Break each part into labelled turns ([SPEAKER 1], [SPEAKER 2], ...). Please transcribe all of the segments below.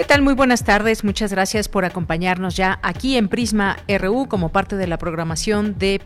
[SPEAKER 1] ¿Qué tal? Muy buenas tardes. Muchas gracias por acompañarnos ya aquí en Prisma RU como parte de la programación de,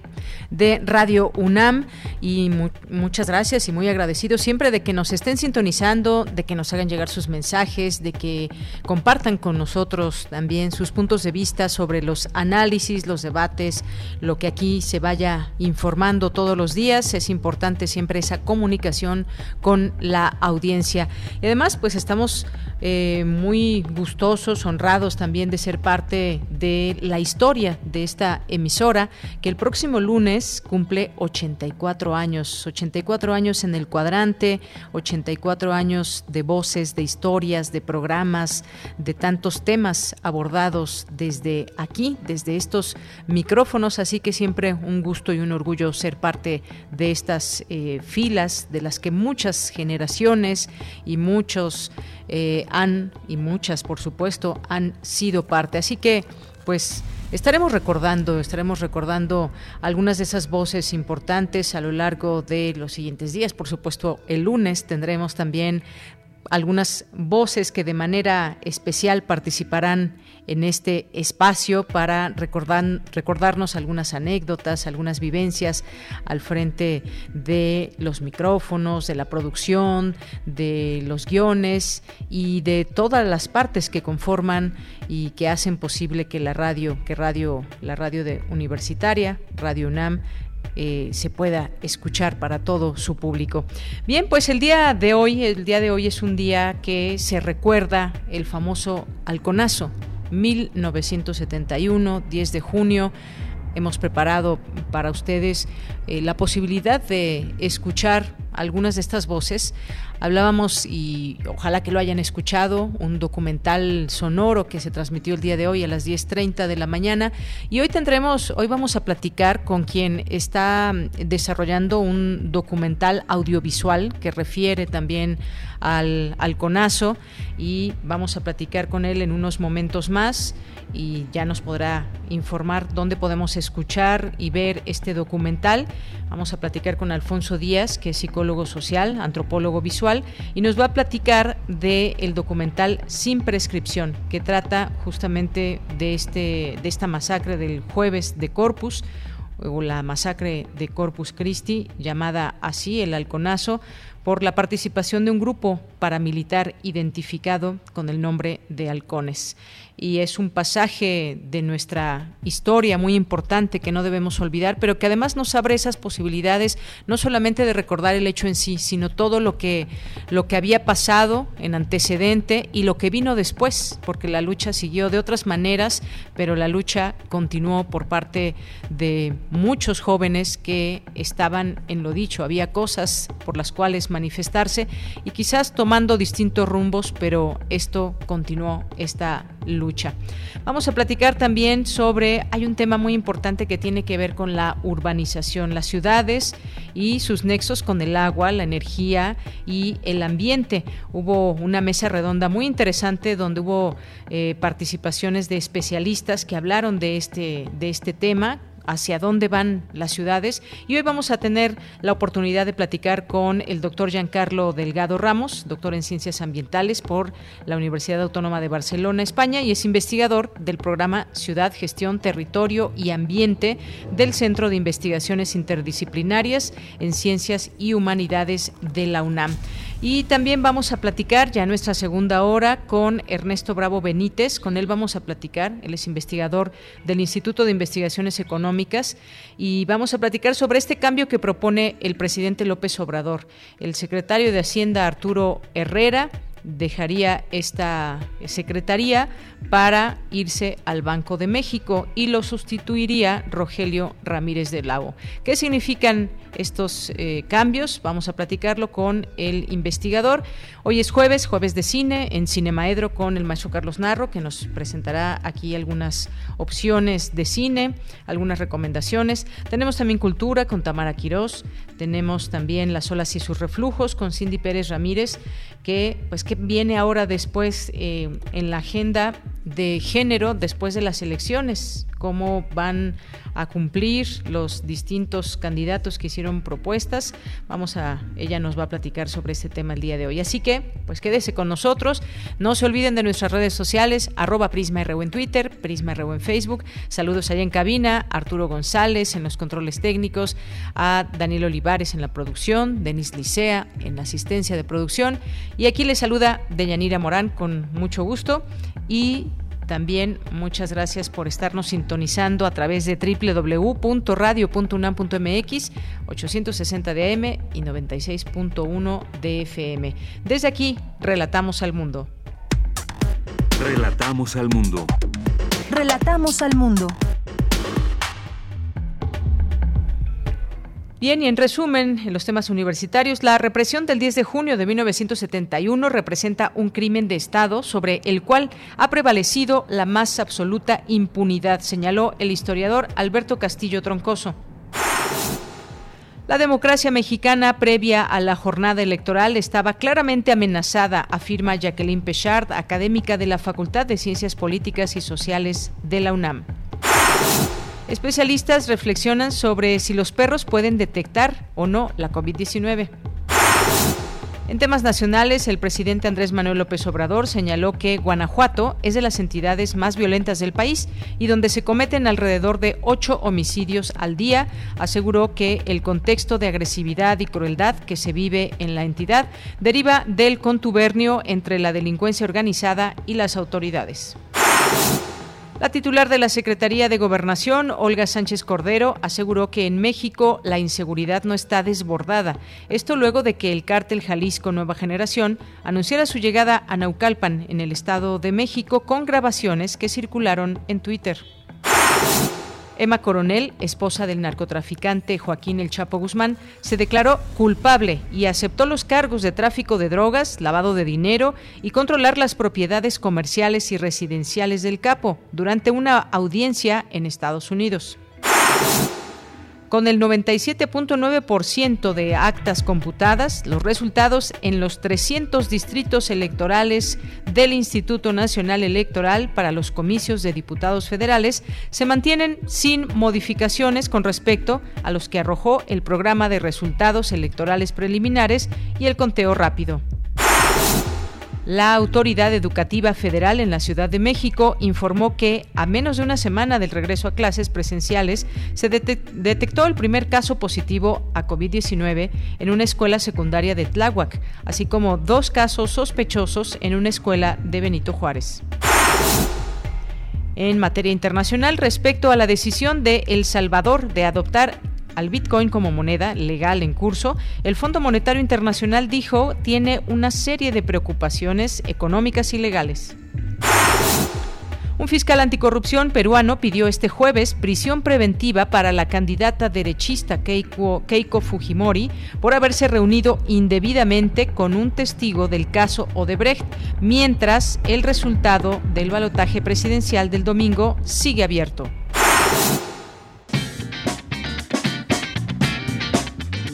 [SPEAKER 1] de Radio UNAM. Y muchas gracias y muy agradecido siempre de que nos estén sintonizando, de que nos hagan llegar sus mensajes, de que compartan con nosotros también sus puntos de vista sobre los análisis, los debates, lo que aquí se vaya informando todos los días. Es importante siempre esa comunicación con la audiencia. Y además, pues estamos eh, muy gustosos, honrados también de ser parte de la historia de esta emisora que el próximo lunes cumple 84 años, 84 años en el cuadrante, 84 años de voces, de historias, de programas, de tantos temas abordados desde aquí, desde estos micrófonos, así que siempre un gusto y un orgullo ser parte de estas eh, filas de las que muchas generaciones y muchos eh, han, y muchas por supuesto, han sido parte. Así que, pues, estaremos recordando, estaremos recordando algunas de esas voces importantes a lo largo de los siguientes días. Por supuesto, el lunes tendremos también algunas voces que de manera especial participarán en este espacio para recordar, recordarnos algunas anécdotas, algunas vivencias al frente de los micrófonos, de la producción, de los guiones y de todas las partes que conforman y que hacen posible que la radio, que radio, la radio de universitaria, Radio UNAM, eh, se pueda escuchar para todo su público. Bien, pues el día de hoy, el día de hoy es un día que se recuerda el famoso halconazo, 1971, 10 de junio. Hemos preparado para ustedes eh, la posibilidad de escuchar algunas de estas voces Hablábamos, y ojalá que lo hayan escuchado, un documental sonoro que se transmitió el día de hoy a las 10.30 de la mañana. Y hoy tendremos, hoy vamos a platicar con quien está desarrollando un documental audiovisual que refiere también al, al CONASO y vamos a platicar con él en unos momentos más y ya nos podrá informar dónde podemos escuchar y ver este documental. Vamos a platicar con Alfonso Díaz, que es psicólogo social, antropólogo visual, y nos va a platicar del el documental Sin prescripción, que trata justamente de, este, de esta masacre del jueves de Corpus, o la masacre de Corpus Christi, llamada así el halconazo, por la participación de un grupo paramilitar identificado con el nombre de halcones y es un pasaje de nuestra historia muy importante que no debemos olvidar, pero que además nos abre esas posibilidades no solamente de recordar el hecho en sí, sino todo lo que lo que había pasado en antecedente y lo que vino después, porque la lucha siguió de otras maneras, pero la lucha continuó por parte de muchos jóvenes que estaban en lo dicho, había cosas por las cuales manifestarse y quizás tomando distintos rumbos, pero esto continuó esta lucha. Vamos a platicar también sobre, hay un tema muy importante que tiene que ver con la urbanización, las ciudades y sus nexos con el agua, la energía y el ambiente. Hubo una mesa redonda muy interesante donde hubo eh, participaciones de especialistas que hablaron de este, de este tema hacia dónde van las ciudades. Y hoy vamos a tener la oportunidad de platicar con el doctor Giancarlo Delgado Ramos, doctor en Ciencias Ambientales por la Universidad Autónoma de Barcelona, España, y es investigador del programa Ciudad, Gestión, Territorio y Ambiente del Centro de Investigaciones Interdisciplinarias en Ciencias y Humanidades de la UNAM. Y también vamos a platicar ya nuestra segunda hora con Ernesto Bravo Benítez. Con él vamos a platicar. Él es investigador del Instituto de Investigaciones Económicas y vamos a platicar sobre este cambio que propone el presidente López Obrador. El secretario de Hacienda Arturo Herrera dejaría esta secretaría para irse al Banco de México y lo sustituiría Rogelio Ramírez de Lago. ¿Qué significan estos eh, cambios? Vamos a platicarlo con el investigador. Hoy es jueves, jueves de cine, en Cinemaedro con el maestro Carlos Narro, que nos presentará aquí algunas opciones de cine, algunas recomendaciones. Tenemos también cultura con Tamara Quirós, tenemos también Las olas y sus reflujos con Cindy Pérez Ramírez, que pues que viene ahora después eh, en la agenda de género después de las elecciones, cómo van a cumplir los distintos candidatos que hicieron propuestas. Vamos a, ella nos va a platicar sobre este tema el día de hoy. Así que, pues quédese con nosotros. No se olviden de nuestras redes sociales, arroba Prisma en Twitter, Prisma en Facebook. Saludos allá en cabina, Arturo González en los controles técnicos, a Daniel Olivares en la producción, Denis Licea en la asistencia de producción. Y aquí le saluda Deyanira Morán con mucho gusto y también muchas gracias por estarnos sintonizando a través de www.radio.unam.mx, 860 de AM y 96.1 de FM. Desde aquí, relatamos al mundo.
[SPEAKER 2] Relatamos al mundo.
[SPEAKER 3] Relatamos al mundo.
[SPEAKER 1] Bien, y en resumen, en los temas universitarios, la represión del 10 de junio de 1971 representa un crimen de Estado sobre el cual ha prevalecido la más absoluta impunidad, señaló el historiador Alberto Castillo Troncoso. La democracia mexicana previa a la jornada electoral estaba claramente amenazada, afirma Jacqueline Pechard, académica de la Facultad de Ciencias Políticas y Sociales de la UNAM. Especialistas reflexionan sobre si los perros pueden detectar o no la COVID-19. En temas nacionales, el presidente Andrés Manuel López Obrador señaló que Guanajuato es de las entidades más violentas del país y donde se cometen alrededor de ocho homicidios al día. Aseguró que el contexto de agresividad y crueldad que se vive en la entidad deriva del contubernio entre la delincuencia organizada y las autoridades. La titular de la Secretaría de Gobernación, Olga Sánchez Cordero, aseguró que en México la inseguridad no está desbordada. Esto luego de que el cártel Jalisco Nueva Generación anunciara su llegada a Naucalpan, en el Estado de México, con grabaciones que circularon en Twitter. Emma Coronel, esposa del narcotraficante Joaquín El Chapo Guzmán, se declaró culpable y aceptó los cargos de tráfico de drogas, lavado de dinero y controlar las propiedades comerciales y residenciales del capo durante una audiencia en Estados Unidos. Con el 97.9% de actas computadas, los resultados en los 300 distritos electorales del Instituto Nacional Electoral para los comicios de diputados federales se mantienen sin modificaciones con respecto a los que arrojó el programa de resultados electorales preliminares y el conteo rápido. La Autoridad Educativa Federal en la Ciudad de México informó que a menos de una semana del regreso a clases presenciales se detectó el primer caso positivo a COVID-19 en una escuela secundaria de Tláhuac, así como dos casos sospechosos en una escuela de Benito Juárez. En materia internacional, respecto a la decisión de El Salvador de adoptar al Bitcoin como moneda legal en curso, el Fondo Monetario Internacional dijo tiene una serie de preocupaciones económicas y legales. Un fiscal anticorrupción peruano pidió este jueves prisión preventiva para la candidata derechista Keiko, Keiko, Fujimori por haberse reunido indebidamente con un testigo del caso Odebrecht, mientras el resultado del balotaje presidencial del domingo sigue abierto.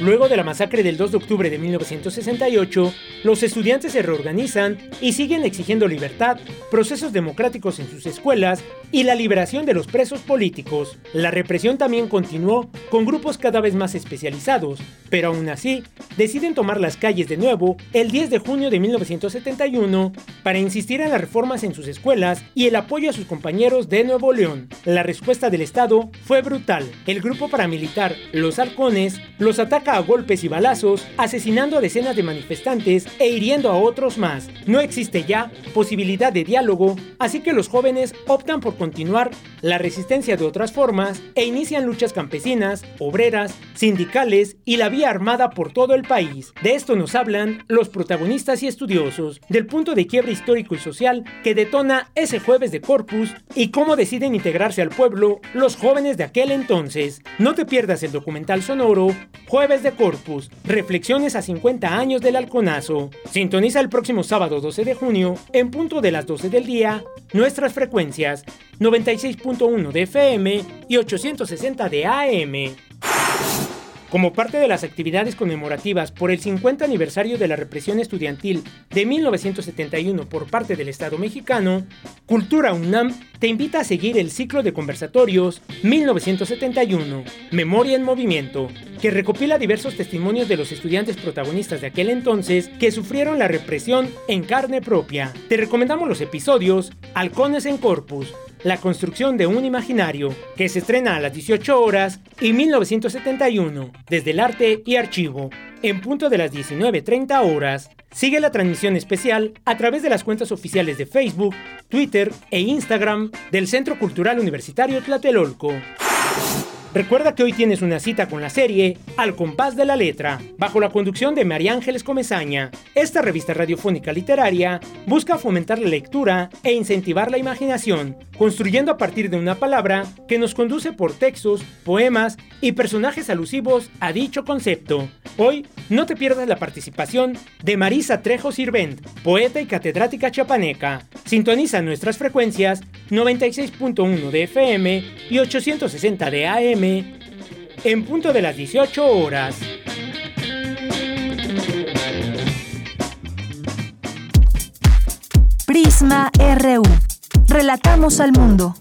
[SPEAKER 4] Luego de la masacre del 2 de octubre de 1968, los estudiantes se reorganizan y siguen exigiendo libertad, procesos democráticos en sus escuelas y la liberación de los presos políticos. La represión también continuó con grupos cada vez más especializados, pero aún así deciden tomar las calles de nuevo el 10 de junio de 1971 para insistir en las reformas en sus escuelas y el apoyo a sus compañeros de Nuevo León. La respuesta del Estado fue brutal. El grupo paramilitar Los Halcones los ataca a golpes y balazos, asesinando a decenas de manifestantes e hiriendo a otros más. No existe ya posibilidad de diálogo, así que los jóvenes optan por continuar la resistencia de otras formas e inician luchas campesinas, obreras, sindicales y la vía armada por todo el país. De esto nos hablan los protagonistas y estudiosos del punto de quiebre histórico y social que detona ese jueves de Corpus y cómo deciden integrarse al pueblo los jóvenes de aquel entonces. No te pierdas el documental sonoro Jueves de Corpus, reflexiones a 50 años del halconazo. Sintoniza el próximo sábado 12 de junio, en punto de las 12 del día, nuestras frecuencias 96.1 de FM y 860 de AM. Como parte de las actividades conmemorativas por el 50 aniversario de la represión estudiantil de 1971 por parte del Estado mexicano, Cultura UNAM te invita a seguir el ciclo de conversatorios 1971, Memoria en Movimiento, que recopila diversos testimonios de los estudiantes protagonistas de aquel entonces que sufrieron la represión en carne propia. Te recomendamos los episodios Halcones en Corpus, la construcción de un imaginario, que se estrena a las 18 horas y 1971, desde el arte y archivo, en punto de las 19.30 horas. Sigue la transmisión especial a través de las cuentas oficiales de Facebook, Twitter e Instagram del Centro Cultural Universitario Tlatelolco. Recuerda que hoy tienes una cita con la serie Al compás de la letra, bajo la conducción de María Ángeles Comezaña. Esta revista radiofónica literaria busca fomentar la lectura e incentivar la imaginación, construyendo a partir de una palabra que nos conduce por textos, poemas y personajes alusivos a dicho concepto. Hoy no te pierdas la participación de Marisa Trejo Sirvent, poeta y catedrática chapaneca. Sintoniza nuestras frecuencias 96.1 de FM y 860 de AM en punto de las 18 horas.
[SPEAKER 3] Prisma RU. Relatamos al mundo.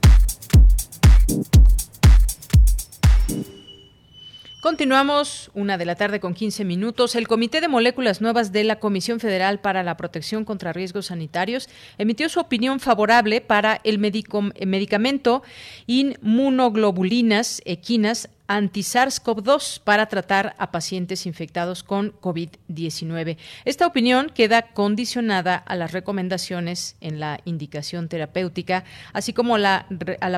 [SPEAKER 1] Continuamos, una de la tarde con 15 minutos. El Comité de Moléculas Nuevas de la Comisión Federal para la Protección contra Riesgos Sanitarios emitió su opinión favorable para el medicamento inmunoglobulinas equinas anti-SARS-CoV-2 para tratar a pacientes infectados con COVID-19. Esta opinión queda condicionada a las recomendaciones en la indicación terapéutica, así como a la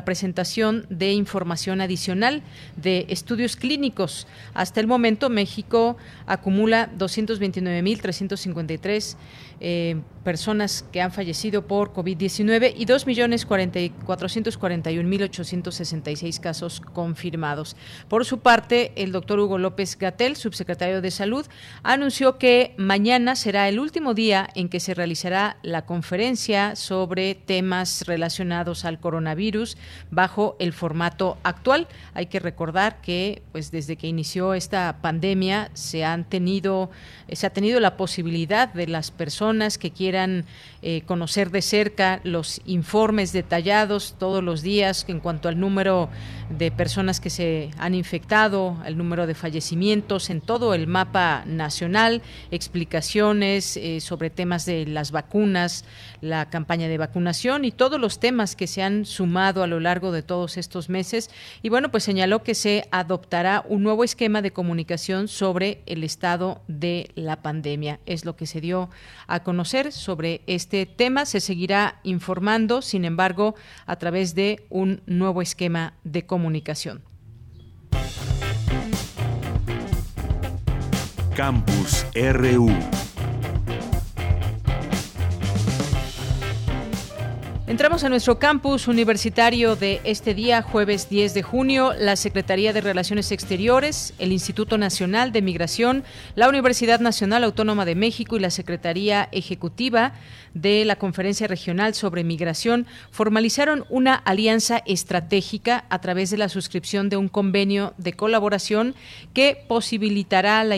[SPEAKER 1] presentación de información adicional de estudios clínicos. Hasta el momento, México acumula 229.353 eh, personas que han fallecido por COVID-19 y 2.441.866 casos confirmados. Por su parte, el doctor Hugo López Gatel, subsecretario de Salud, anunció que mañana será el último día en que se realizará la conferencia sobre temas relacionados al coronavirus bajo el formato actual. Hay que recordar que pues desde que inició esta pandemia se han tenido se ha tenido la posibilidad de las personas que quieran eh, conocer de cerca los informes detallados todos los días en cuanto al número de personas que se han infectado, el número de fallecimientos en todo el mapa nacional, explicaciones eh, sobre temas de las vacunas, la campaña de vacunación y todos los temas que se han sumado a lo largo de todos estos meses. Y bueno, pues señaló que se adoptará un nuevo esquema de comunicación sobre el estado de la pandemia. Es lo que se dio a conocer sobre este tema. Se seguirá informando, sin embargo, a través de un nuevo esquema de comunicación.
[SPEAKER 2] Campus RU
[SPEAKER 1] Entramos a nuestro campus universitario de este día, jueves 10 de junio. La Secretaría de Relaciones Exteriores, el Instituto Nacional de Migración, la Universidad Nacional Autónoma de México y la Secretaría Ejecutiva de la Conferencia Regional sobre Migración formalizaron una alianza estratégica a través de la suscripción de un convenio de colaboración que posibilitará la,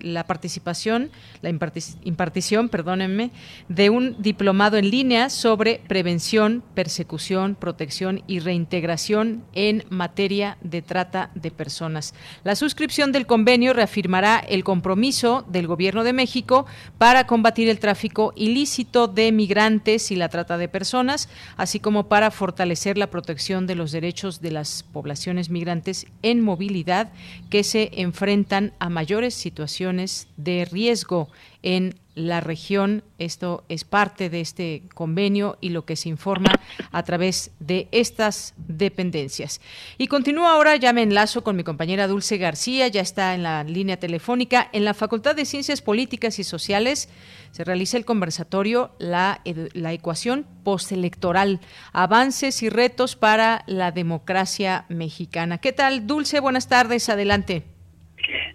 [SPEAKER 1] la participación, la impartición, perdónenme, de un diplomado en línea sobre prevención, persecución, protección y reintegración en materia de trata de personas. La suscripción del convenio reafirmará el compromiso del Gobierno de México para combatir el tráfico ilícito de migrantes y la trata de personas, así como para fortalecer la protección de los derechos de las poblaciones migrantes en movilidad que se enfrentan a mayores situaciones de riesgo en la región. Esto es parte de este convenio y lo que se informa a través de estas dependencias. Y continúo ahora, ya me enlazo con mi compañera Dulce García, ya está en la línea telefónica. En la Facultad de Ciencias Políticas y Sociales se realiza el conversatorio La, la ecuación postelectoral, avances y retos para la democracia mexicana. ¿Qué tal, Dulce? Buenas tardes, adelante.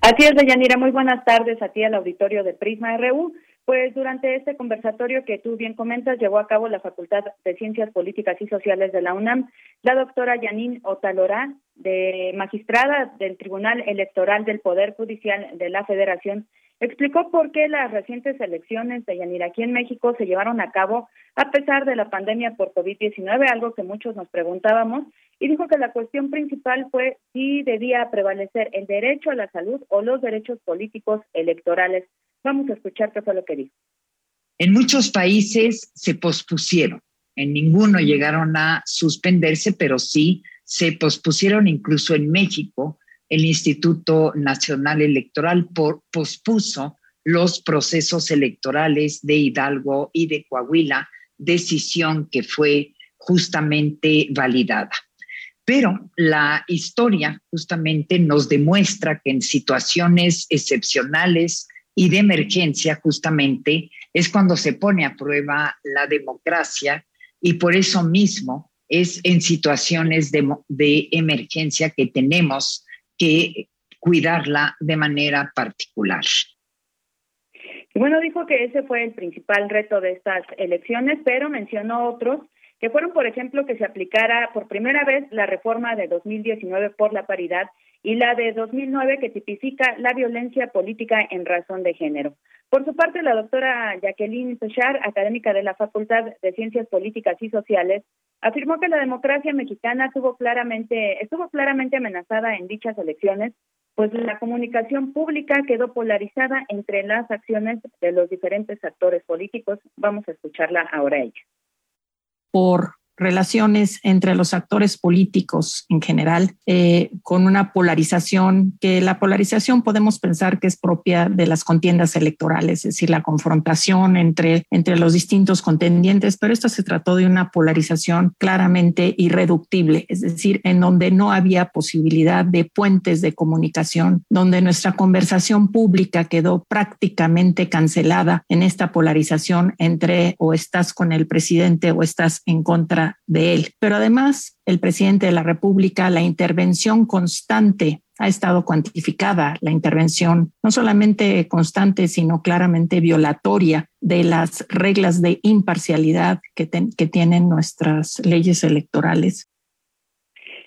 [SPEAKER 5] Así es, Deyanira, muy buenas tardes a ti al auditorio de Prisma RU. Pues durante este conversatorio que tú bien comentas, llevó a cabo la Facultad de Ciencias Políticas y Sociales de la UNAM, la doctora Yanin Otalora, de magistrada del Tribunal Electoral del Poder Judicial de la Federación, explicó por qué las recientes elecciones de Yanir aquí en México se llevaron a cabo a pesar de la pandemia por COVID-19, algo que muchos nos preguntábamos, y dijo que la cuestión principal fue si debía prevalecer el derecho a la salud o los derechos políticos electorales. Vamos a escuchar qué fue lo que dijo.
[SPEAKER 6] En muchos países se pospusieron, en ninguno llegaron a suspenderse, pero sí se pospusieron incluso en México el Instituto Nacional Electoral pospuso los procesos electorales de Hidalgo y de Coahuila, decisión que fue justamente validada. Pero la historia justamente nos demuestra que en situaciones excepcionales y de emergencia justamente es cuando se pone a prueba la democracia y por eso mismo es en situaciones de, de emergencia que tenemos que cuidarla de manera particular.
[SPEAKER 5] Bueno, dijo que ese fue el principal reto de estas elecciones, pero mencionó otros que fueron, por ejemplo, que se aplicara por primera vez la reforma de 2019 por la paridad y la de 2009 que tipifica la violencia política en razón de género. Por su parte, la doctora Jacqueline Pechar, académica de la Facultad de Ciencias Políticas y Sociales, afirmó que la democracia mexicana estuvo claramente, estuvo claramente amenazada en dichas elecciones, pues la comunicación pública quedó polarizada entre las acciones de los diferentes actores políticos. Vamos a escucharla ahora ella.
[SPEAKER 7] Por relaciones entre los actores políticos en general, eh, con una polarización, que la polarización podemos pensar que es propia de las contiendas electorales, es decir, la confrontación entre, entre los distintos contendientes, pero esto se trató de una polarización claramente irreductible, es decir, en donde no había posibilidad de puentes de comunicación, donde nuestra conversación pública quedó prácticamente cancelada en esta polarización entre o estás con el presidente o estás en contra de él. Pero además, el presidente de la República, la intervención constante ha estado cuantificada, la intervención no solamente constante, sino claramente violatoria de las reglas de imparcialidad que, que tienen nuestras leyes electorales.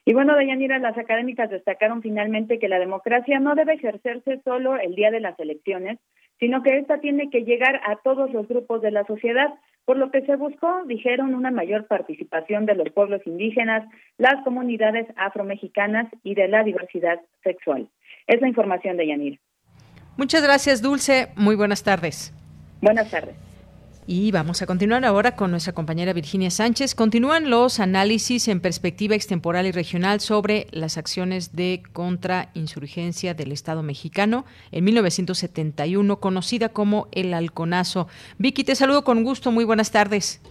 [SPEAKER 5] Y bueno, Dayanira, las académicas destacaron finalmente que la democracia no debe ejercerse solo el día de las elecciones, sino que esta tiene que llegar a todos los grupos de la sociedad, por lo que se buscó, dijeron, una mayor participación de los pueblos indígenas, las comunidades afromexicanas y de la diversidad sexual. Es la información de Yanira.
[SPEAKER 1] Muchas gracias, Dulce. Muy buenas tardes.
[SPEAKER 5] Buenas tardes.
[SPEAKER 1] Y vamos a continuar ahora con nuestra compañera Virginia Sánchez. Continúan los análisis en perspectiva extemporal y regional sobre las acciones de contrainsurgencia del Estado mexicano en 1971, conocida como el Halconazo. Vicky, te saludo con gusto. Muy buenas tardes.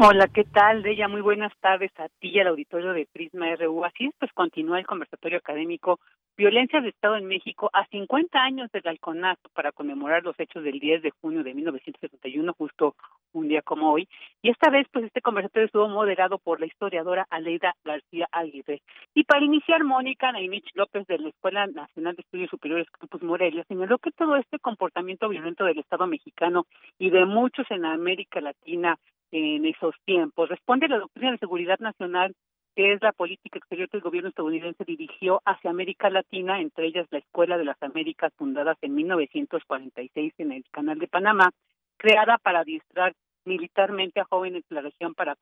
[SPEAKER 8] Hola, ¿qué tal, Deya? Muy buenas tardes a ti y al auditorio de Prisma RU. Así es, pues continúa el conversatorio académico Violencia de Estado en México a 50 años del halconazo para conmemorar los hechos del 10 de junio de 1971, justo un día como hoy. Y esta vez, pues este conversatorio estuvo moderado por la historiadora Aleida García Aguirre. Y para iniciar, Mónica Naimich López de la Escuela Nacional de Estudios Superiores Campus Morelia señaló que todo este comportamiento violento del Estado mexicano y de muchos en América Latina en esos tiempos. Responde a la doctrina de seguridad nacional que es la política exterior que el gobierno estadounidense dirigió hacia América Latina, entre ellas la Escuela de las Américas, fundadas en 1946 en el Canal de Panamá, creada para adiestrar militarmente a jóvenes de la región para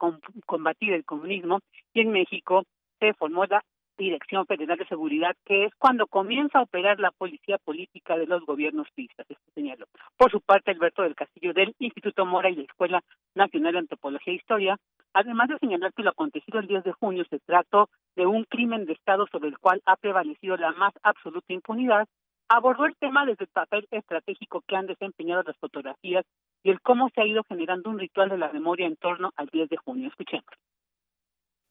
[SPEAKER 8] combatir el comunismo y en México se formó la Dirección Federal de Seguridad, que es cuando comienza a operar la policía política de los gobiernos pistas, esto señaló. Por su parte, Alberto del Castillo del Instituto Mora y la Escuela Nacional de Antropología e Historia, además de señalar que lo acontecido el 10 de junio se trató de un crimen de Estado sobre el cual ha prevalecido la más absoluta impunidad, abordó el tema desde el papel estratégico que han desempeñado las fotografías y el cómo se ha ido generando un ritual de la memoria en torno al 10 de junio. Escuchemos.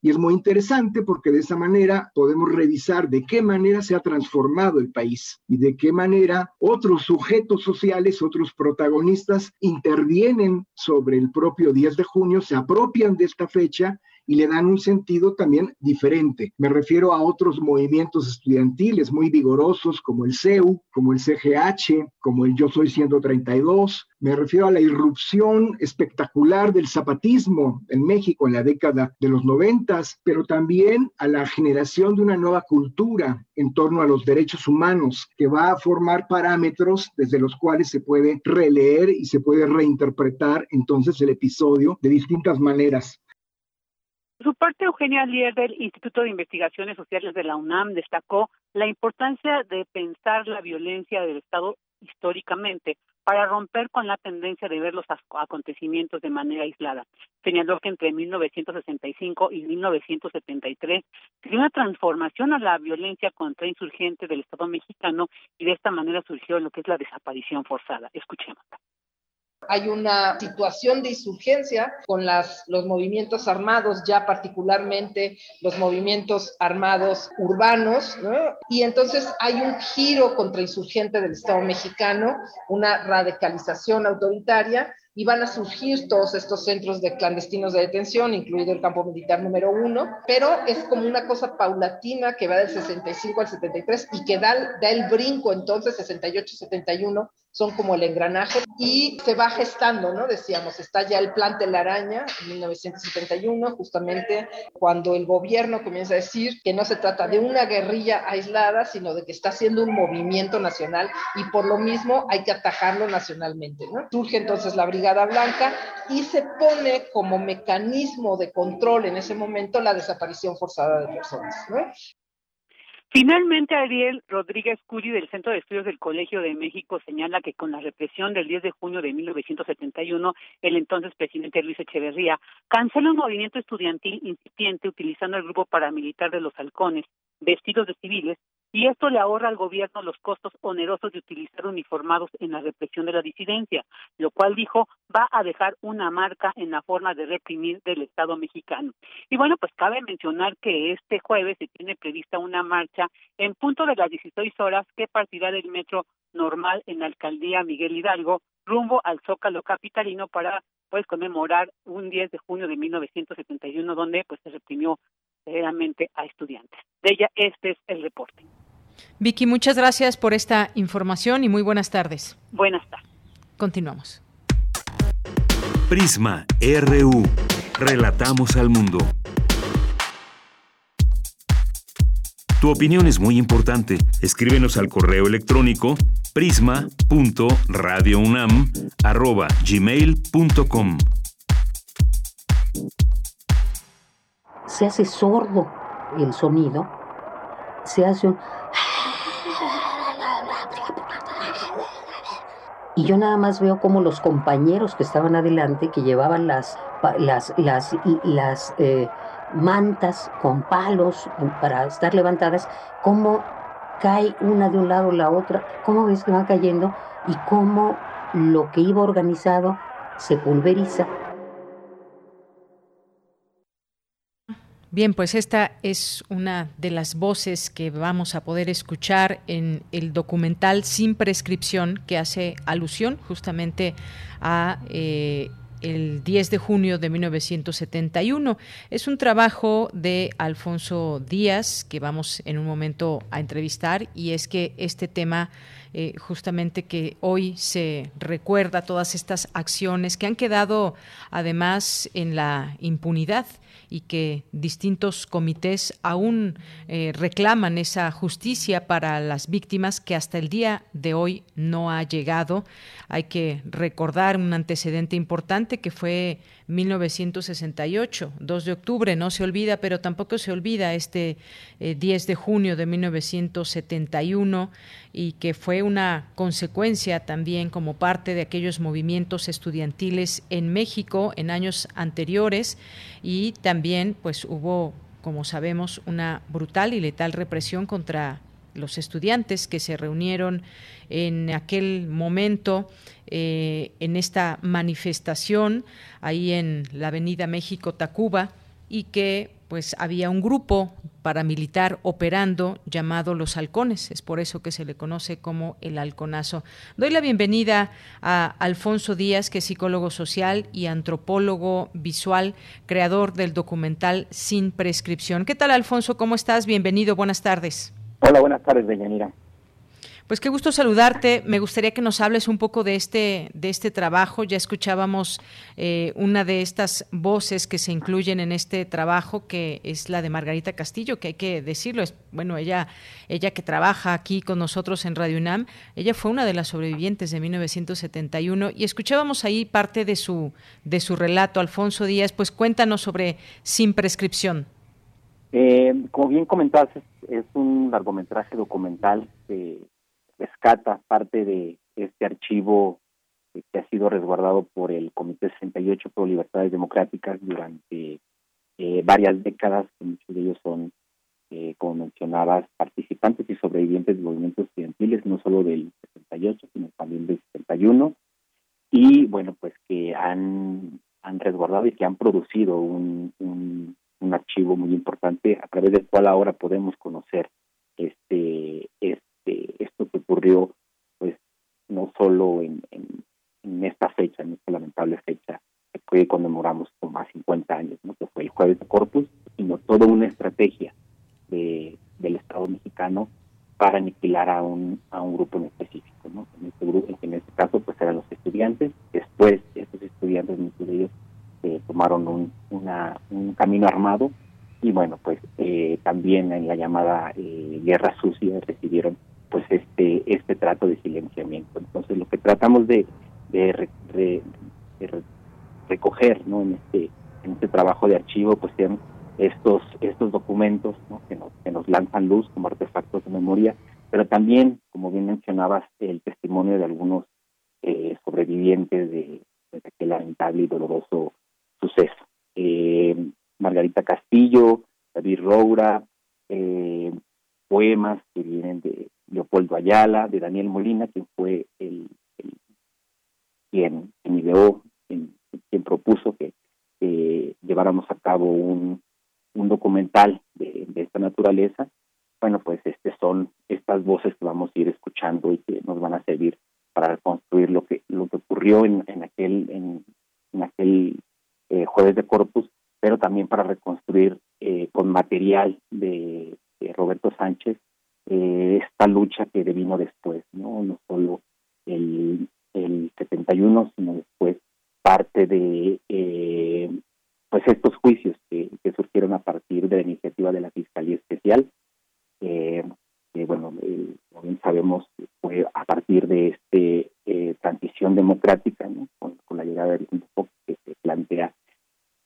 [SPEAKER 9] Y es muy interesante porque de esa manera podemos revisar de qué manera se ha transformado el país y de qué manera otros sujetos sociales, otros protagonistas intervienen sobre el propio 10 de junio, se apropian de esta fecha y le dan un sentido también diferente. Me refiero a otros movimientos estudiantiles muy vigorosos como el CEU, como el CGH, como el Yo Soy 132. Me refiero a la irrupción espectacular del zapatismo en México en la década de los noventas, pero también a la generación de una nueva cultura en torno a los derechos humanos que va a formar parámetros desde los cuales se puede releer y se puede reinterpretar entonces el episodio de distintas maneras.
[SPEAKER 8] Por su parte, Eugenia Lier del Instituto de Investigaciones Sociales de la UNAM destacó la importancia de pensar la violencia del Estado históricamente para romper con la tendencia de ver los acontecimientos de manera aislada. Señaló que entre 1965 y 1973 se dio una transformación a la violencia contra insurgentes del Estado mexicano y de esta manera surgió lo que es la desaparición forzada. Escuchemos
[SPEAKER 10] hay una situación de insurgencia con los movimientos armados, ya particularmente los movimientos armados urbanos, y entonces hay un giro contrainsurgente del Estado mexicano, una radicalización autoritaria, y van a surgir todos estos centros de clandestinos de detención, incluido el campo militar número uno, pero es como una cosa paulatina que va del 65 al 73 y que da, da el brinco entonces 68-71 son como el engranaje y se va gestando, ¿no? Decíamos, está ya el plan de la araña en 1971, justamente cuando el gobierno comienza a decir que no se trata de una guerrilla aislada, sino de que está haciendo un movimiento nacional y por lo mismo hay que atajarlo nacionalmente, ¿no? Surge entonces la Brigada Blanca y se pone como mecanismo de control en ese momento la desaparición forzada de personas, ¿no?
[SPEAKER 8] Finalmente, Ariel Rodríguez Curi del Centro de Estudios del Colegio de México señala que con la represión del 10 de junio de 1971, el entonces presidente Luis Echeverría canceló un movimiento estudiantil incipiente utilizando el grupo paramilitar de los halcones, vestidos de civiles, y esto le ahorra al gobierno los costos onerosos de utilizar uniformados en la represión de la disidencia, lo cual dijo va a dejar una marca en la forma de reprimir del Estado mexicano. Y bueno, pues cabe mencionar que este jueves se tiene prevista una marcha en punto de las 16 horas que partirá del metro normal en la alcaldía Miguel Hidalgo rumbo al Zócalo capitalino para pues conmemorar un 10 de junio de 1971 donde pues se reprimió severamente a estudiantes. De ella este es el reporte.
[SPEAKER 1] Vicky, muchas gracias por esta información y muy buenas tardes.
[SPEAKER 8] Buenas tardes.
[SPEAKER 1] Continuamos.
[SPEAKER 2] Prisma RU. Relatamos al mundo. Tu opinión es muy importante. Escríbenos al correo electrónico prisma.radiounam@gmail.com.
[SPEAKER 11] Se hace sordo el sonido. Se hace un y yo nada más veo como los compañeros que estaban adelante, que llevaban las, las, las, las eh, mantas con palos para estar levantadas, cómo cae una de un lado la otra, cómo ves que va cayendo y cómo lo que iba organizado se pulveriza
[SPEAKER 1] Bien, pues esta es una de las voces que vamos a poder escuchar en el documental Sin prescripción que hace alusión justamente a eh, el 10 de junio de 1971. Es un trabajo de Alfonso Díaz que vamos en un momento a entrevistar y es que este tema eh, justamente que hoy se recuerda todas estas acciones que han quedado además en la impunidad y que distintos comités aún eh, reclaman esa justicia para las víctimas que hasta el día de hoy no ha llegado. Hay que recordar un antecedente importante que fue 1968, 2 de octubre, no se olvida, pero tampoco se olvida este 10 eh, de junio de 1971 y que fue una consecuencia también como parte de aquellos movimientos estudiantiles en México en años anteriores y también pues hubo como sabemos una brutal y letal represión contra los estudiantes que se reunieron en aquel momento eh, en esta manifestación ahí en la Avenida México Tacuba y que pues había un grupo paramilitar operando llamado Los Halcones, es por eso que se le conoce como el halconazo. Doy la bienvenida a Alfonso Díaz, que es psicólogo social y antropólogo visual, creador del documental Sin Prescripción. ¿Qué tal, Alfonso? ¿Cómo estás? Bienvenido, buenas tardes.
[SPEAKER 12] Hola, buenas tardes, Deyanira.
[SPEAKER 1] Pues qué gusto saludarte. Me gustaría que nos hables un poco de este, de este trabajo. Ya escuchábamos eh, una de estas voces que se incluyen en este trabajo, que es la de Margarita Castillo, que hay que decirlo. Es, bueno, ella, ella que trabaja aquí con nosotros en Radio UNAM, ella fue una de las sobrevivientes de 1971 y escuchábamos ahí parte de su, de su relato. Alfonso Díaz, pues cuéntanos sobre Sin Prescripción.
[SPEAKER 12] Eh, como bien comentaste, es un largometraje documental que rescata parte de este archivo que ha sido resguardado por el Comité 68 por Libertades Democráticas durante eh, varias décadas, muchos de ellos son, eh, como mencionabas, participantes y sobrevivientes de movimientos estudiantiles, no solo del 68, sino también del 71, y bueno, pues que han, han resguardado y que han producido un, un, un archivo muy importante a través del cual ahora podemos conocer este, este esto que ocurrió pues no solo en, en, esta fecha, en esta lamentable fecha que conmemoramos con más 50 años, ¿no? que fue el jueves de Corpus, sino toda una estrategia de, del Estado mexicano para aniquilar a un, a un grupo en específico. ¿no? En, este grupo, en este caso pues eran los estudiantes, después estos estudiantes, muchos de ellos, eh, tomaron un, una, un camino armado y bueno, pues eh, también en la llamada eh, guerra sucia recibieron pues este este trato de silenciamiento. Entonces lo que tratamos de, de, recoger ¿no? en este en este trabajo de archivo pues sean estos estos documentos que nos que nos lanzan luz como artefactos de memoria, pero también como bien mencionabas el testimonio de algunos eh, sobrevivientes de, de, aquel lamentable y doloroso suceso. Eh, Margarita Castillo, David Roura, eh, poemas que vienen de Leopoldo Ayala, de Daniel Molina, quien fue el, quien, ideó, quien, propuso que lleváramos a cabo un, un documental de, esta naturaleza. Bueno, pues este son estas voces que vamos a ir escuchando y que nos van a servir para reconstruir lo que lo que ocurrió en, en aquel en, en aquel eh, jueves de Corpus pero también para reconstruir eh, con material de, Roberto Sánchez eh, esta lucha que vino después, no no solo el, el 71, sino después parte de eh, pues estos juicios que, surgieron a partir de la iniciativa de la Fiscalía Especial, que bueno, como bien sabemos, fue a partir de este transición democrática, con, la llegada del grupo que se plantea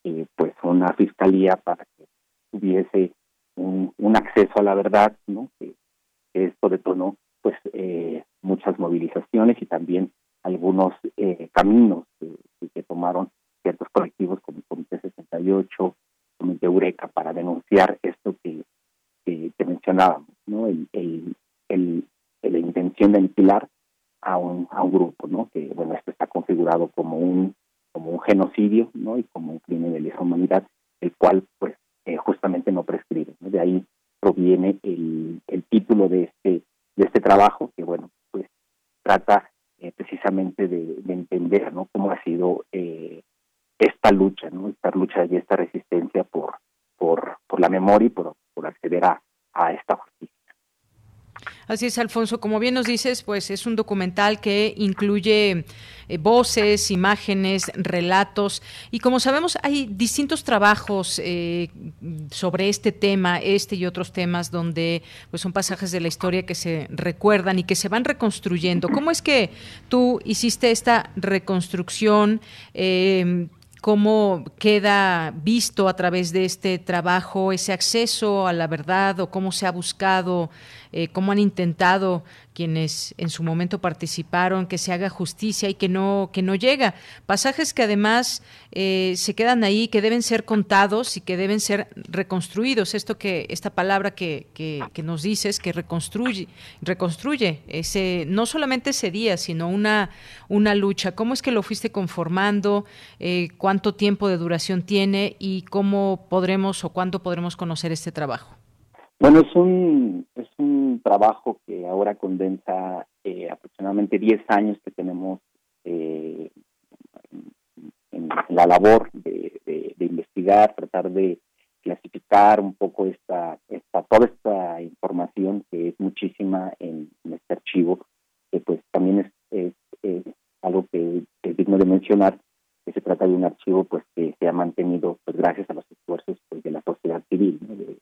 [SPEAKER 12] eh, pues una fiscalía para que tuviese un, acceso a la verdad, ¿no? Esto detonó pues eh, muchas movilizaciones y también algunos eh, caminos que, tomaron ciertos colectivos como el Comité 68, Comité Eureka para denunciar esto que, que, mencionábamos, ¿no? El, el, la intención de aniquilar a un, a un grupo, ¿no? Que bueno, esto está configurado como un como un genocidio ¿no? y como un crimen de lesa humanidad, el cual pues eh, justamente no prescribe. De ahí proviene el, el título de este, de este trabajo, que bueno, pues trata eh, precisamente de, entender ¿no? cómo ha sido eh, esta lucha, ¿no? esta lucha y esta resistencia por, por, la memoria y por, acceder a, a esta justicia.
[SPEAKER 1] Así es, Alfonso. Como bien nos dices, pues es un documental que incluye eh, voces, imágenes, relatos. Y como sabemos, hay distintos trabajos eh, sobre este tema, este y otros temas, donde pues son pasajes de la historia que se recuerdan y que se van reconstruyendo. ¿Cómo es que tú hiciste esta reconstrucción? Eh, cómo queda visto a través de este trabajo ese acceso a la verdad o cómo se ha buscado, eh, cómo han intentado quienes en su momento participaron que se haga justicia y que no que no llega. Pasajes que además eh, se quedan ahí que deben ser contados y que deben ser reconstruidos. Esto que esta palabra que, que, nos dices que reconstruye reconstruye ese no solamente ese día sino una una lucha. Cómo es que lo fuiste conformando eh, cuánto tiempo de duración tiene y cómo podremos o cuándo podremos conocer este trabajo
[SPEAKER 12] bueno, es un, es un trabajo que ahora condensa eh, aproximadamente 10 años que tenemos eh, en, la labor de, investigar, tratar de clasificar un poco esta, esta toda esta información que es muchísima en, este archivo, que pues también es, es, algo que es digno de mencionar, que se trata de un archivo pues que se ha mantenido pues gracias a los esfuerzos pues, de la sociedad civil, de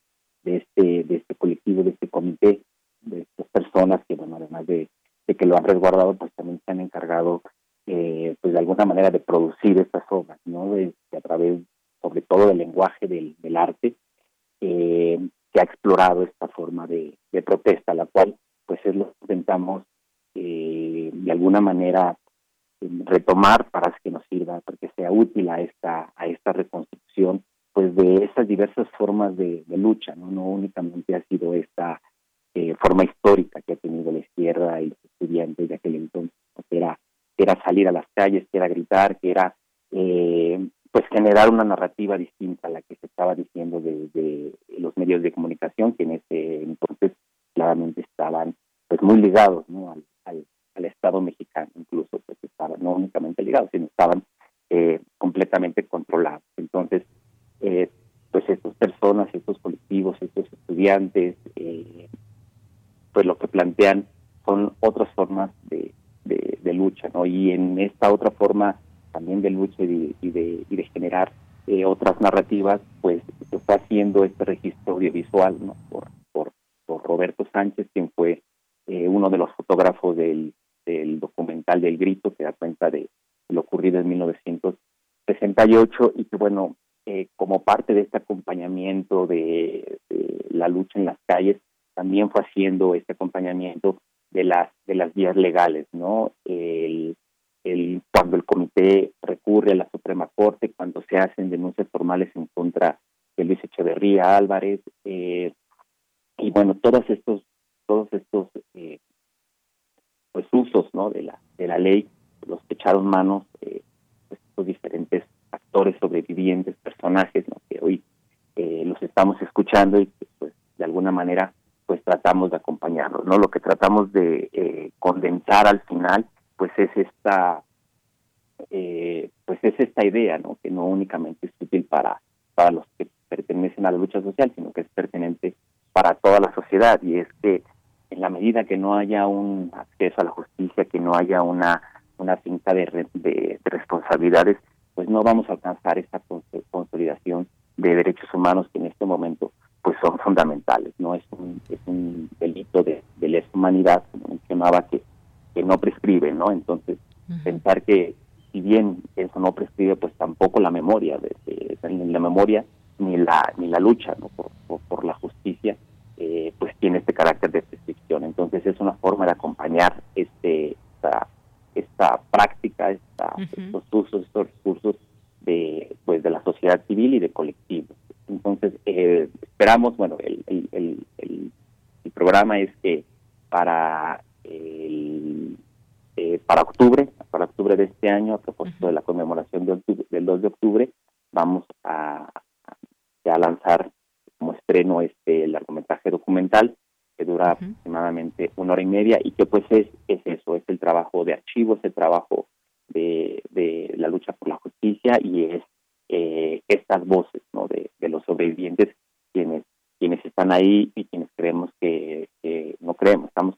[SPEAKER 12] este, de este colectivo, de este comité, de estas personas que, bueno, además de, que lo han resguardado, pues también se han encargado, eh, pues de alguna manera, de producir estas obras, ¿no? De, a través, sobre todo, del lenguaje del, del arte, eh, se ha explorado esta forma de, de, protesta, la cual, pues, es lo que intentamos, eh, de alguna manera, retomar para que nos sirva, para que sea útil a esta, a esta reconstrucción pues de esas diversas formas de, lucha, ¿no? únicamente ha sido esta eh, forma histórica que ha tenido la izquierda y los estudiantes de aquel entonces, que era, era salir a las calles, que era gritar, que era eh, pues generar una narrativa distinta a la que se estaba diciendo desde los medios de comunicación, que en ese entonces claramente estaban pues muy ligados ¿no? al, al, Estado mexicano, incluso pues estaban no únicamente ligados, sino estaban eh, completamente controlados. Entonces, eh, pues estas personas, estos colectivos, estos estudiantes, eh, pues lo que plantean son otras formas de, de, lucha, ¿no? Y en esta otra forma también de lucha y de, y de, generar eh, otras narrativas, pues se está haciendo este registro audiovisual, ¿no? Por, por, por Roberto Sánchez, quien fue uno de los fotógrafos del, del documental del Grito, que da cuenta de lo ocurrido en 1968 y que, bueno, eh, como parte de este acompañamiento de, la lucha en las calles, también fue haciendo este acompañamiento de las de las vías legales, ¿no? El, el, cuando el comité recurre a la Suprema Corte, cuando se hacen denuncias formales en contra de Luis Echeverría Álvarez, eh, y bueno, todos estos todos estos eh, pues usos, ¿no? De la de la ley, los que echaron manos eh, pues, estos diferentes actores sobrevivientes, personajes que hoy eh, los estamos escuchando y pues de alguna manera pues tratamos de acompañarlos, ¿no? Lo que tratamos de eh, condensar al final pues es esta eh, pues es esta idea, ¿no? Que no únicamente es útil para para los que pertenecen a la lucha social, sino que es pertinente para toda la sociedad y es que en la medida que no haya un acceso a la justicia, que no haya una una cinta de, de responsabilidades, pues no vamos a alcanzar esta consolidación de derechos humanos que en este momento pues son fundamentales, no es un, es un delito de, lesa humanidad, como mencionaba, que, que no prescribe, ¿no? Entonces, pensar que si bien eso no prescribe, pues tampoco la memoria, de, ni la memoria ni la ni la lucha ¿no? por, por, la justicia, eh, pues tiene este carácter de prescripción. Entonces es una forma de acompañar este esta, esta práctica, esta, estos usos, estos recursos de, pues, de la sociedad civil y de colectivos. Entonces, eh, esperamos, bueno, el, el, el, el, programa es que para el, eh, para octubre, para octubre de este año, a propósito de la conmemoración de del 2 de octubre, vamos a, a lanzar como estreno este largometraje documental que dura aproximadamente una hora y media y que pues es, es eso, es el trabajo de archivo, es el trabajo de, de la lucha por la justicia y es eh, estas voces ¿no? de, de, los sobrevivientes quienes quienes están ahí y quienes creemos que, no creemos, estamos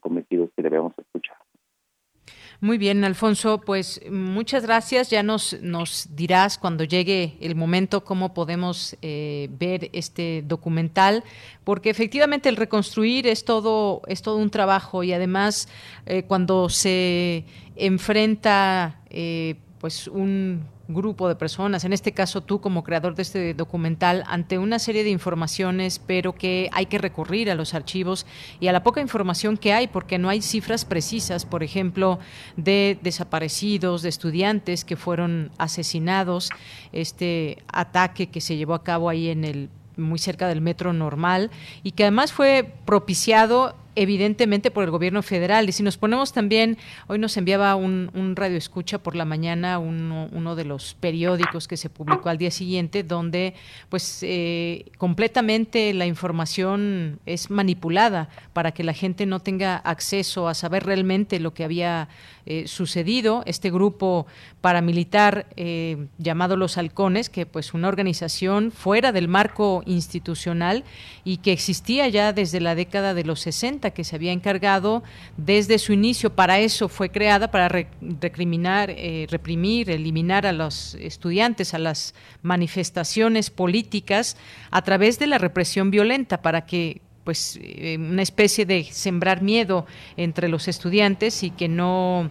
[SPEAKER 1] Muy bien, Alfonso, pues muchas gracias. Ya nos, nos dirás cuando llegue el momento cómo podemos eh, ver este documental, porque efectivamente el reconstruir es todo, es todo un trabajo y además eh, cuando se enfrenta eh, pues un grupo de personas, en este caso tú como creador de este documental, ante una serie de informaciones, pero que hay que recurrir a los archivos y a la poca información que hay, porque no hay cifras precisas, por ejemplo, de desaparecidos, de estudiantes que fueron asesinados, este ataque que se llevó a cabo ahí en el muy cerca del metro normal y que además fue propiciado evidentemente por el gobierno federal. Y si nos ponemos también, hoy nos enviaba un, un radio escucha por la mañana uno, de los periódicos que se publicó al día siguiente, donde pues eh, completamente la información es manipulada para que la gente no tenga acceso a saber realmente lo que había eh, sucedido. Este grupo paramilitar eh, llamado Los Halcones, que pues una organización fuera del marco institucional y que existía ya desde la década de los 60, que se había encargado desde su inicio, para eso fue creada, para recriminar, eh, reprimir, eliminar a los estudiantes, a las manifestaciones políticas a través de la represión violenta, para que pues eh, una especie de sembrar miedo entre los estudiantes y que no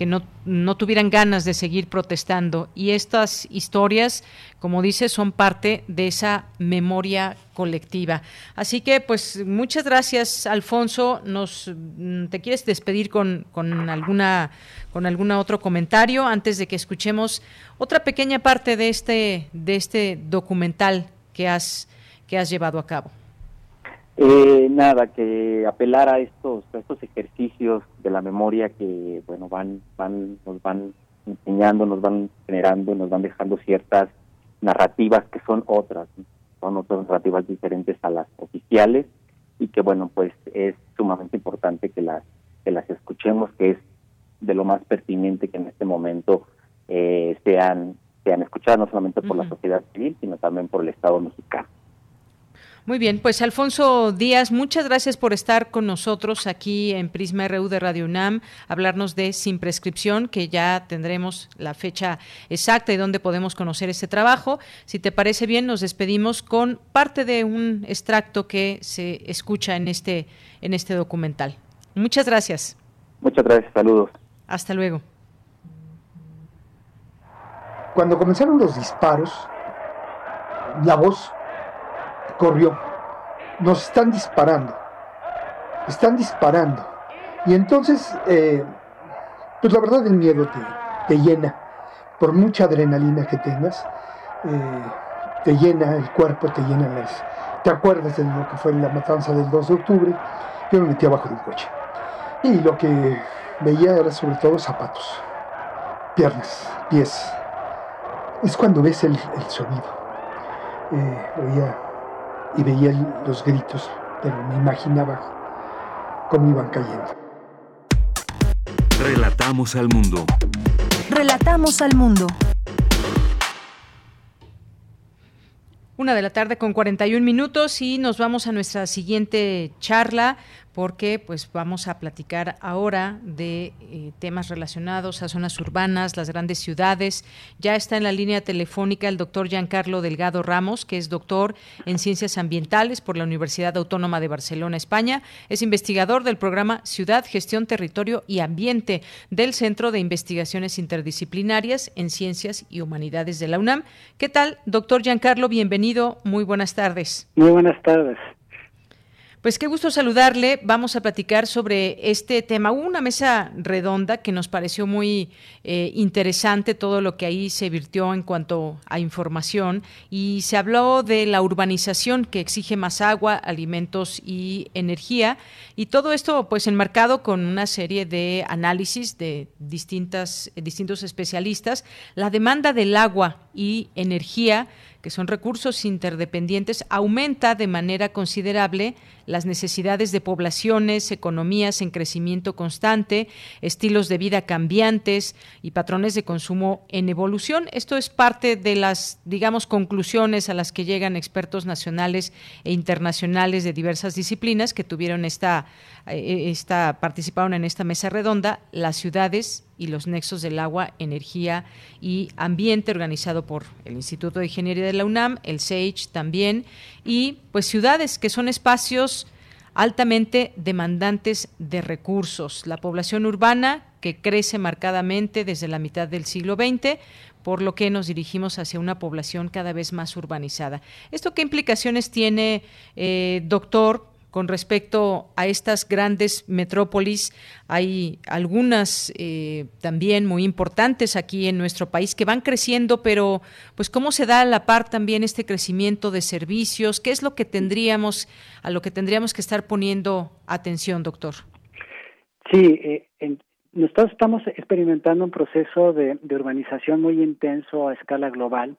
[SPEAKER 1] que no, no, tuvieran ganas de seguir protestando. Y estas historias, como dice, son parte de esa memoria colectiva. Así que, pues, muchas gracias, Alfonso. Nos, mm, ¿Te quieres despedir con, con, alguna, con alguna otro comentario antes de que escuchemos otra pequeña parte de este, de este documental que has, que has llevado a cabo?
[SPEAKER 12] Eh, nada, que apelar a estos, a estos ejercicios de la memoria que, bueno, van, van, nos van enseñando, nos van generando, nos van dejando ciertas narrativas que son otras, son otras narrativas diferentes a las oficiales y que, bueno, pues es sumamente importante que las, que las escuchemos, que es de lo más pertinente que en este momento eh, sean, sean escuchadas, no solamente por la sociedad civil, sino también por el Estado mexicano.
[SPEAKER 1] Muy bien, pues Alfonso Díaz, muchas gracias por estar con nosotros aquí en Prisma RU de Radio UNAM, hablarnos de Sin Prescripción, que ya tendremos la fecha exacta y donde podemos conocer este trabajo. Si te parece bien, nos despedimos con parte de un extracto que se escucha en este, en este documental. Muchas gracias.
[SPEAKER 12] Muchas gracias, saludos.
[SPEAKER 1] Hasta luego.
[SPEAKER 13] Cuando comenzaron los disparos, la voz corrió. Nos están disparando. Están disparando. Y entonces, eh, pues la verdad el miedo te, llena. Por mucha adrenalina que tengas, eh, te llena el cuerpo, te llena las... Te acuerdas de lo que fue la matanza del 2 de octubre. Yo me metí abajo de un coche. Y lo que veía era sobre todo zapatos, piernas, pies. Es cuando ves el, sonido. Eh, y veía los gritos, pero me imaginaba cómo iban cayendo.
[SPEAKER 2] Relatamos al mundo.
[SPEAKER 3] Relatamos al mundo.
[SPEAKER 1] Una de la tarde con 41 minutos y nos vamos a nuestra siguiente charla porque pues vamos a platicar ahora de eh, temas relacionados a zonas urbanas, las grandes ciudades. Ya está en la línea telefónica el doctor Giancarlo Delgado Ramos, que es doctor en ciencias ambientales por la Universidad Autónoma de Barcelona, España. Es investigador del programa Ciudad, Gestión, Territorio y Ambiente del Centro de Investigaciones Interdisciplinarias en Ciencias y Humanidades de la UNAM. ¿Qué tal, doctor Giancarlo? Bienvenido. Muy buenas tardes.
[SPEAKER 14] Muy buenas tardes.
[SPEAKER 1] Pues qué gusto saludarle. Vamos a platicar sobre este tema. Hubo una mesa redonda que nos pareció muy eh, interesante todo lo que ahí se virtió en cuanto a información y se habló de la urbanización que exige más agua, alimentos y energía y todo esto pues enmarcado con una serie de análisis de distintas distintos especialistas. La demanda del agua y energía que son recursos interdependientes, aumenta de manera considerable las necesidades de poblaciones, economías en crecimiento constante, estilos de vida cambiantes y patrones de consumo en evolución. Esto es parte de las, digamos, conclusiones a las que llegan expertos nacionales e internacionales de diversas disciplinas que tuvieron esta, eh, esta participaron en esta mesa redonda, las ciudades y los nexos del agua, energía y ambiente, organizado por el Instituto de Ingeniería de la UNAM, el SAGE también, y pues ciudades que son espacios altamente demandantes de recursos. La población urbana que crece marcadamente desde la mitad del siglo XX, por lo que nos dirigimos hacia una población cada vez más urbanizada. ¿Esto qué implicaciones tiene, eh, doctor, con respecto a estas grandes metrópolis. Hay algunas eh, también muy importantes aquí en nuestro país que van creciendo, pero pues cómo se da a la par también este crecimiento de servicios, qué es lo que tendríamos a lo que tendríamos que estar poniendo atención, doctor.
[SPEAKER 14] Sí, eh, nosotros estamos experimentando un proceso de, urbanización muy intenso a escala global.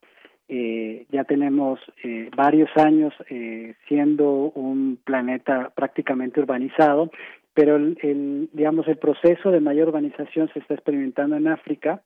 [SPEAKER 14] Eh, ya tenemos eh, varios años eh, siendo un planeta prácticamente urbanizado, pero el, digamos el proceso de mayor urbanización se está experimentando en África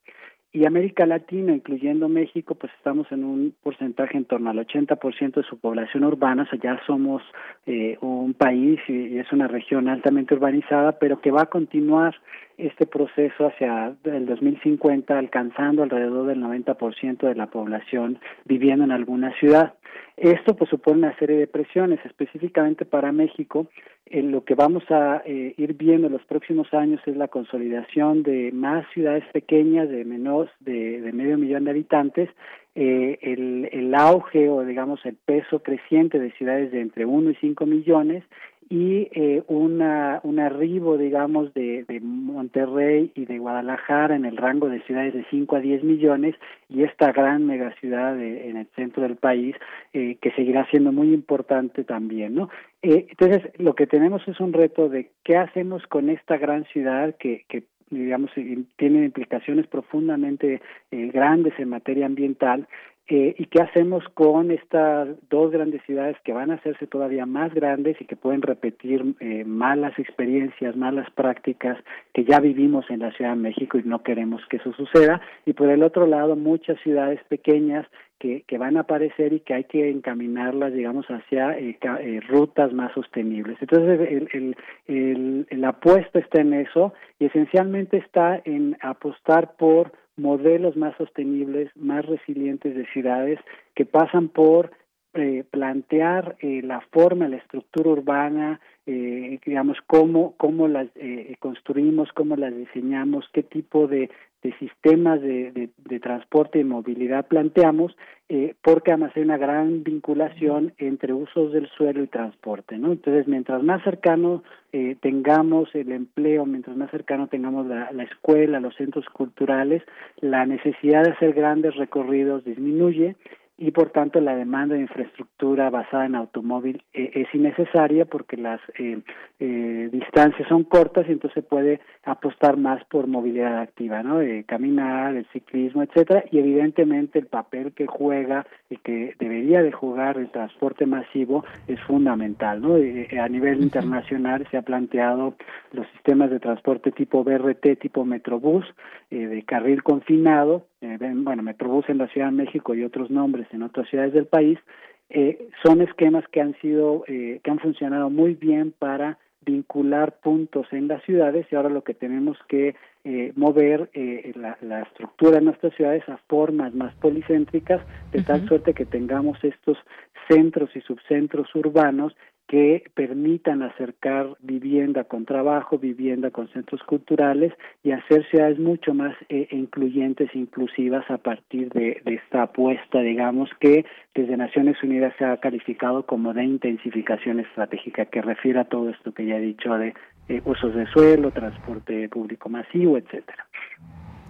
[SPEAKER 14] y América Latina, incluyendo México, pues estamos en un porcentaje en torno al 80% de su población urbana, o sea, ya somos eh, un país y, es una región altamente urbanizada, pero que va a continuar este proceso hacia el 2050, alcanzando alrededor del 90% de la población viviendo en alguna ciudad. Esto pues supone una serie de presiones, específicamente para México. En lo que vamos a eh, ir viendo en los próximos años es la consolidación de más ciudades pequeñas, de menos de, medio millón de habitantes, eh, el, el auge o digamos el peso creciente de ciudades de entre 1 y 5 millones y eh, una, un arribo, digamos, de, de Monterrey y de Guadalajara en el rango de ciudades de 5 a 10 millones y esta gran megaciudad de, en el centro del país eh, que seguirá siendo muy importante también, ¿no? Eh, entonces, lo que tenemos es un reto de qué hacemos con esta gran ciudad que, que digamos, tiene implicaciones profundamente eh, grandes en materia ambiental eh, ¿Y qué hacemos con estas dos grandes ciudades que van a hacerse todavía más grandes y que pueden repetir eh, malas experiencias, malas prácticas que ya vivimos en la Ciudad de México y no queremos que eso suceda? Y por el otro lado, muchas ciudades pequeñas que, que van a aparecer y que hay que encaminarlas, digamos, hacia eh, eh rutas más sostenibles. Entonces, el, el, el, apuesta está en eso y esencialmente está en apostar por modelos más sostenibles, más resilientes de ciudades que pasan por eh, plantear eh, la forma, la estructura urbana, eh, digamos, cómo, cómo las eh, construimos, cómo las diseñamos, qué tipo de, de sistemas de, de, transporte y movilidad planteamos, eh, porque además hay una gran vinculación entre usos del suelo y transporte, ¿no? Entonces, mientras más cercano eh, tengamos el empleo, mientras más cercano tengamos la, la escuela, los centros culturales, la necesidad de hacer grandes recorridos disminuye y por tanto la demanda de infraestructura basada en automóvil eh, es innecesaria porque las eh, eh, distancias son cortas y entonces se puede apostar más por movilidad activa, ¿no? caminar, el ciclismo, etcétera, y evidentemente el papel que juega y que debería de jugar el transporte masivo es fundamental, ¿no? a nivel internacional se ha planteado los sistemas de transporte tipo BRT, tipo Metrobús, de carril confinado, bueno, Metrobús en la Ciudad de México y otros nombres en otras ciudades del país, eh, son esquemas que han sido, eh, que han funcionado muy bien para vincular puntos en las ciudades y ahora lo que tenemos que eh, mover eh, la, la, estructura de nuestras ciudades a formas más policéntricas de tal suerte que tengamos estos centros y subcentros urbanos que permitan acercar vivienda con trabajo, vivienda con centros culturales y hacer ciudades mucho más eh, incluyentes inclusivas a partir de, de, esta apuesta, digamos, que desde Naciones Unidas se ha calificado como de intensificación estratégica, que refiere a todo esto que ya he dicho de eh, usos de suelo, transporte público masivo, etcétera.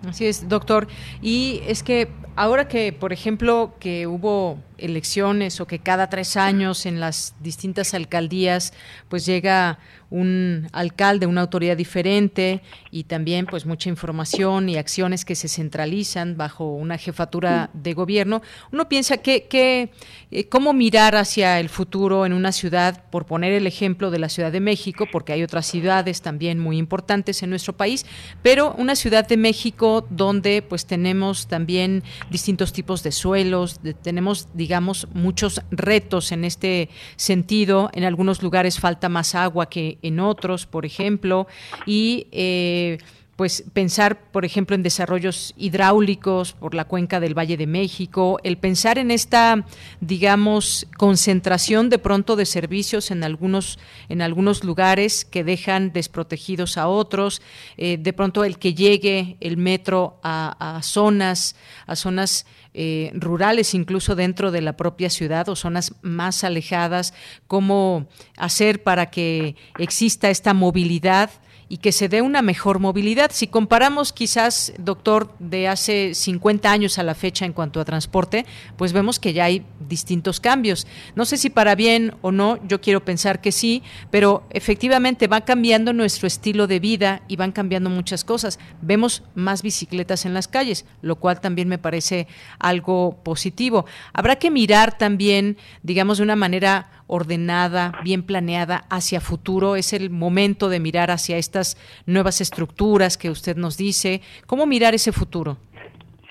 [SPEAKER 1] Así es, doctor. Y es que ahora que, por ejemplo, que hubo elecciones o que cada tres años en las distintas alcaldías pues llega un alcalde, una autoridad diferente y también pues mucha información y acciones que se centralizan bajo una jefatura de gobierno, uno piensa que, eh, cómo mirar hacia el futuro en una ciudad, por poner el ejemplo de la Ciudad de México, porque hay otras ciudades también muy importantes en nuestro país, pero una Ciudad de México donde pues tenemos también distintos tipos de suelos, tenemos digamos, muchos retos en este sentido. En algunos lugares falta más agua que en otros, por ejemplo, y eh, pues pensar, por ejemplo, en desarrollos hidráulicos por la cuenca del Valle de México, el pensar en esta, digamos, concentración de pronto de servicios en algunos, en algunos lugares que dejan desprotegidos a otros, eh, de pronto el que llegue el metro a, zonas, a zonas eh, rurales, incluso dentro de la propia ciudad o zonas más alejadas, cómo hacer para que exista esta movilidad y que se dé una mejor movilidad. Si comparamos quizás, doctor, de hace 50 años a la fecha en cuanto a transporte, pues vemos que ya hay distintos cambios. No sé si para bien o no, yo quiero pensar que sí, pero efectivamente va cambiando nuestro estilo de vida y van cambiando muchas cosas. Vemos más bicicletas en las calles, lo cual también me parece algo positivo. Habrá que mirar también, digamos, de una manera ordenada, bien planeada hacia futuro. Es el momento de mirar hacia estas nuevas estructuras que usted nos dice. ¿Cómo mirar ese futuro?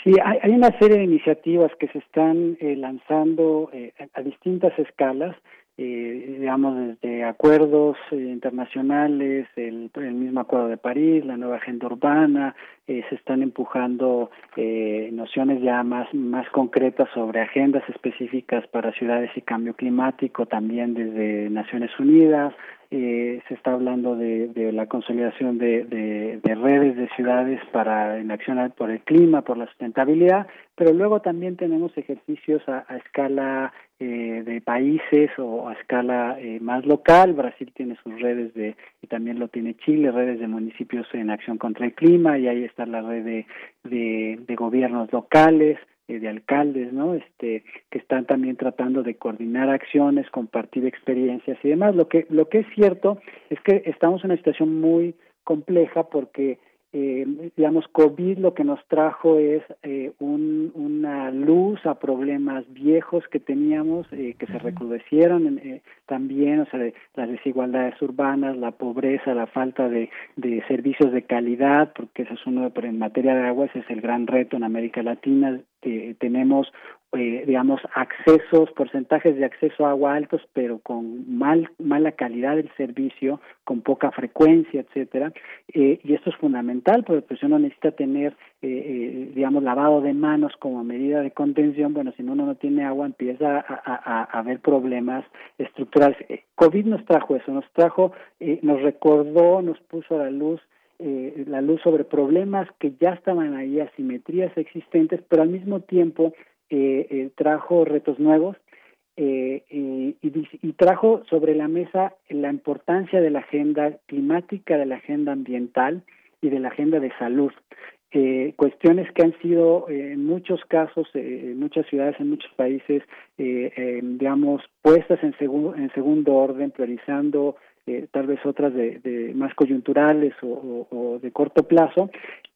[SPEAKER 14] Sí, hay, una serie de iniciativas que se están eh, lanzando eh, a distintas escalas eh, digamos, desde acuerdos eh, internacionales, el, mismo Acuerdo de París, la nueva agenda urbana, eh, se están empujando eh, nociones ya más, más concretas sobre agendas específicas para ciudades y cambio climático, también desde Naciones Unidas, eh, se está hablando de, de la consolidación de, de, de, redes de ciudades para en acción por el clima, por la sustentabilidad, pero luego también tenemos ejercicios a, a escala eh, de países o a escala eh, más local. Brasil tiene sus redes de, y también lo tiene Chile, redes de municipios en acción contra el clima, y ahí está la red de, de, gobiernos locales. Eh, de alcaldes, ¿no? Este, que están también tratando de coordinar acciones, compartir experiencias y demás. Lo que, lo que es cierto es que estamos en una situación muy compleja porque eh, digamos, COVID lo que nos trajo es eh, un, una luz a problemas viejos que teníamos, eh, que se recrudecieron eh, también, o sea, las desigualdades urbanas, la pobreza, la falta de, de servicios de calidad, porque eso es uno, pero en materia de agua ese es el gran reto en América Latina, tenemos eh, digamos, accesos, porcentajes de acceso a agua altos, pero con mal, mala calidad del servicio, con poca frecuencia, etcétera. Eh, y esto es fundamental, porque pues uno necesita tener, eh, eh, digamos, lavado de manos como medida de contención. Bueno, si uno no tiene agua, empieza a, a, a haber problemas estructurales. Eh, COVID nos trajo eso, nos trajo, eh, nos recordó, nos puso a la luz eh, la luz sobre problemas que ya estaban ahí, asimetrías existentes, pero al mismo tiempo eh, eh, trajo retos nuevos eh, y, y, trajo sobre la mesa la importancia de la agenda climática, de la agenda ambiental y de la agenda de salud. Eh, cuestiones que han sido eh, en muchos casos, eh, en muchas ciudades, en muchos países, digamos, puestas en, segu en segundo orden, priorizando tal vez otras de, de más coyunturales o, de corto plazo,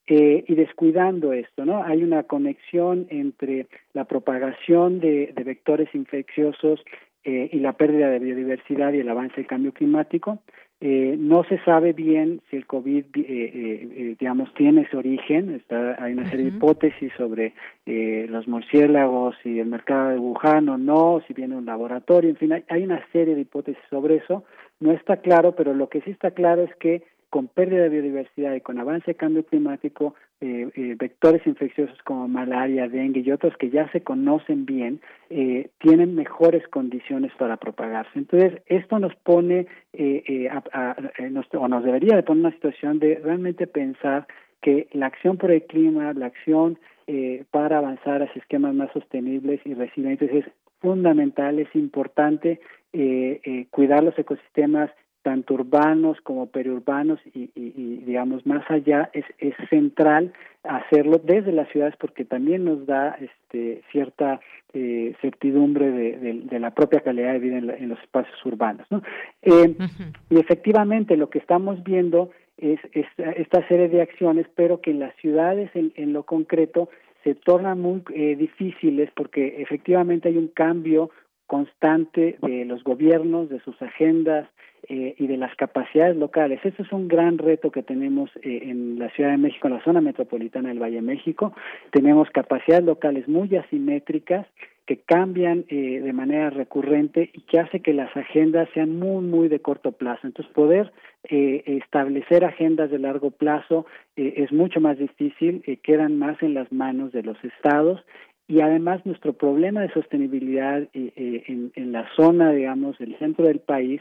[SPEAKER 14] eh, y descuidando esto, ¿no? Hay una conexión entre la propagación de, de vectores infecciosos eh, y la pérdida de biodiversidad y el avance del cambio climático. Eh, no se sabe bien si el COVID, eh, eh, digamos, tiene ese origen. Está, hay una serie uh -huh. de hipótesis sobre eh, los murciélagos y el mercado de Wuhan o no, si viene un laboratorio, en fin, hay, hay una serie de hipótesis sobre eso. No está claro, pero lo que sí está claro es que con pérdida de biodiversidad y con avance de cambio climático, eh, eh, vectores infecciosos como malaria, dengue y otros que ya se conocen bien, eh, tienen mejores condiciones para propagarse. Entonces, esto nos pone, eh, eh, a, a, nos, o nos debería de poner una situación de realmente pensar que la acción por el clima, la acción eh, para avanzar hacia esquemas más sostenibles y resilientes es fundamental, es importante eh, eh, cuidar los ecosistemas tanto urbanos como periurbanos y, y, y, digamos más allá es, es central hacerlo desde las ciudades porque también nos da este cierta eh, certidumbre de, de, de, la propia calidad de vida en, la, en los espacios urbanos ¿no? Eh, uh -huh. y efectivamente lo que estamos viendo es, es, esta serie de acciones pero que en las ciudades en, en lo concreto se tornan muy eh, difíciles porque efectivamente hay un cambio constante de los gobiernos, de sus agendas eh, y de las capacidades locales. Ese es un gran reto que tenemos eh, en la Ciudad de México, en la zona metropolitana del Valle de México. Tenemos capacidades locales muy asimétricas que cambian eh, de manera recurrente y que hace que las agendas sean muy, muy de corto plazo. Entonces, poder eh, establecer agendas de largo plazo eh, es mucho más difícil, quedan más en las manos de los estados y además nuestro problema de sostenibilidad en, en, la zona, digamos, del centro del país,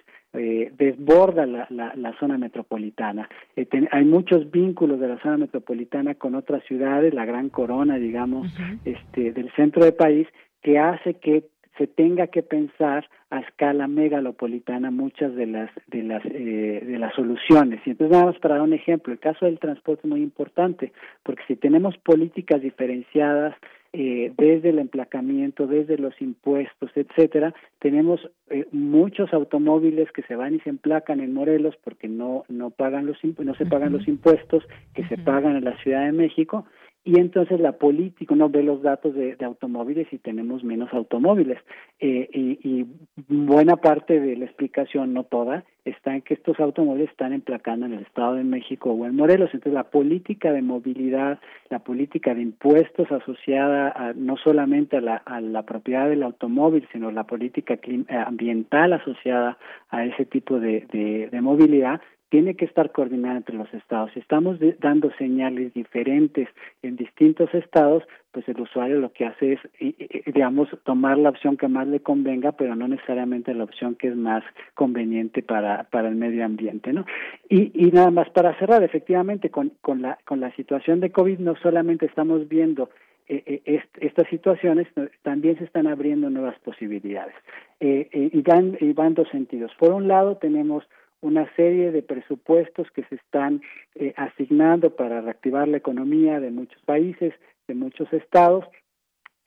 [SPEAKER 14] desborda la, la, zona metropolitana. hay muchos vínculos de la zona metropolitana con otras ciudades, la Gran Corona, digamos, este, del centro del país, que hace que se tenga que pensar a escala megalopolitana muchas de las de las eh, de las soluciones y entonces nada más para dar un ejemplo el caso del transporte es muy importante porque si tenemos políticas diferenciadas eh, desde el emplacamiento desde los impuestos etcétera tenemos eh, muchos automóviles que se van y se emplacan en Morelos porque no no pagan los no se pagan los impuestos que se pagan en la Ciudad de México y entonces la política, uno ve los datos de, automóviles y tenemos menos automóviles. Eh, y, buena parte de la explicación, no toda, está en que estos automóviles están emplacando en el Estado de México o en Morelos. Entonces la política de movilidad, la política de impuestos asociada no solamente a la, a propiedad del automóvil, sino la política eh, ambiental asociada a ese tipo de, de, de movilidad, tiene que estar coordinada entre los estados. Si estamos dando señales diferentes en distintos estados, pues el usuario lo que hace es, digamos, tomar la opción que más le convenga, pero no necesariamente la opción que es más conveniente para, para el medio ambiente, ¿no? Y, y nada más para cerrar, efectivamente, con, con, la, con la situación de COVID no solamente estamos viendo eh, eh estas situaciones también se están abriendo nuevas posibilidades eh, y, van, y van dos sentidos. Por un lado, tenemos una serie de presupuestos que se están eh, asignando para reactivar la economía de muchos países, de muchos estados,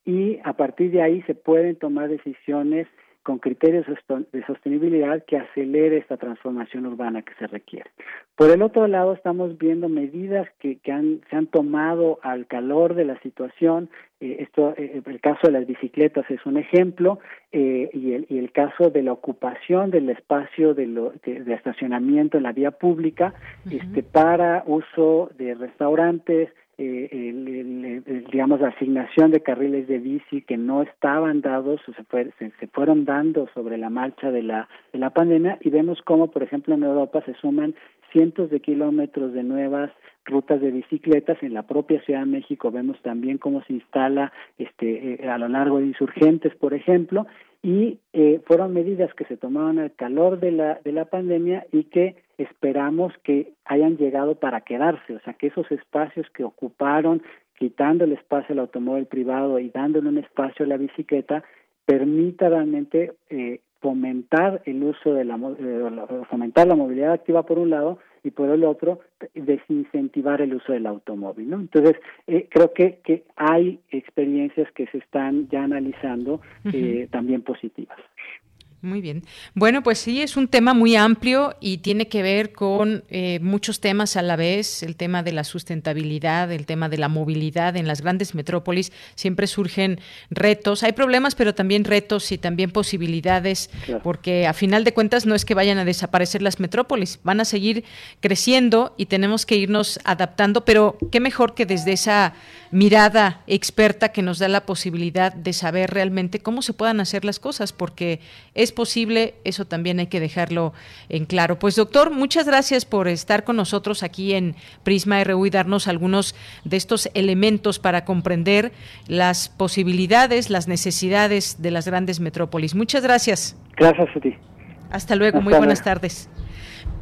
[SPEAKER 14] y a partir de ahí se pueden tomar decisiones con criterios de sostenibilidad que acelere esta transformación urbana que se requiere. Por el otro lado, estamos viendo medidas que, que han, se han tomado al calor de la situación. Eh, esto, eh, el caso de las bicicletas es un ejemplo eh, y, el, y el caso de la ocupación del espacio de, lo, de, estacionamiento en la vía pública este, para uso de restaurantes, eh, digamos, la asignación de carriles de bici que no estaban dados o se, fue, se, fueron dando sobre la marcha de la, de la pandemia y vemos cómo, por ejemplo, en Europa se suman cientos de kilómetros de nuevas rutas de bicicletas. En la propia Ciudad de México vemos también cómo se instala este eh, a lo largo de insurgentes por ejemplo y eh, fueron medidas que se tomaron al calor de la de la pandemia y que esperamos que hayan llegado para quedarse, o sea, que esos espacios que ocuparon, quitando el espacio al automóvil privado y dándole un espacio a la bicicleta, permita realmente eh, fomentar el uso de la eh, fomentar la movilidad activa por un lado y por el otro desincentivar el uso del automóvil no entonces eh, creo que que hay experiencias que se están ya analizando eh, también positivas
[SPEAKER 1] muy bien. Bueno, pues sí, es un tema muy amplio y tiene que ver con eh, muchos temas a la vez, el tema de la sustentabilidad, el tema de la movilidad en las grandes metrópolis. Siempre surgen retos, hay problemas, pero también retos y también posibilidades, porque a final de cuentas no es que vayan a desaparecer las metrópolis, van a seguir creciendo y tenemos que irnos adaptando, pero qué mejor que desde esa mirada experta que nos da la posibilidad de saber realmente cómo se puedan hacer las cosas, porque es posible, eso también hay que dejarlo en claro. Pues doctor, muchas gracias por estar con nosotros aquí en Prisma RU y darnos algunos de estos elementos para comprender las posibilidades, las necesidades de las grandes metrópolis. Muchas gracias.
[SPEAKER 14] Gracias a ti.
[SPEAKER 1] Hasta luego, muy buenas tardes.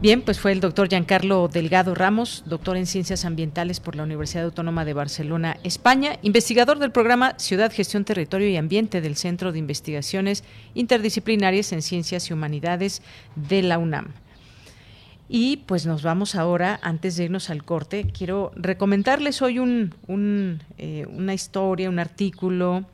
[SPEAKER 1] Bien, pues fue el doctor Giancarlo Delgado Ramos, doctor en Ciencias Ambientales por la Universidad Autónoma de Barcelona, España, investigador del programa Ciudad, Gestión, Territorio y Ambiente del Centro de Investigaciones Interdisciplinarias en Ciencias y Humanidades de la UNAM. Y pues nos vamos ahora, antes de irnos al corte, quiero recomendarles hoy un, eh, una historia, un artículo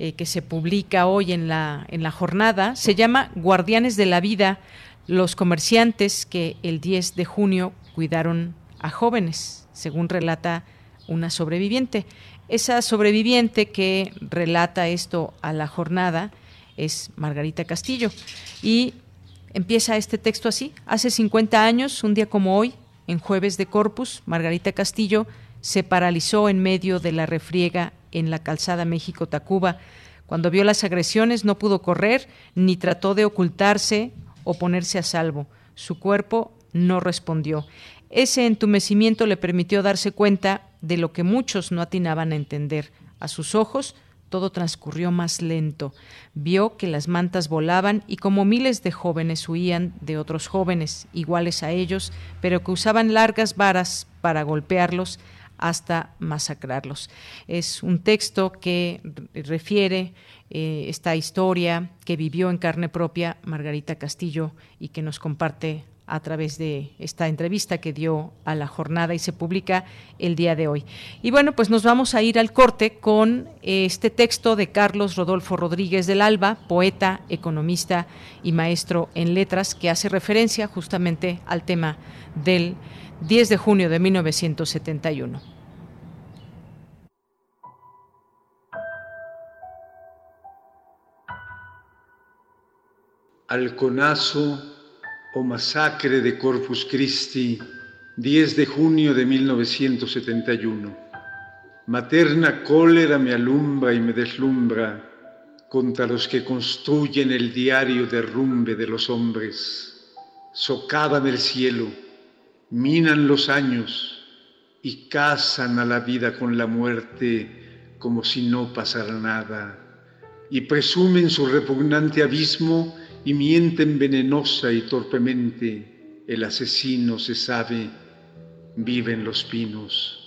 [SPEAKER 1] eh, que se publica hoy en la, en la jornada. Se llama Guardianes de la Vida los comerciantes que el 10 de junio cuidaron a jóvenes, según relata una sobreviviente. Esa sobreviviente que relata esto a la jornada es Margarita Castillo. Y empieza este texto así. Hace 50 años, un día como hoy, en jueves de Corpus, Margarita Castillo se paralizó en medio de la refriega en la calzada México-Tacuba Cuando vio las agresiones no pudo correr ni trató de ocultarse o ponerse a salvo. Su cuerpo no respondió. Ese entumecimiento le permitió darse cuenta de lo que muchos no atinaban a entender. A sus ojos todo transcurrió más lento. Vio que las mantas volaban y como miles de jóvenes huían de otros jóvenes iguales a ellos, pero que usaban largas varas para golpearlos hasta masacrarlos. Es un texto que refiere eh, esta historia que vivió en carne propia Margarita Castillo y que nos comparte a través de esta entrevista que dio a la jornada y se publica el día de hoy. Y bueno, pues nos vamos a ir al corte con este texto de Carlos Rodolfo Rodríguez del Alba, poeta, economista y maestro en letras, que hace referencia justamente al tema del 10 de junio de 1971.
[SPEAKER 15] Alconazo o masacre de Corpus Christi, 10 de junio de 1971. Materna cólera me alumbra y me deslumbra contra los que construyen el diario derrumbe de los hombres. Socavan el cielo, minan los años y cazan a la vida con la muerte como si no pasara nada, y presumen su repugnante abismo y mienten venenosa y torpemente, el asesino se sabe, vive en los pinos.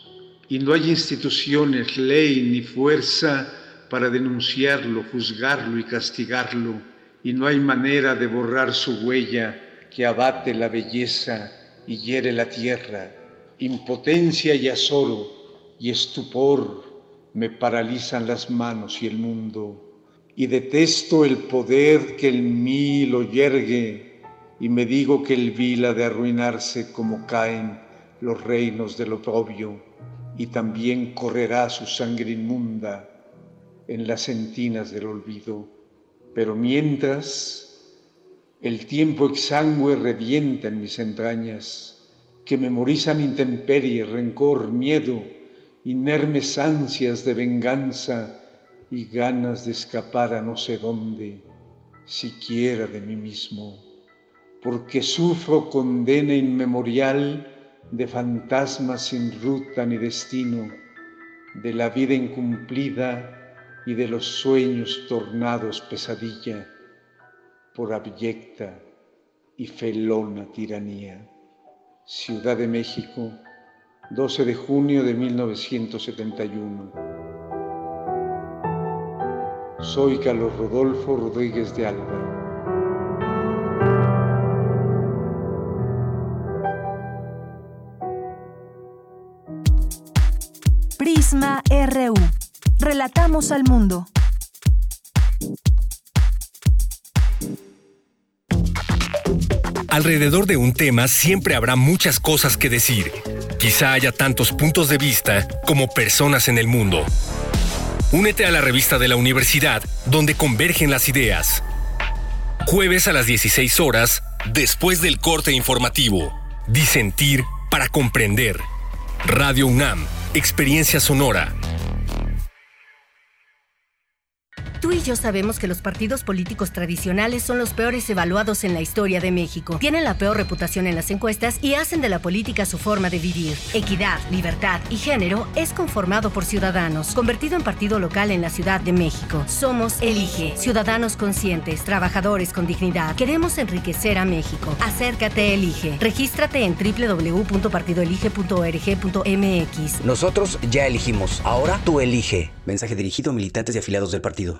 [SPEAKER 15] Y no hay instituciones, ley ni fuerza para denunciarlo, juzgarlo y castigarlo. Y no hay manera de borrar su huella que abate la belleza y hiere la tierra. Impotencia y azoro y estupor me paralizan las manos y el mundo y detesto el poder que en mí lo yergue, y me digo que el vil ha de arruinarse como caen los reinos del oprobio, y también correrá su sangre inmunda en las entinas del olvido. Pero mientras el tiempo exangüe revienta en mis entrañas, que memorizan intemperie, rencor, miedo, inermes ansias de venganza, y ganas de escapar a no sé dónde, siquiera de mí mismo, porque sufro condena inmemorial de fantasmas sin ruta ni destino, de la vida incumplida y de los sueños tornados pesadilla por abyecta y felona tiranía. Ciudad de México, 12 de junio de 1971. Soy Carlos Rodolfo Rodríguez de Alba.
[SPEAKER 3] Prisma RU. Relatamos al mundo.
[SPEAKER 16] Alrededor de un tema siempre habrá muchas cosas que decir. Quizá haya tantos puntos de vista como personas en el mundo. Únete a la revista de la universidad donde convergen las ideas. Jueves a las 16 horas, después del corte informativo. Disentir para comprender. Radio UNAM, Experiencia Sonora.
[SPEAKER 17] Tú y yo sabemos que los partidos políticos tradicionales son los peores evaluados en la historia de México. Tienen la peor reputación en las encuestas y hacen de la política su forma de vivir. Equidad, libertad y género es conformado por ciudadanos, convertido en partido local en la Ciudad de México. Somos Elige, ciudadanos conscientes, trabajadores con dignidad. Queremos enriquecer a México. Acércate, Elige. Regístrate en www.partidoelige.org.mx.
[SPEAKER 18] Nosotros ya elegimos. Ahora tú elige. Mensaje dirigido a militantes y afiliados del partido.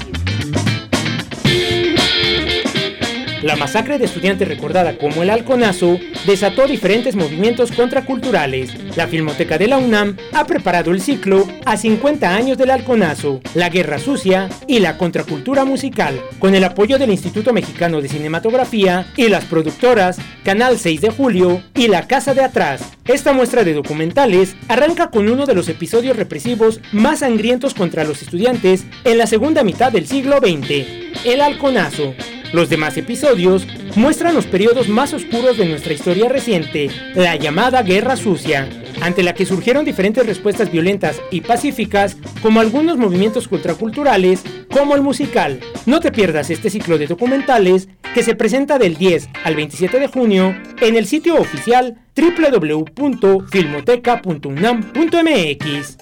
[SPEAKER 4] La masacre de estudiantes recordada como el Halconazo desató diferentes movimientos contraculturales. La Filmoteca de la UNAM ha preparado el ciclo a 50 años del Halconazo, la Guerra Sucia y la Contracultura Musical, con el apoyo del Instituto Mexicano de Cinematografía y las productoras Canal 6 de Julio y La Casa de Atrás. Esta muestra de documentales arranca con uno de los episodios represivos más sangrientos contra los estudiantes en la segunda mitad del siglo XX, el Halconazo. Los demás episodios muestran los periodos más oscuros de nuestra historia reciente, la llamada Guerra Sucia, ante la que surgieron diferentes respuestas violentas y pacíficas, como algunos movimientos contraculturales, como el musical. No te pierdas este ciclo de documentales que se presenta del 10 al 27 de junio en el sitio oficial www.filmoteca.unam.mx.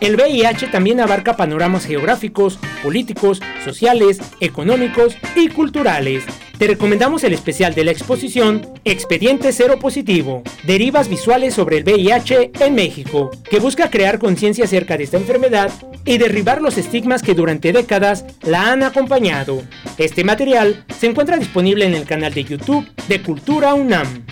[SPEAKER 4] El VIH también abarca panoramas geográficos, políticos, sociales, económicos y culturales. Te recomendamos el especial de la exposición Expediente Cero Positivo, Derivas Visuales sobre el VIH en México, que busca crear conciencia acerca de esta enfermedad y derribar los estigmas que durante décadas la han acompañado. Este material se encuentra disponible en el canal de YouTube de Cultura UNAM.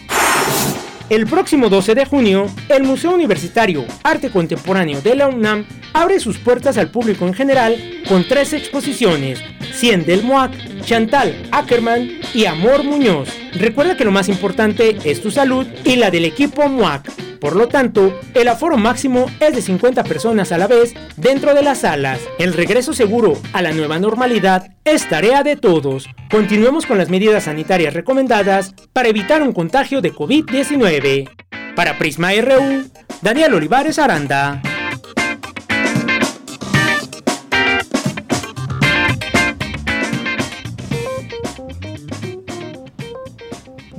[SPEAKER 4] El próximo 12 de junio, el Museo Universitario Arte Contemporáneo de la UNAM abre sus puertas al público en general con tres exposiciones, 100 del MOAC, Chantal Ackerman y Amor Muñoz. Recuerda que lo más importante es tu salud y la del equipo MOAC. Por lo tanto, el aforo máximo es de 50 personas a la vez dentro de las salas. El regreso seguro a la nueva normalidad es tarea de todos. Continuemos con las medidas sanitarias recomendadas para evitar un contagio de COVID-19. Para Prisma RU, Daniel Olivares Aranda.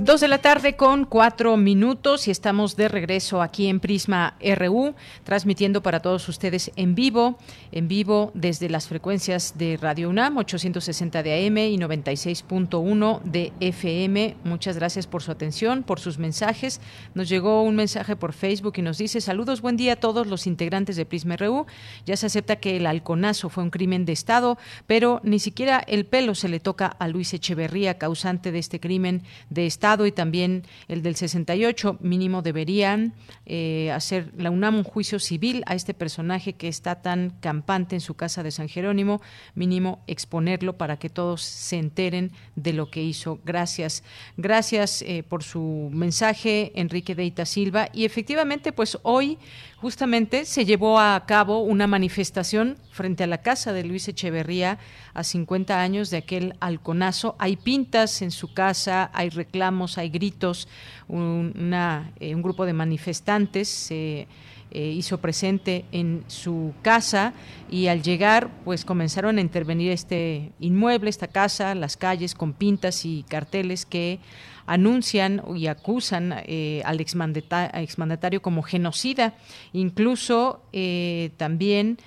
[SPEAKER 1] Dos de la tarde con cuatro minutos y estamos de regreso aquí en Prisma RU, transmitiendo para todos ustedes en vivo, en vivo desde las frecuencias de Radio UNAM, 860 de AM y 96.1 de FM. Muchas gracias por su atención, por sus mensajes. Nos llegó un mensaje por Facebook y nos dice, saludos, buen día a todos los integrantes de Prisma RU. Ya se acepta que el halconazo fue un crimen de Estado, pero ni siquiera el pelo se le toca a Luis Echeverría, causante de este crimen de Estado y también el del 68, mínimo deberían eh, hacer la UNAM un juicio civil a este personaje que está tan campante en su casa de San Jerónimo, mínimo exponerlo para que todos se enteren de lo que hizo. Gracias. Gracias eh, por su mensaje, Enrique Deita Silva. Y efectivamente, pues hoy justamente se llevó a cabo una manifestación frente a la casa de Luis Echeverría a 50 años de aquel halconazo. Hay pintas en su casa, hay reclamos, hay gritos. Una, eh, un grupo de manifestantes se hizo presente en su casa y al llegar pues comenzaron a intervenir este inmueble, esta casa, las calles con pintas y carteles que anuncian y acusan eh, al exmandatario como genocida. Incluso eh, también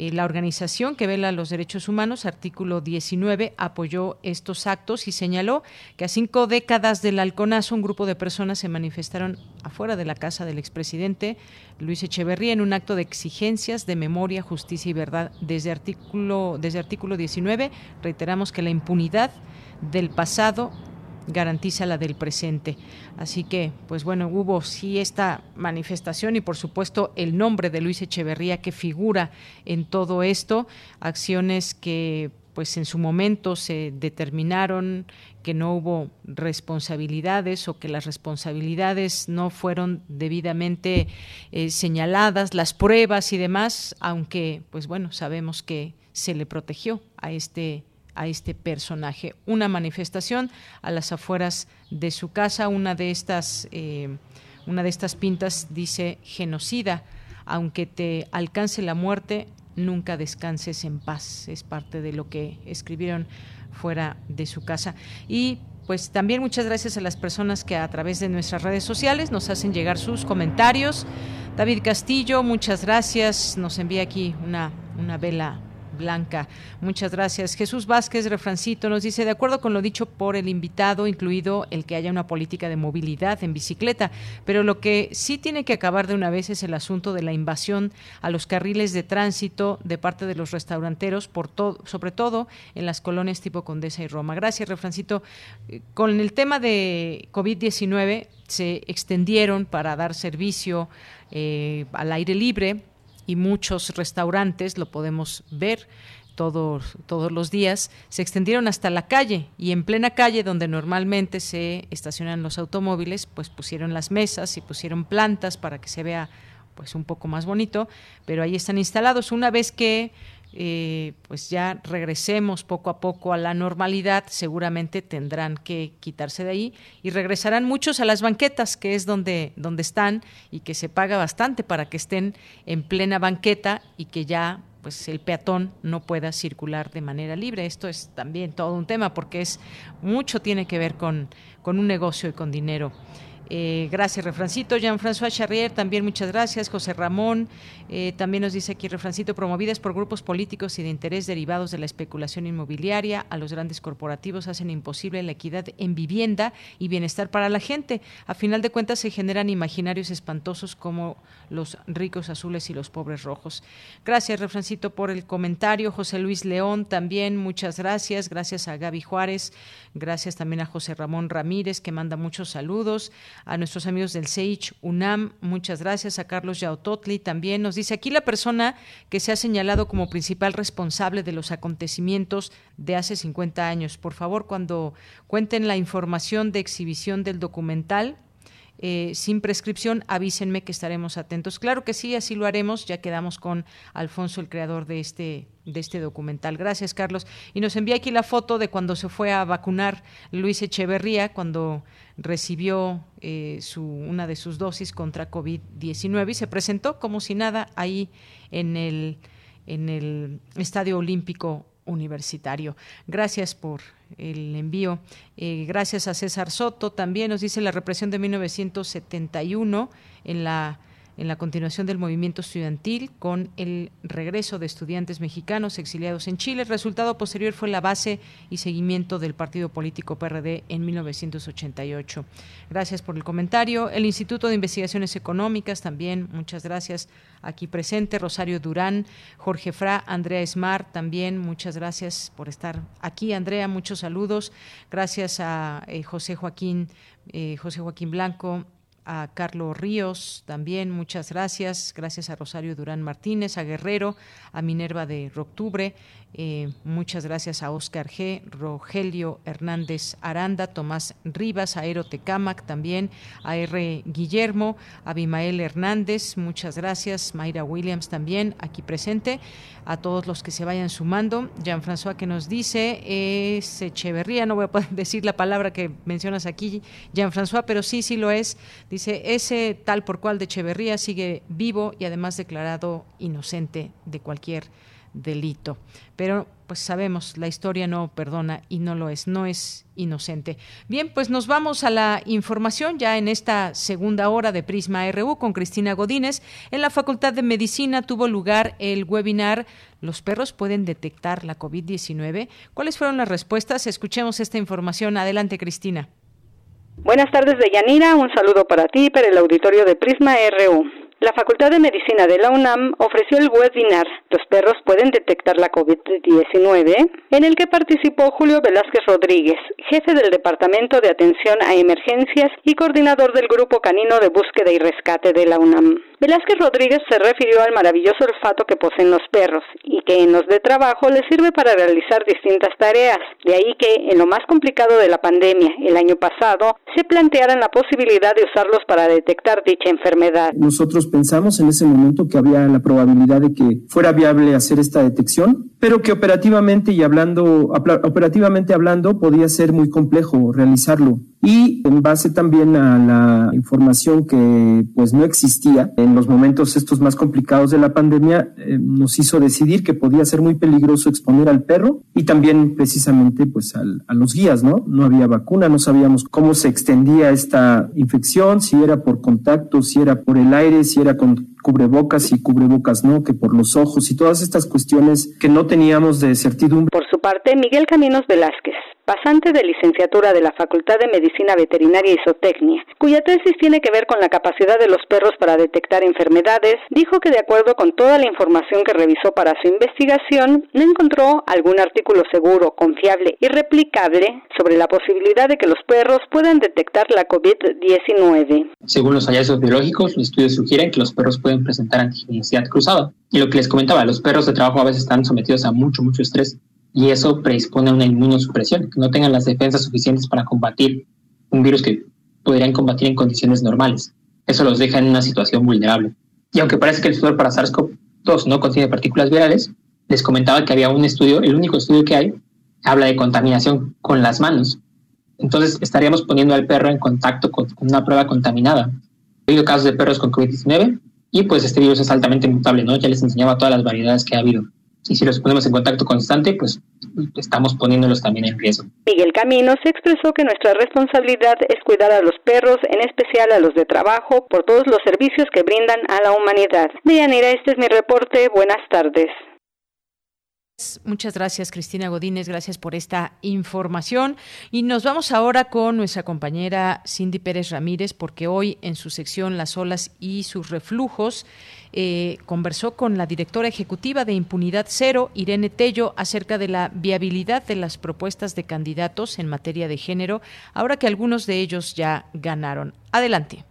[SPEAKER 1] eh, la organización que vela los derechos humanos, artículo 19, apoyó estos actos y señaló que a cinco décadas del halconazo un grupo de personas se manifestaron afuera de la casa del expresidente Luis Echeverría en un acto de exigencias de memoria, justicia y verdad. Desde artículo, desde artículo 19 reiteramos que la impunidad del pasado garantiza la del presente. Así que, pues bueno, hubo sí esta manifestación y por supuesto el nombre de Luis Echeverría que figura en todo esto, acciones que pues en su momento se determinaron que no hubo responsabilidades o que las responsabilidades no fueron debidamente eh, señaladas, las pruebas y demás, aunque pues bueno, sabemos que se le protegió a este a este personaje. Una manifestación a las afueras de su casa, una de estas, eh, una de estas pintas dice genocida, aunque te alcance la muerte, nunca descanses en paz. Es parte de lo que escribieron fuera de su casa. Y pues también muchas gracias a las personas que a través de nuestras redes sociales nos hacen llegar sus comentarios. David Castillo, muchas gracias. Nos envía aquí una, una vela Blanca. Muchas gracias. Jesús Vázquez, refrancito, nos dice, de acuerdo con lo dicho por el invitado, incluido el que haya una política de movilidad en bicicleta, pero lo que sí tiene que acabar de una vez es el asunto de la invasión a los carriles de tránsito de parte de los restauranteros, por todo, sobre todo en las colonias tipo Condesa y Roma. Gracias, refrancito. Con el tema de COVID-19 se extendieron para dar servicio eh, al aire libre y muchos restaurantes, lo podemos ver todos, todos los días, se extendieron hasta la calle y en plena calle donde normalmente se estacionan los automóviles, pues pusieron las mesas y pusieron plantas para que se vea pues un poco más bonito, pero ahí están instalados. Una vez que eh, pues ya regresemos poco a poco a la normalidad, seguramente tendrán que quitarse de ahí y regresarán muchos a las banquetas, que es donde, donde están y que se paga bastante para que estén en plena banqueta y que ya pues el peatón no pueda circular de manera libre. Esto es también todo un tema porque es mucho tiene que ver con, con un negocio y con dinero. Eh, gracias, Refrancito. Jean-François Charrier, también muchas gracias. José Ramón, eh, también nos dice aquí, Refrancito, promovidas por grupos políticos y de interés derivados de la especulación inmobiliaria, a los grandes corporativos hacen imposible la equidad en vivienda y bienestar para la gente. A final de cuentas, se generan imaginarios espantosos como los ricos azules y los pobres rojos. Gracias, Refrancito, por el comentario. José Luis León, también muchas gracias. Gracias a Gaby Juárez. Gracias también a José Ramón Ramírez, que manda muchos saludos a nuestros amigos del SEICH UNAM, muchas gracias, a Carlos Yautotli también nos dice aquí la persona que se ha señalado como principal responsable de los acontecimientos de hace 50 años. Por favor, cuando cuenten la información de exhibición del documental, eh, sin prescripción, avísenme que estaremos atentos. Claro que sí, así lo haremos. Ya quedamos con Alfonso, el creador de este, de este documental. Gracias, Carlos. Y nos envía aquí la foto de cuando se fue a vacunar Luis Echeverría, cuando recibió eh, una de sus dosis contra COVID-19 y se presentó como si nada ahí en el, en el Estadio Olímpico Universitario. Gracias por el envío. Eh, gracias a César Soto también nos dice la represión de 1971 en la en la continuación del movimiento estudiantil con el regreso de estudiantes mexicanos exiliados en Chile. El resultado posterior fue la base y seguimiento del partido político PRD en 1988. Gracias por el comentario. El Instituto de Investigaciones Económicas también, muchas gracias aquí presente. Rosario Durán, Jorge Fra, Andrea Esmar también, muchas gracias por estar aquí. Andrea, muchos saludos. Gracias a eh, José Joaquín, eh, José Joaquín Blanco, a Carlos Ríos también, muchas gracias. Gracias a Rosario Durán Martínez, a Guerrero, a Minerva de Roctubre, eh, muchas gracias a Oscar G., Rogelio Hernández Aranda, Tomás Rivas, a Tecamac también, a R. Guillermo, a Bimael Hernández, muchas gracias, Mayra Williams también aquí presente, a todos los que se vayan sumando. Jean-François que nos dice, es Echeverría, no voy a poder decir la palabra que mencionas aquí, Jean-François, pero sí, sí lo es. Dice, ese tal por cual de Echeverría sigue vivo y además declarado inocente de cualquier delito. Pero pues sabemos, la historia no perdona y no lo es, no es inocente. Bien, pues nos vamos a la información ya en esta segunda hora de Prisma RU con Cristina Godínez. En la Facultad de Medicina tuvo lugar el webinar ¿Los perros pueden detectar la COVID-19? ¿Cuáles fueron las respuestas? Escuchemos esta información. Adelante, Cristina.
[SPEAKER 19] Buenas tardes, Deyanira. Un saludo para ti y para el auditorio de Prisma RU. La Facultad de Medicina de la UNAM ofreció el webinar Los perros pueden detectar la COVID-19, en el que participó Julio Velázquez Rodríguez, jefe del Departamento de Atención a Emergencias y coordinador del Grupo Canino de Búsqueda y Rescate de la UNAM. Velázquez Rodríguez se refirió al maravilloso olfato que poseen los perros y que en los de trabajo les sirve para realizar distintas tareas. De ahí que, en lo más complicado de la pandemia, el año pasado, se plantearan la posibilidad de usarlos para detectar dicha enfermedad.
[SPEAKER 20] Nosotros pensamos en ese momento que había la probabilidad de que fuera viable hacer esta detección, pero que operativamente y hablando, operativamente hablando, podía ser muy complejo realizarlo. Y en base también a la información que pues no existía en los momentos estos más complicados de la pandemia, eh, nos hizo decidir que podía ser muy peligroso exponer al perro y también precisamente pues a los guías, ¿no? No había vacuna, no sabíamos cómo se extendía esta infección, si era por contacto, si era por el aire, si era con cubrebocas y cubrebocas no, que por los ojos y todas estas cuestiones que no teníamos de certidumbre.
[SPEAKER 19] Por su parte, Miguel Caminos Velázquez, pasante de licenciatura de la Facultad de Medicina Veterinaria y Zootecnia, cuya tesis tiene que ver con la capacidad de los perros para detectar enfermedades, dijo que de acuerdo con toda la información que revisó para su investigación, no encontró algún artículo seguro, confiable y replicable sobre la posibilidad de que los perros puedan detectar la COVID-19.
[SPEAKER 21] Según los hallazgos biológicos, los estudios sugieren que los perros pueden presentar antigenicidad cruzada. Y lo que les comentaba, los perros de trabajo a veces están sometidos a mucho, mucho estrés y eso predispone a una inmunosupresión, que no tengan las defensas suficientes para combatir un virus que podrían combatir en condiciones normales. Eso los deja en una situación vulnerable. Y aunque parece que el sudor para SARS-CoV-2 no contiene partículas virales, les comentaba que había un estudio, el único estudio que hay, habla de contaminación con las manos. Entonces estaríamos poniendo al perro en contacto con una prueba contaminada. Ha habido casos de perros con COVID-19 y pues este virus es altamente mutable, ¿no? Ya les enseñaba todas las variedades que ha habido. Y si los ponemos en contacto constante, pues estamos poniéndolos también en riesgo.
[SPEAKER 19] Miguel Camino se expresó que nuestra responsabilidad es cuidar a los perros, en especial a los de trabajo, por todos los servicios que brindan a la humanidad. Deyanira, este es mi reporte. Buenas tardes.
[SPEAKER 1] Muchas gracias, Cristina Godínez. Gracias por esta información. Y nos vamos ahora con nuestra compañera Cindy Pérez Ramírez, porque hoy en su sección Las olas y sus reflujos eh, conversó con la directora ejecutiva de Impunidad Cero, Irene Tello, acerca de la viabilidad de las propuestas de candidatos en materia de género, ahora que algunos de ellos ya ganaron. Adelante.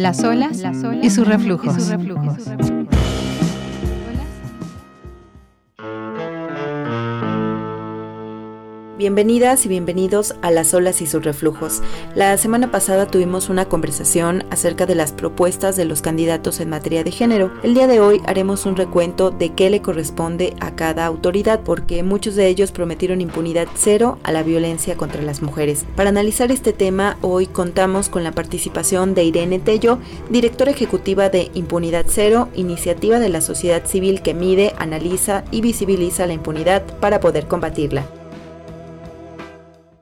[SPEAKER 22] Las olas, y sus reflujos. Bienvenidas y bienvenidos a Las olas y sus reflujos. La semana pasada tuvimos una conversación acerca de las propuestas de los candidatos en materia de género. El día de hoy haremos un recuento de qué le corresponde a cada autoridad, porque muchos de ellos prometieron impunidad cero a la violencia contra las mujeres. Para analizar este tema, hoy contamos con la participación de Irene Tello, directora ejecutiva de Impunidad Cero, iniciativa de la sociedad civil que mide, analiza y visibiliza la impunidad para poder combatirla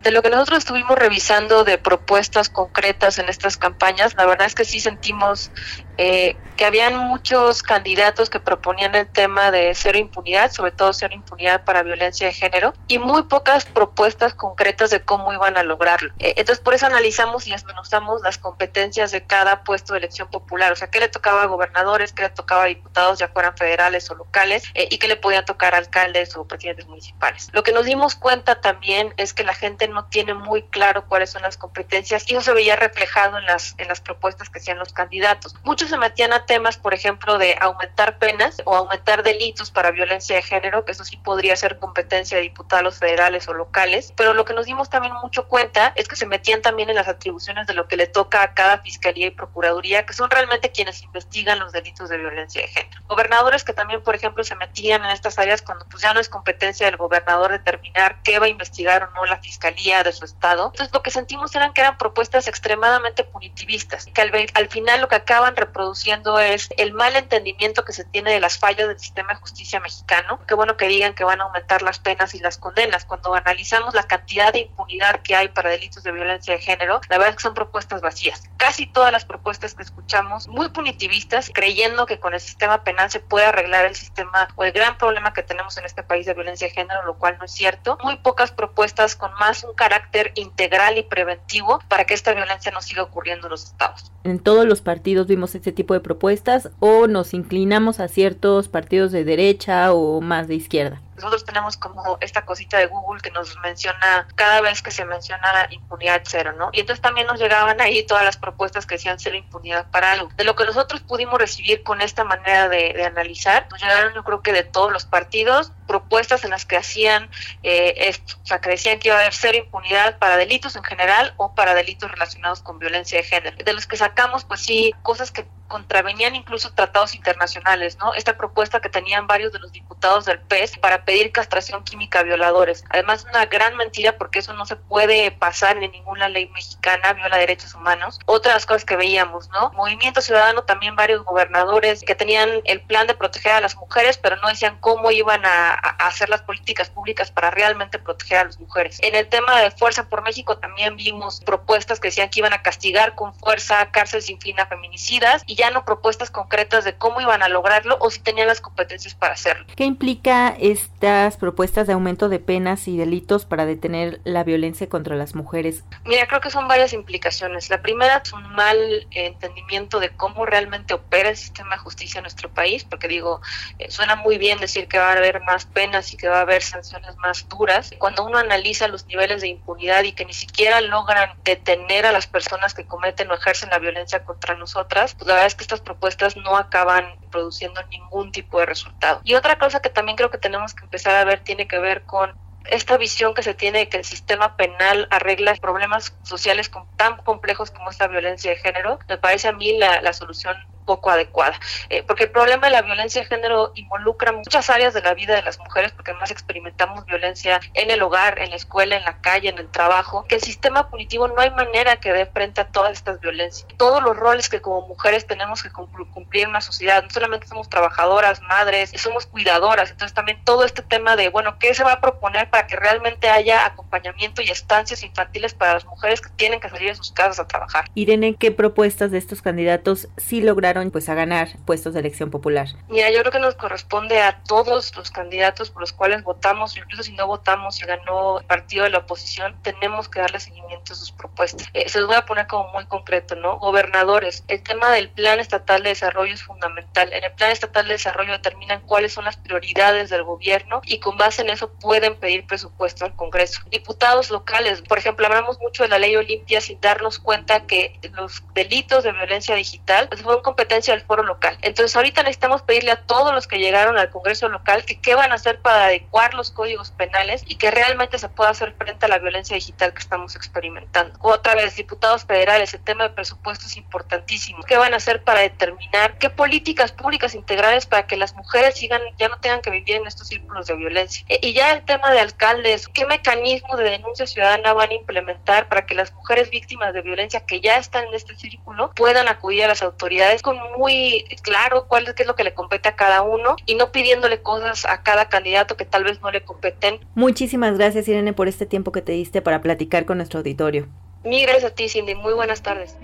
[SPEAKER 23] de lo que nosotros estuvimos revisando de propuestas concretas en estas campañas, la verdad es que sí sentimos eh, que habían muchos candidatos que proponían el tema de cero impunidad, sobre todo cero impunidad para violencia de género, y muy pocas propuestas concretas de cómo iban a lograrlo. Eh, entonces, por eso analizamos y desmenuzamos las competencias de cada puesto de elección popular, o sea, qué le tocaba a gobernadores, qué le tocaba a diputados, ya fueran federales o locales, eh, y qué le podía tocar a alcaldes o presidentes municipales. Lo que nos dimos cuenta también es que la gente no tiene muy claro cuáles son las competencias, y eso se veía reflejado en las, en las propuestas que hacían los candidatos. Muchos se metían a temas, por ejemplo, de aumentar penas o aumentar delitos para violencia de género, que eso sí podría ser competencia de diputados federales o locales, pero lo que nos dimos también mucho cuenta es que se metían también en las atribuciones de lo que le toca a cada fiscalía y procuraduría, que son realmente quienes investigan los delitos de violencia de género. Gobernadores que también, por ejemplo, se metían en estas áreas cuando pues ya no es competencia del gobernador determinar qué va a investigar o no la fiscalía de su estado. Entonces lo que sentimos eran que eran propuestas extremadamente punitivistas, que al, al final lo que acaban produciendo es el mal entendimiento que se tiene de las fallas del sistema de justicia mexicano. Qué bueno que digan que van a aumentar las penas y las condenas. Cuando analizamos la cantidad de impunidad que hay para delitos de violencia de género, la verdad es que son propuestas vacías. Casi todas las propuestas que escuchamos, muy punitivistas, creyendo que con el sistema penal se puede arreglar el sistema o el gran problema que tenemos en este país de violencia de género, lo cual no es cierto. Muy pocas propuestas con más un carácter integral y preventivo para que esta violencia no siga ocurriendo en los estados.
[SPEAKER 22] En todos los partidos vimos este tipo de propuestas o nos inclinamos a ciertos partidos de derecha o más de izquierda?
[SPEAKER 23] nosotros tenemos como esta cosita de Google que nos menciona cada vez que se menciona impunidad cero, ¿no? Y entonces también nos llegaban ahí todas las propuestas que decían cero impunidad para algo. De lo que nosotros pudimos recibir con esta manera de, de analizar, nos llegaron yo creo que de todos los partidos propuestas en las que hacían eh, esto, o sea, que decían que iba a haber cero impunidad para delitos en general o para delitos relacionados con violencia de género. De los que sacamos, pues sí, cosas que contravenían incluso tratados internacionales, ¿no? Esta propuesta que tenían varios de los diputados del PES para pedir castración química a violadores. Además, una gran mentira porque eso no se puede pasar en ninguna ley mexicana, viola derechos humanos. Otras cosas que veíamos, ¿no? Movimiento Ciudadano, también varios gobernadores que tenían el plan de proteger a las mujeres, pero no decían cómo iban a, a hacer las políticas públicas para realmente proteger a las mujeres. En el tema de Fuerza por México también vimos propuestas que decían que iban a castigar con fuerza cárcel sin fin a feminicidas y ya no propuestas concretas de cómo iban a lograrlo o si tenían las competencias para hacerlo.
[SPEAKER 22] ¿Qué implica estas propuestas de aumento de penas y delitos para detener la violencia contra las mujeres?
[SPEAKER 23] Mira, creo que son varias implicaciones. La primera es un mal entendimiento de cómo realmente opera el sistema de justicia en nuestro país, porque digo, eh, suena muy bien decir que va a haber más penas y que va a haber sanciones más duras. Cuando uno analiza los niveles de impunidad y que ni siquiera logran detener a las personas que cometen o ejercen la violencia contra nosotras, pues la verdad es que estas propuestas no acaban produciendo ningún tipo de resultado. Y otra cosa que también creo que tenemos que empezar a ver tiene que ver con esta visión que se tiene de que el sistema penal arregla problemas sociales tan complejos como esta violencia de género, me parece a mí la, la solución poco adecuada. Eh, porque el problema de la violencia de género involucra muchas áreas de la vida de las mujeres, porque además experimentamos violencia en el hogar, en la escuela, en la calle, en el trabajo, que el sistema punitivo no hay manera que dé frente a todas estas violencias. Todos los roles que como mujeres tenemos que cumplir en una sociedad, no solamente somos trabajadoras, madres, somos cuidadoras, entonces también todo este tema de, bueno, ¿qué se va a proponer para que realmente haya acompañamiento y estancias infantiles para las mujeres que tienen que salir de sus casas a trabajar?
[SPEAKER 22] Irene, ¿qué propuestas de estos candidatos sí lograron pues a ganar puestos de elección popular?
[SPEAKER 23] Mira, yo creo que nos corresponde a todos los candidatos por los cuales votamos, incluso si no votamos y ganó el partido de la oposición, tenemos que darle seguimiento a sus propuestas. Eh, se los voy a poner como muy concreto, ¿no? Gobernadores, el tema del plan estatal de desarrollo es fundamental. En el plan estatal de desarrollo determinan cuáles son las prioridades del gobierno y con base en eso pueden pedir presupuesto al Congreso. Diputados locales, por ejemplo, hablamos mucho de la ley Olimpia sin darnos cuenta que los delitos de violencia digital pues, fueron competencia del foro local. Entonces ahorita necesitamos pedirle a todos los que llegaron al Congreso local que qué van a hacer para adecuar los códigos penales y que realmente se pueda hacer frente a la violencia digital que estamos experimentando. Otra vez, diputados federales, el tema de presupuesto es importantísimo. ¿Qué van a hacer para determinar qué políticas públicas integrales para que las mujeres sigan, ya no tengan que vivir en estos círculos de violencia? E, y ya el tema de alcaldes, ¿qué mecanismo de denuncia ciudadana van a implementar para que las mujeres víctimas de violencia que ya están en este círculo puedan acudir a las autoridades con muy claro cuál es, qué es lo que le compete a cada uno y no pidiéndole cosas a cada candidato que tal vez no le competen.
[SPEAKER 22] Muchísimas gracias Irene por este tiempo que te diste para platicar con nuestro auditorio.
[SPEAKER 23] Mil gracias a ti Cindy, muy buenas tardes.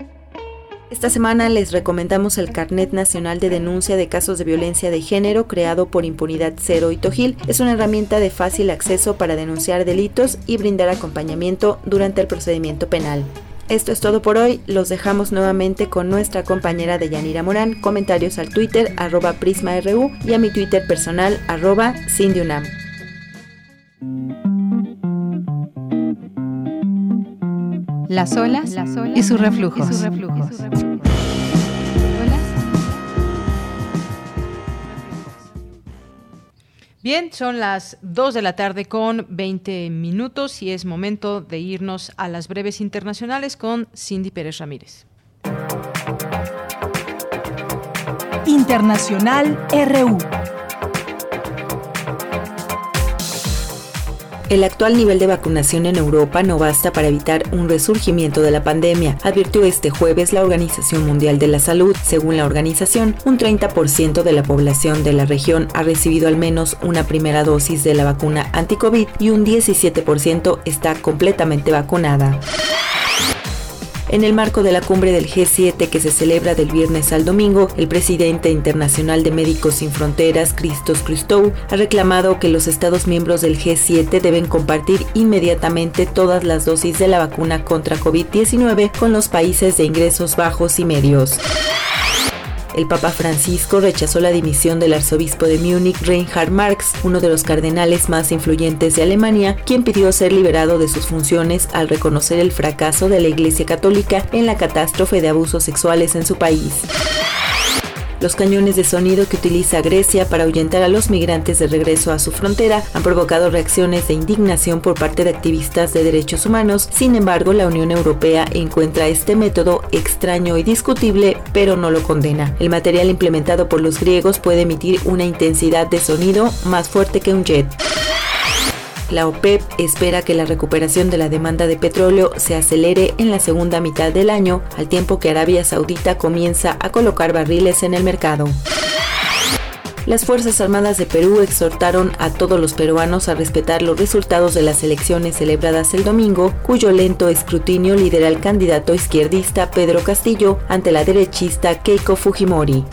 [SPEAKER 22] Esta semana les recomendamos el Carnet Nacional de Denuncia de Casos de Violencia de Género creado por Impunidad Cero y Tojil. Es una herramienta de fácil acceso para denunciar delitos y brindar acompañamiento durante el procedimiento penal. Esto es todo por hoy. Los dejamos nuevamente con nuestra compañera de Yanira Morán. Comentarios al Twitter arroba PrismaRU y a mi Twitter personal arroba CindyUNAM.
[SPEAKER 3] Las olas, Las olas y sus reflujos. Y sus reflujos.
[SPEAKER 1] Bien, son las 2 de la tarde con 20 minutos y es momento de irnos a las breves internacionales con Cindy Pérez Ramírez.
[SPEAKER 3] Internacional RU.
[SPEAKER 22] El actual nivel de vacunación en Europa no basta para evitar un resurgimiento de la pandemia, advirtió este jueves la Organización Mundial de la Salud. Según la organización, un 30% de la población de la región ha recibido al menos una primera dosis de la vacuna anti-COVID y un 17% está completamente vacunada. En el marco de la cumbre del G7 que se celebra del viernes al domingo, el presidente internacional de Médicos Sin Fronteras, Christos Christou, ha reclamado que los Estados miembros del G7 deben compartir inmediatamente todas las dosis de la vacuna contra COVID-19 con los países de ingresos bajos y medios. El Papa Francisco rechazó la dimisión del arzobispo de Múnich, Reinhard Marx, uno de los cardenales más influyentes de Alemania, quien pidió ser liberado de sus funciones al reconocer el fracaso de la Iglesia Católica en la catástrofe de abusos sexuales en su país. Los cañones de sonido que utiliza Grecia para ahuyentar a los migrantes de regreso a su frontera han provocado reacciones de indignación por parte de activistas de derechos humanos. Sin embargo, la Unión Europea encuentra este método extraño y discutible, pero no lo condena. El material implementado por los griegos puede emitir una intensidad de sonido más fuerte que un jet. La OPEP espera que la recuperación de la demanda de petróleo se acelere en la segunda mitad del año, al tiempo que Arabia Saudita comienza a colocar barriles en el mercado. Las Fuerzas Armadas de Perú exhortaron a todos los peruanos a respetar los resultados de las elecciones celebradas el domingo, cuyo lento escrutinio lidera el candidato izquierdista Pedro Castillo ante la derechista Keiko Fujimori.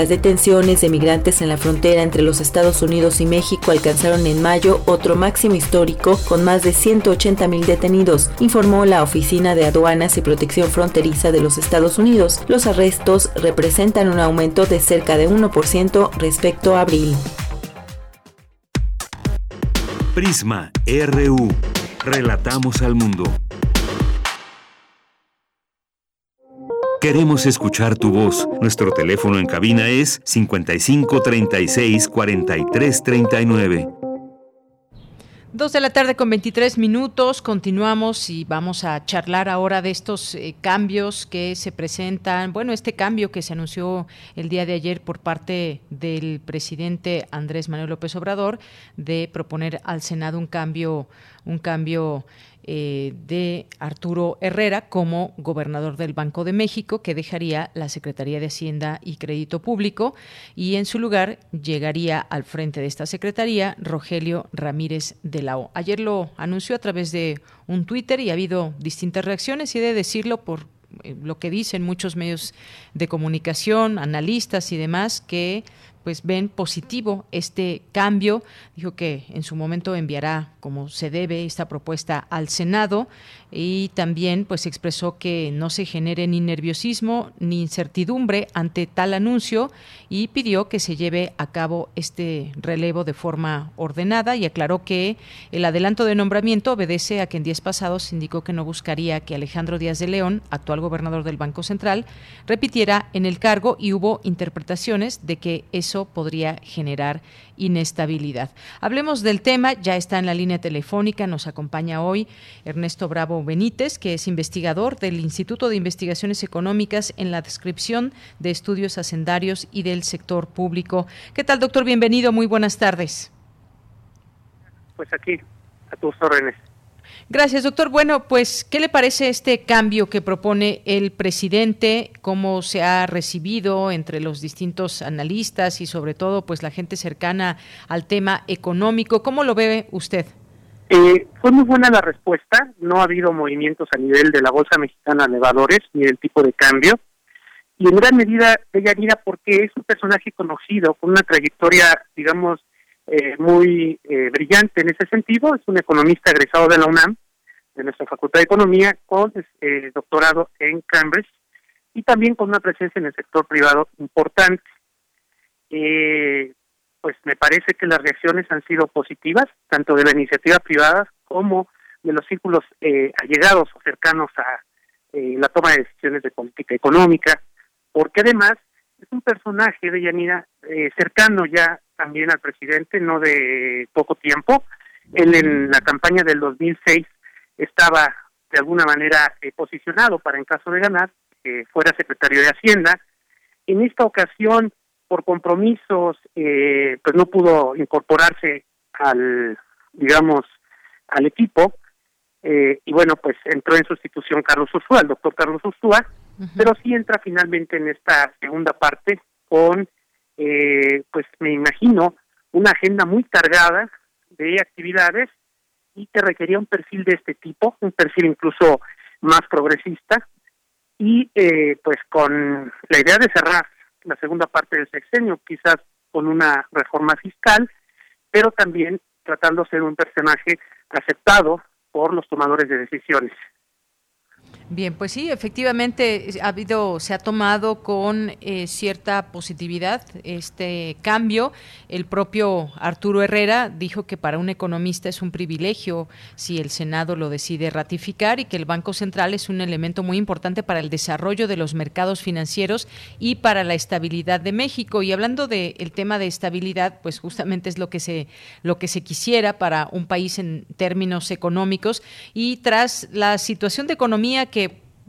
[SPEAKER 22] Las detenciones de migrantes en la frontera entre los Estados Unidos y México alcanzaron en mayo otro máximo histórico con más de 180 mil detenidos, informó la Oficina de Aduanas y Protección Fronteriza de los Estados Unidos. Los arrestos representan un aumento de cerca de 1% respecto a abril.
[SPEAKER 2] Prisma RU. Relatamos al mundo. Queremos escuchar tu voz. Nuestro teléfono en cabina es 55 36 43 39.
[SPEAKER 1] Dos de la tarde con 23 minutos, continuamos y vamos a charlar ahora de estos eh, cambios que se presentan. Bueno, este cambio que se anunció el día de ayer por parte del presidente Andrés Manuel López Obrador de proponer al Senado un cambio, un cambio eh, de Arturo Herrera como gobernador del Banco de México, que dejaría la Secretaría de Hacienda y Crédito Público, y en su lugar llegaría al frente de esta Secretaría Rogelio Ramírez de la O. Ayer lo anunció a través de un Twitter y ha habido distintas reacciones, y he de decirlo por eh, lo que dicen muchos medios de comunicación, analistas y demás, que pues ven positivo este cambio. Dijo que en su momento enviará como se debe esta propuesta al Senado y también pues expresó que no se genere ni nerviosismo ni incertidumbre ante tal anuncio y pidió que se lleve a cabo este relevo de forma ordenada y aclaró que el adelanto de nombramiento obedece a que en días pasados indicó que no buscaría que Alejandro Díaz de León, actual gobernador del Banco Central, repitiera en el cargo y hubo interpretaciones de que eso podría generar inestabilidad. Hablemos del tema, ya está en la línea telefónica, nos acompaña hoy Ernesto Bravo Benítez, que es investigador del Instituto de Investigaciones Económicas en la descripción de estudios hacendarios y del sector público. ¿Qué tal, doctor? Bienvenido, muy buenas tardes.
[SPEAKER 24] Pues aquí, a tus órdenes.
[SPEAKER 1] Gracias, doctor. Bueno, pues, ¿qué le parece este cambio que propone el presidente? ¿Cómo se ha recibido entre los distintos analistas y sobre todo, pues, la gente cercana al tema económico? ¿Cómo lo ve usted?
[SPEAKER 24] Eh, fue muy buena la respuesta. No ha habido movimientos a nivel de la Bolsa Mexicana de Valores ni del tipo de cambio. Y en gran medida, ella mira porque es un personaje conocido, con una trayectoria, digamos, eh, muy eh, brillante en ese sentido. Es un economista egresado de la UNAM, de nuestra Facultad de Economía, con eh, doctorado en Cambridge y también con una presencia en el sector privado importante. Pues me parece que las reacciones han sido positivas, tanto de la iniciativa privada como de los círculos allegados o cercanos a la toma de decisiones de política económica, porque además es un personaje de Yanira cercano ya también al presidente, no de poco tiempo. Él en la campaña del 2006 estaba de alguna manera eh, posicionado para en caso de ganar fuera secretario de Hacienda. En esta ocasión, por compromisos, eh, pues no pudo incorporarse al, digamos, al equipo. Eh, y bueno, pues entró en sustitución Carlos Ursúa, el doctor Carlos Ursúa, pero sí entra finalmente en esta segunda parte con eh, pues me imagino una agenda muy cargada de actividades y que requería un perfil de este tipo, un perfil incluso más progresista y eh, pues con la idea de cerrar la segunda parte del sexenio, quizás con una reforma fiscal, pero también tratando de ser un personaje aceptado por los tomadores de decisiones.
[SPEAKER 1] Bien, pues sí, efectivamente ha habido, se ha tomado con eh, cierta positividad este cambio. El propio Arturo Herrera dijo que para un economista es un privilegio si el Senado lo decide ratificar y que el Banco Central es un elemento muy importante para el desarrollo de los mercados financieros y para la estabilidad de México. Y hablando del tema de estabilidad, pues justamente es lo que se lo que se quisiera para un país en términos económicos y tras la situación de economía que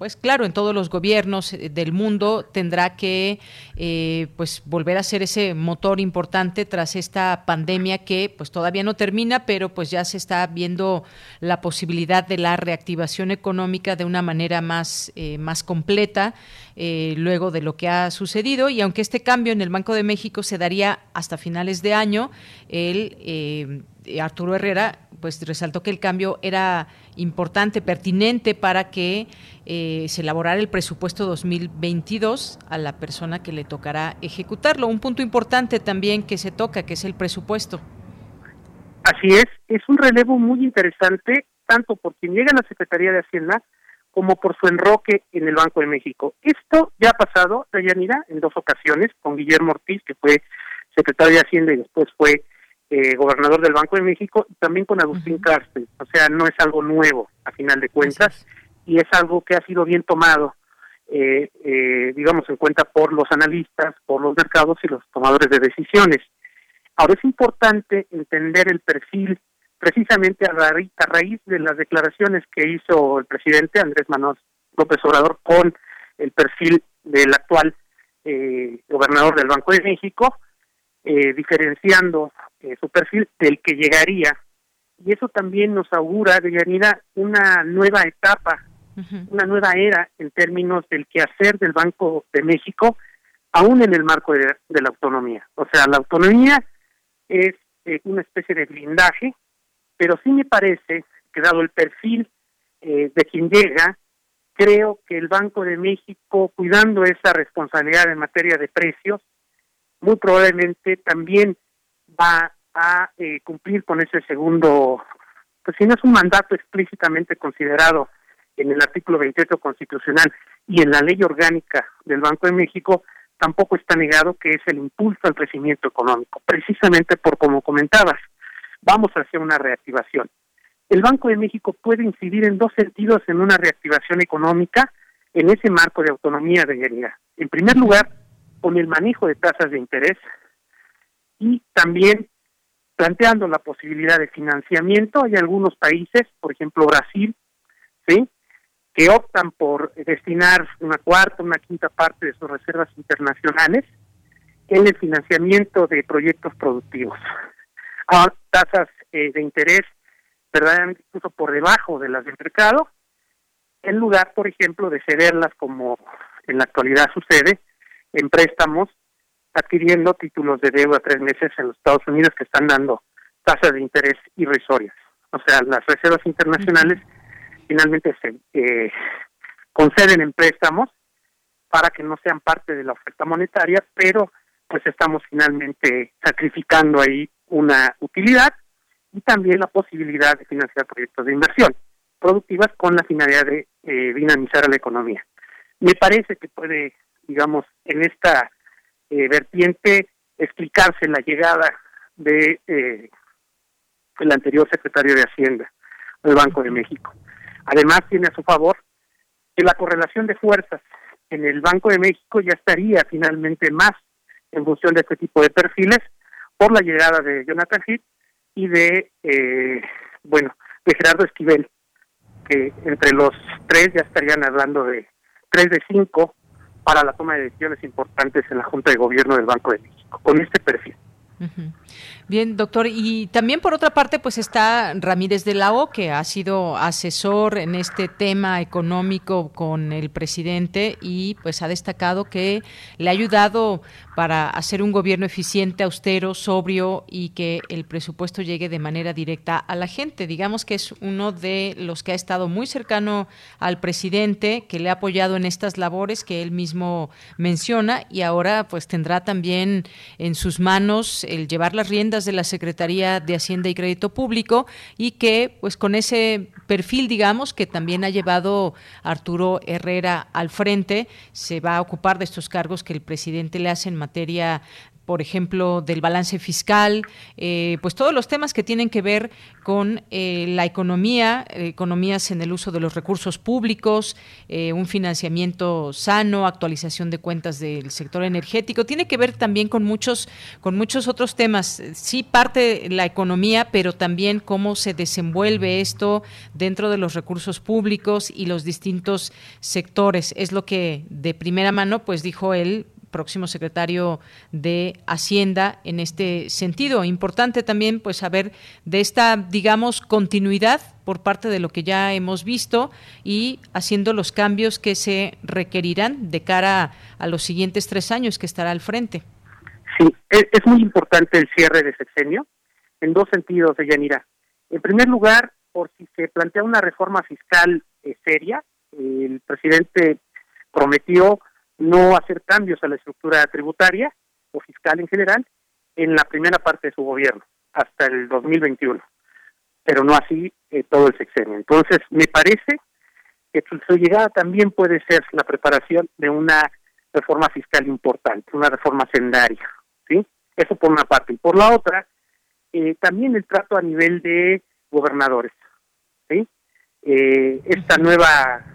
[SPEAKER 1] pues claro, en todos los gobiernos eh, del mundo tendrá que eh, pues volver a ser ese motor importante tras esta pandemia que pues todavía no termina, pero pues ya se está viendo la posibilidad de la reactivación económica de una manera más, eh, más completa luego de lo que ha sucedido. Y aunque este cambio en el Banco de México se daría hasta finales de año, el Arturo Herrera pues resaltó que el cambio era importante, pertinente para que eh, se elaborara el presupuesto 2022 a la persona que le tocará ejecutarlo. Un punto importante también que se toca, que es el presupuesto.
[SPEAKER 24] Así es, es un relevo muy interesante, tanto por quien llega a la Secretaría de Hacienda como por su enroque en el Banco de México. Esto ya ha pasado, Dayanira, en dos ocasiones, con Guillermo Ortiz, que fue secretario de Hacienda y después fue eh, gobernador del Banco de México, y también con Agustín Cárcel. O sea, no es algo nuevo, a final de cuentas, y es algo que ha sido bien tomado, eh, eh, digamos, en cuenta por los analistas, por los mercados y los tomadores de decisiones. Ahora es importante entender el perfil precisamente a, a raíz de las declaraciones que hizo el presidente Andrés Manuel López Obrador con el perfil del actual gobernador del Banco de México, eh, diferenciando eh, su perfil del que llegaría. Y eso también nos augura, de Yanira, una nueva etapa, una nueva era en términos del quehacer del Banco de México, aún en el marco de, la autonomía. O sea, la autonomía es eh, una especie de blindaje, pero sí me parece que dado el perfil de quien llega, creo que el Banco de México, cuidando esa responsabilidad en materia de precios, muy probablemente también va a eh, cumplir con ese segundo, pues si no es un mandato explícitamente considerado en el artículo 28 constitucional y en la ley orgánica del Banco de México, tampoco está negado que es el impulso al crecimiento económico, precisamente por como comentabas, vamos hacia una reactivación. El Banco de México puede incidir en dos sentidos en una reactivación económica en ese marco de autonomía de realidad. En primer lugar, con el manejo de tasas de interés y también planteando la posibilidad de financiamiento. Hay algunos países, por ejemplo Brasil, ¿sí? que optan por destinar una cuarta, una quinta parte de sus reservas internacionales en el financiamiento de proyectos productivos a tasas eh, de interés verdaderamente incluso por debajo de las del mercado, en lugar, por ejemplo, de cederlas como en la actualidad sucede en préstamos adquiriendo títulos de deuda a tres meses en los Estados Unidos que están dando tasas de interés irrisorias. O sea, las reservas internacionales finalmente se eh, conceden en préstamos para que no sean parte de la oferta monetaria, pero pues estamos finalmente sacrificando ahí una utilidad y también la posibilidad de financiar proyectos de inversión productivas con la finalidad de eh, dinamizar a la economía. Me parece que puede digamos, en esta eh, vertiente explicarse la llegada de eh, el anterior secretario de Hacienda del Banco de México. Además tiene a su favor que la correlación de fuerzas en el Banco de México ya estaría finalmente más en función de este tipo de perfiles por la llegada de Jonathan Heath y de eh, bueno de Gerardo Esquivel que entre los tres ya estarían hablando de tres de cinco para la toma de decisiones importantes en la Junta de Gobierno del Banco de México, con este perfil.
[SPEAKER 1] Bien, doctor. Y también por otra parte, pues está Ramírez de la O, que ha sido asesor en este tema económico con el presidente y pues ha destacado que le ha ayudado para hacer un gobierno eficiente, austero, sobrio y que el presupuesto llegue de manera directa a la gente. Digamos que es uno de los que ha estado muy cercano al presidente, que le ha apoyado en estas labores que él mismo menciona y ahora pues tendrá también en sus manos el llevar las riendas de la Secretaría de Hacienda y Crédito Público y que pues con ese perfil, digamos, que también ha llevado Arturo Herrera al frente, se va a ocupar de estos cargos que el presidente le hace en materia por ejemplo, del balance fiscal, eh, pues todos los temas que tienen que ver con eh, la economía, economías en el uso de los recursos públicos, eh, un financiamiento sano, actualización de cuentas del sector energético, tiene que ver también con muchos, con muchos otros temas. Sí parte la economía, pero también cómo se desenvuelve esto dentro de los recursos públicos y los distintos sectores. Es lo que de primera mano, pues dijo él, próximo secretario de Hacienda en este sentido. Importante también pues saber de esta, digamos, continuidad por parte de lo que ya hemos visto y haciendo los cambios que se requerirán de cara a los siguientes tres años que estará al frente.
[SPEAKER 24] Sí, es, muy importante el cierre de sexenio en dos sentidos, Yanira. En primer lugar, por si se plantea una reforma fiscal eh, seria, el presidente prometió no hacer cambios a la estructura tributaria o fiscal en general en la primera parte de su gobierno, hasta el 2021, pero no así eh, todo el sexenio. Entonces, me parece que su llegada también puede ser la preparación de una reforma fiscal importante, una reforma sendaria, ¿sí? Eso por una parte. Y por la otra, eh, también el trato a nivel de gobernadores, ¿sí? Eh, esta nueva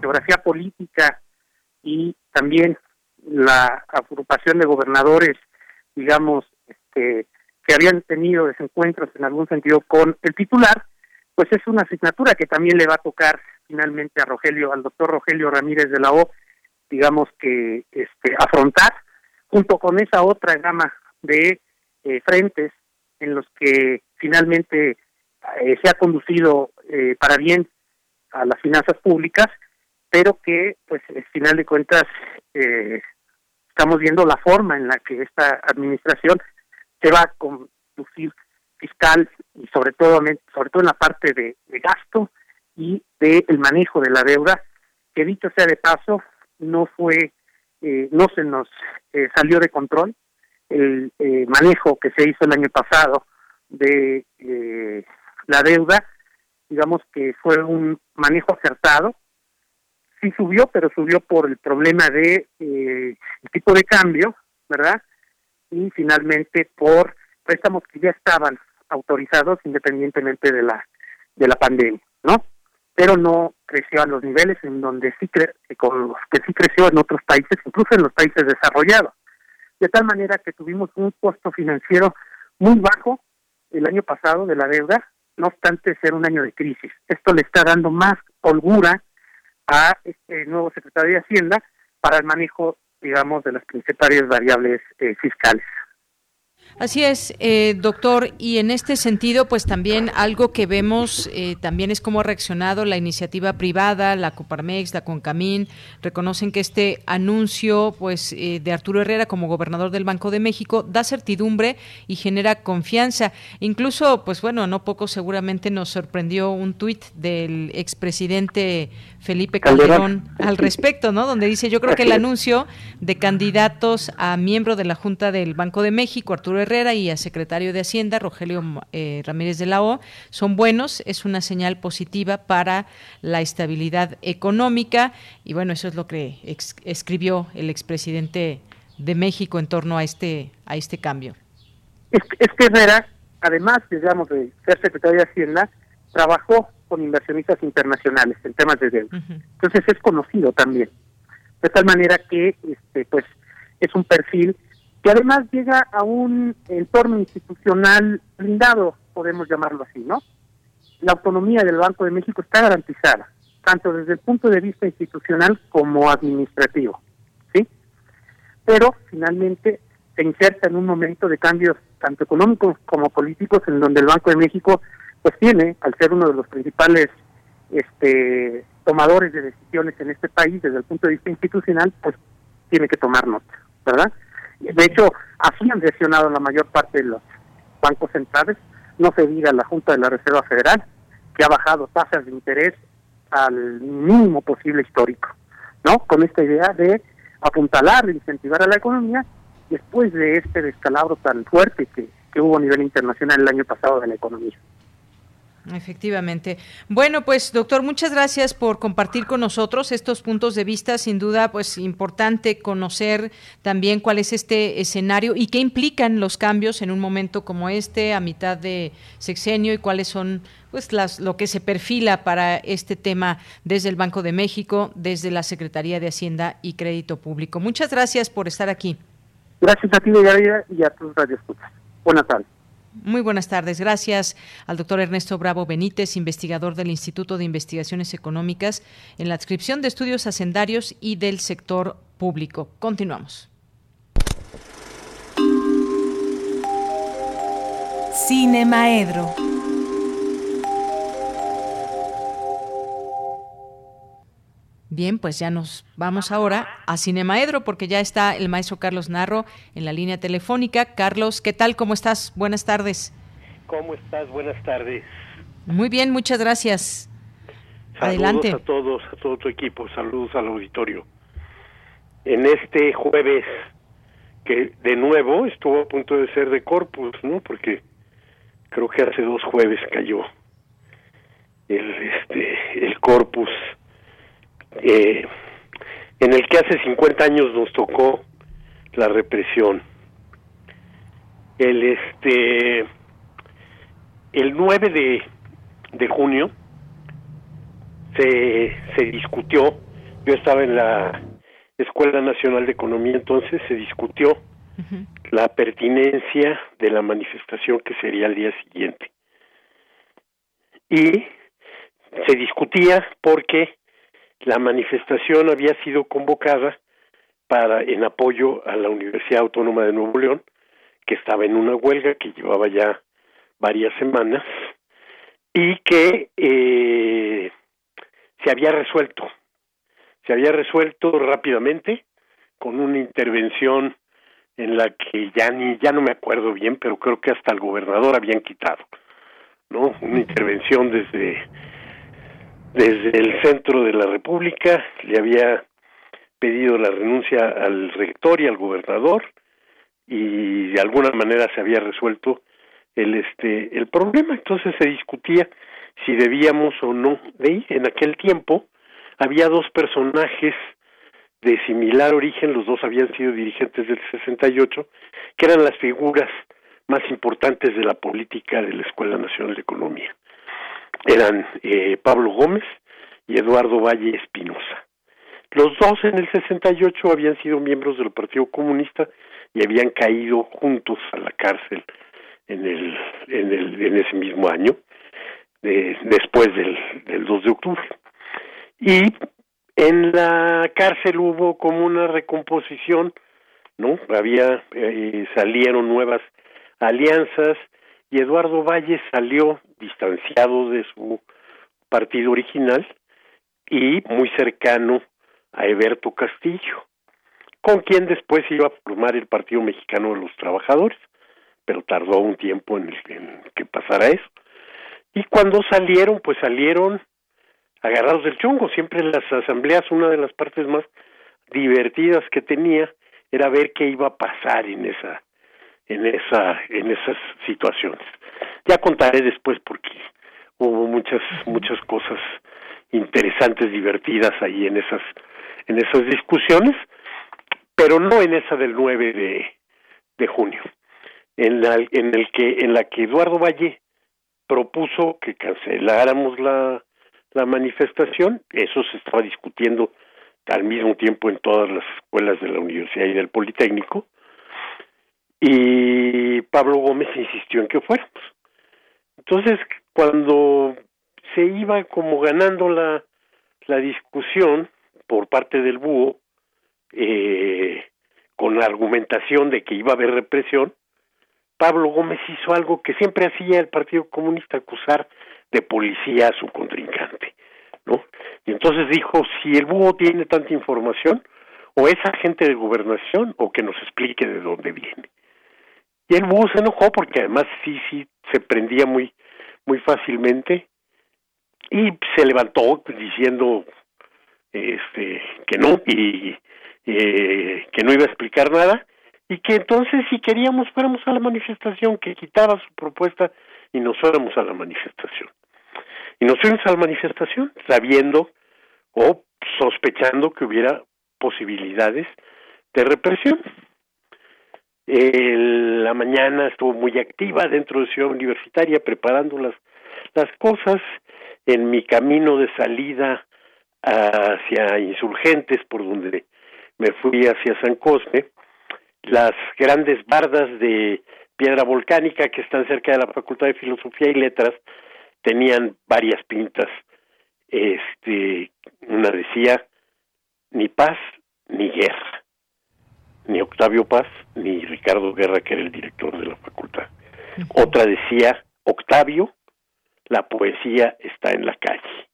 [SPEAKER 24] geografía política y también la agrupación de gobernadores, digamos, este, que habían tenido desencuentros en algún sentido con el titular, pues es una asignatura que también le va a tocar finalmente a Rogelio, al doctor Rogelio Ramírez de la O, digamos que este, afrontar, junto con esa otra gama de eh, frentes en los que finalmente eh, se ha conducido eh, para bien a las finanzas públicas pero que pues al final de cuentas eh, estamos viendo la forma en la que esta administración se va a conducir fiscal y sobre todo sobre todo en la parte de, gasto y de el manejo de la deuda que dicho sea de paso no fue eh, no se nos eh, salió de control el manejo que se hizo el año pasado de la deuda. Digamos que fue un manejo acertado sí subió, pero subió por el problema de eh, el tipo de cambio, ¿verdad? Y finalmente por préstamos que ya estaban autorizados independientemente de la de la pandemia, ¿no? Pero no creció a los niveles en donde sí cre con los que sí creció en otros países, incluso en los países desarrollados. De tal manera que tuvimos un costo financiero muy bajo el año pasado de la deuda, no obstante ser un año de crisis. Esto le está dando más holgura a este nuevo secretario de Hacienda para el manejo, digamos, de las principales variables eh, fiscales.
[SPEAKER 1] Así es, eh, doctor, y en este sentido, pues también algo que vemos eh, también es cómo ha reaccionado la iniciativa privada, la Coparmex, la Concamín, reconocen que este anuncio, pues, eh, de Arturo Herrera como gobernador del Banco de México da certidumbre y genera confianza. Incluso, pues bueno, no poco seguramente nos sorprendió un tuit del expresidente Felipe Calderón, al respecto, ¿no? Donde dice, yo creo que el anuncio de candidatos a miembro de la Junta del Banco de México, Arturo Herrera, y a secretario de Hacienda, Rogelio eh, Ramírez de la O, son buenos, es una señal positiva para la estabilidad económica, y bueno, eso es lo que escribió el expresidente de México en torno a este, a este cambio.
[SPEAKER 24] Es, es que Herrera, además, digamos, de ser secretario de Hacienda, trabajó con inversionistas internacionales en temas de deuda. Entonces es conocido también. De tal manera que este pues es un perfil que además llega a un entorno institucional blindado, podemos llamarlo así, ¿no? La autonomía del Banco de México está garantizada, tanto desde el punto de vista institucional como administrativo, ¿sí? Pero finalmente se inserta en un momento de cambios tanto económicos como políticos en donde el Banco de México pues tiene, al ser uno de los principales este, tomadores de decisiones en este país desde el punto de vista institucional, pues tiene que tomar nota, ¿verdad? De hecho, así han reaccionado la mayor parte de los bancos centrales, no se diga la Junta de la Reserva Federal, que ha bajado tasas de interés al mínimo posible histórico, ¿no? Con esta idea de apuntalar, e incentivar a la economía después de este descalabro tan fuerte que, que hubo a nivel internacional el año pasado de la economía.
[SPEAKER 1] Efectivamente. Bueno, pues doctor, muchas gracias por compartir con nosotros estos puntos de vista. Sin duda, pues importante conocer también cuál es este escenario y qué implican los cambios en un momento como este, a mitad de sexenio, y cuáles son pues las, lo que se perfila para este tema desde el Banco de México, desde la Secretaría de Hacienda y Crédito Público. Muchas gracias por estar aquí.
[SPEAKER 24] Gracias a ti, y a tus radioescuchas. Buenas tardes.
[SPEAKER 1] Muy buenas tardes. Gracias al doctor Ernesto Bravo Benítez, investigador del Instituto de Investigaciones Económicas en la adscripción de estudios hacendarios y del sector público. Continuamos.
[SPEAKER 3] Cine Maedro.
[SPEAKER 1] Bien, pues ya nos vamos ahora a Cinemaedro porque ya está el maestro Carlos Narro en la línea telefónica. Carlos, ¿qué tal? ¿Cómo estás? Buenas tardes.
[SPEAKER 25] ¿Cómo estás? Buenas tardes.
[SPEAKER 1] Muy bien, muchas gracias.
[SPEAKER 25] Saludos Adelante. a todos, a todo tu equipo. Saludos al auditorio. En este jueves, que de nuevo estuvo a punto de ser de Corpus, ¿no? Porque creo que hace dos jueves cayó el, este, el Corpus eh, en el que hace 50 años nos tocó la represión. El este el 9 de, de junio se, se discutió, yo estaba en la Escuela Nacional de Economía, entonces se discutió la pertinencia de la manifestación que sería el día siguiente. Y se discutía porque la manifestación había sido convocada para en apoyo a la Universidad Autónoma de Nuevo León, que estaba en una huelga que llevaba ya varias semanas y que eh, se había resuelto, se había resuelto rápidamente con una intervención en la que ya ni ya no me acuerdo bien, pero creo que hasta el gobernador habían quitado, ¿no? Una intervención desde desde el centro de la República, le había pedido la renuncia al rector y al gobernador y de alguna manera se había resuelto el este el problema. Entonces se discutía si debíamos o no. De ir en aquel tiempo había dos personajes de similar origen los dos habían sido dirigentes del 68 que eran las figuras más importantes de la política de la Escuela Nacional de Economía eran eh, Pablo Gómez y Eduardo Valle Espinosa. Los dos en el 68 habían sido miembros del Partido Comunista y habían caído juntos a la cárcel en el en el en ese mismo año después del, del 2 de octubre y en la cárcel hubo como una recomposición no había eh, salieron nuevas alianzas y Eduardo Valle salió distanciado de su partido original y muy cercano a Eberto Castillo, con quien después iba a formar el Partido Mexicano de los Trabajadores, pero tardó un tiempo en, que pasara eso. Y cuando salieron, pues salieron agarrados del chungo. Siempre en las asambleas una de las partes más divertidas que tenía era ver qué iba a pasar en esa en esa en esas situaciones. Ya contaré después porque hubo muchas muchas cosas interesantes, divertidas ahí en esas en esas discusiones, pero no en esa del 9 de, de junio, en la, en el que en la que Eduardo Valle propuso que canceláramos la la manifestación, eso se estaba discutiendo al mismo tiempo en todas las escuelas de la universidad y del Politécnico, y Pablo Gómez insistió en que fuéramos. Entonces, cuando se iba como ganando la, la discusión por parte del búho, eh, con la argumentación de que iba a haber represión, Pablo Gómez hizo algo que siempre hacía el Partido Comunista, acusar de policía a su contrincante, ¿no? Y entonces dijo, si el búho tiene tanta información, o es agente de gobernación, o que nos explique de dónde viene. Y el búho se enojó porque además sí, sí, se prendía muy, muy fácilmente y se levantó diciendo este que no y eh, que no iba a explicar nada y que entonces si queríamos fuéramos a la manifestación, que quitara su propuesta y nos fuéramos a la manifestación. Y nos fuimos a la manifestación sabiendo o sospechando que hubiera posibilidades de represión. La mañana estuvo muy activa dentro de Ciudad Universitaria preparando las, las cosas. En mi camino de salida hacia Insurgentes, por donde me fui hacia San Cosme, las grandes bardas de piedra volcánica que están cerca de la Facultad de Filosofía y Letras tenían varias pintas. Este, una decía ni paz ni guerra. Ni Octavio Paz ni Ricardo Guerra, que era el director de la facultad. Otra decía Octavio, la poesía está en la calle.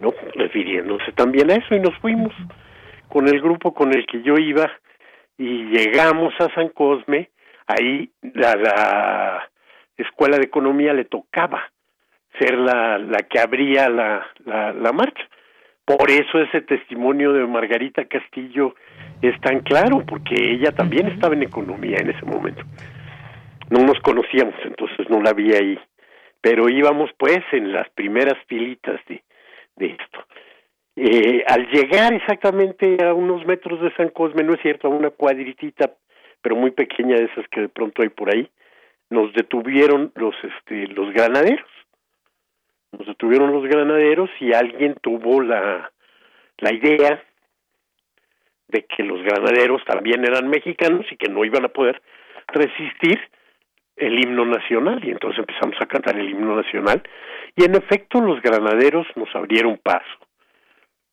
[SPEAKER 25] ¿No? Refiriéndose también a eso y nos fuimos con el grupo con el que yo iba y llegamos a San Cosme, ahí la, la escuela de economía le tocaba ser la, la que abría la, la, la marcha. Por eso ese testimonio de Margarita Castillo es tan claro, porque ella también estaba en economía en ese momento. No nos conocíamos, entonces no la vi ahí, pero íbamos pues en las primeras filitas de, de esto. Eh, al llegar exactamente a unos metros de San Cosme, no es cierto, a una cuadritita, pero muy pequeña de esas que de pronto hay por ahí, nos detuvieron los, este, los granaderos. Nos detuvieron los granaderos y alguien tuvo la, la idea de que los granaderos también eran mexicanos y que no iban a poder resistir el himno nacional. Y entonces empezamos a cantar el himno nacional. Y en efecto los granaderos nos abrieron paso.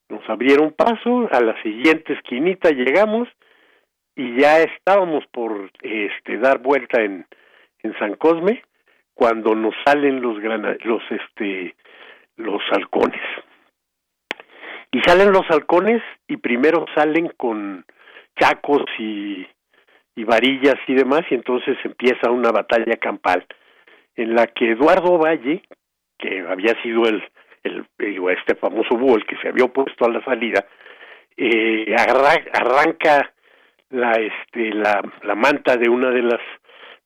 [SPEAKER 25] Nos abrieron paso, a la siguiente esquinita llegamos y ya estábamos por este dar vuelta en, en San Cosme cuando nos salen los los este los halcones. Y salen los halcones y primero salen con chacos y, varillas y demás y entonces empieza una batalla campal en la que Eduardo Valle, que había sido el el, este famoso búho, el que se había opuesto a la salida, eh, arranca la, este, la, la manta de una de las,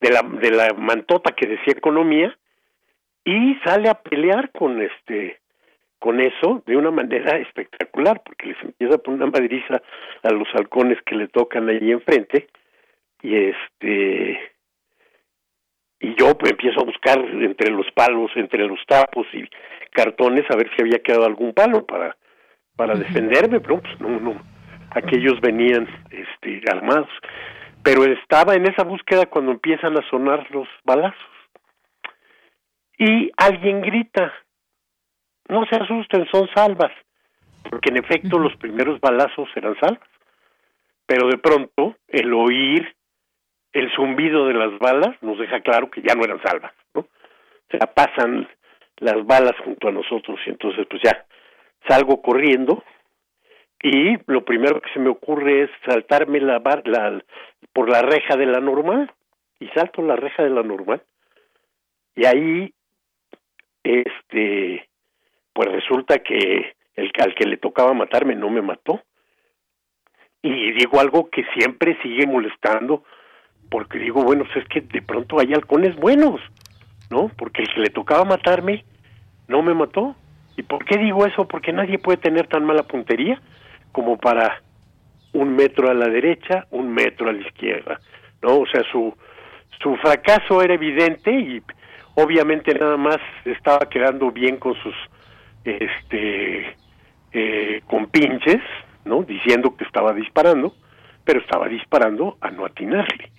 [SPEAKER 25] de la, de la mantota que decía economía, y sale a pelear con este, con eso de una manera espectacular, porque les empieza a poner una madriza a los halcones que le tocan allí enfrente, y este y yo pues, empiezo a buscar entre los palos, entre los tapos y cartones a ver si había quedado algún palo para para defenderme, pero pues no, no, aquellos venían este armados. Pero estaba en esa búsqueda cuando empiezan a sonar los balazos. Y alguien grita, no se asusten, son salvas, porque en efecto los primeros balazos eran salvas. Pero de pronto el oír el zumbido de las balas nos deja claro que ya no eran salvas, ¿no? O sea, pasan las balas junto a nosotros y entonces pues ya salgo corriendo y lo primero que se me ocurre es saltarme la, bar, la por la reja de la normal y salto la reja de la normal y ahí este pues resulta que el al que le tocaba matarme no me mató y digo algo que siempre sigue molestando porque digo, bueno, pues es que de pronto hay halcones buenos, ¿no? Porque el que le tocaba matarme no me mató. ¿Y por qué digo eso? Porque nadie puede tener tan mala puntería como para un metro a la derecha, un metro a la izquierda, ¿no? O sea, su, su fracaso era evidente y obviamente nada más estaba quedando bien con sus, este, eh, con pinches, ¿no? Diciendo que estaba disparando, pero estaba disparando a no atinarle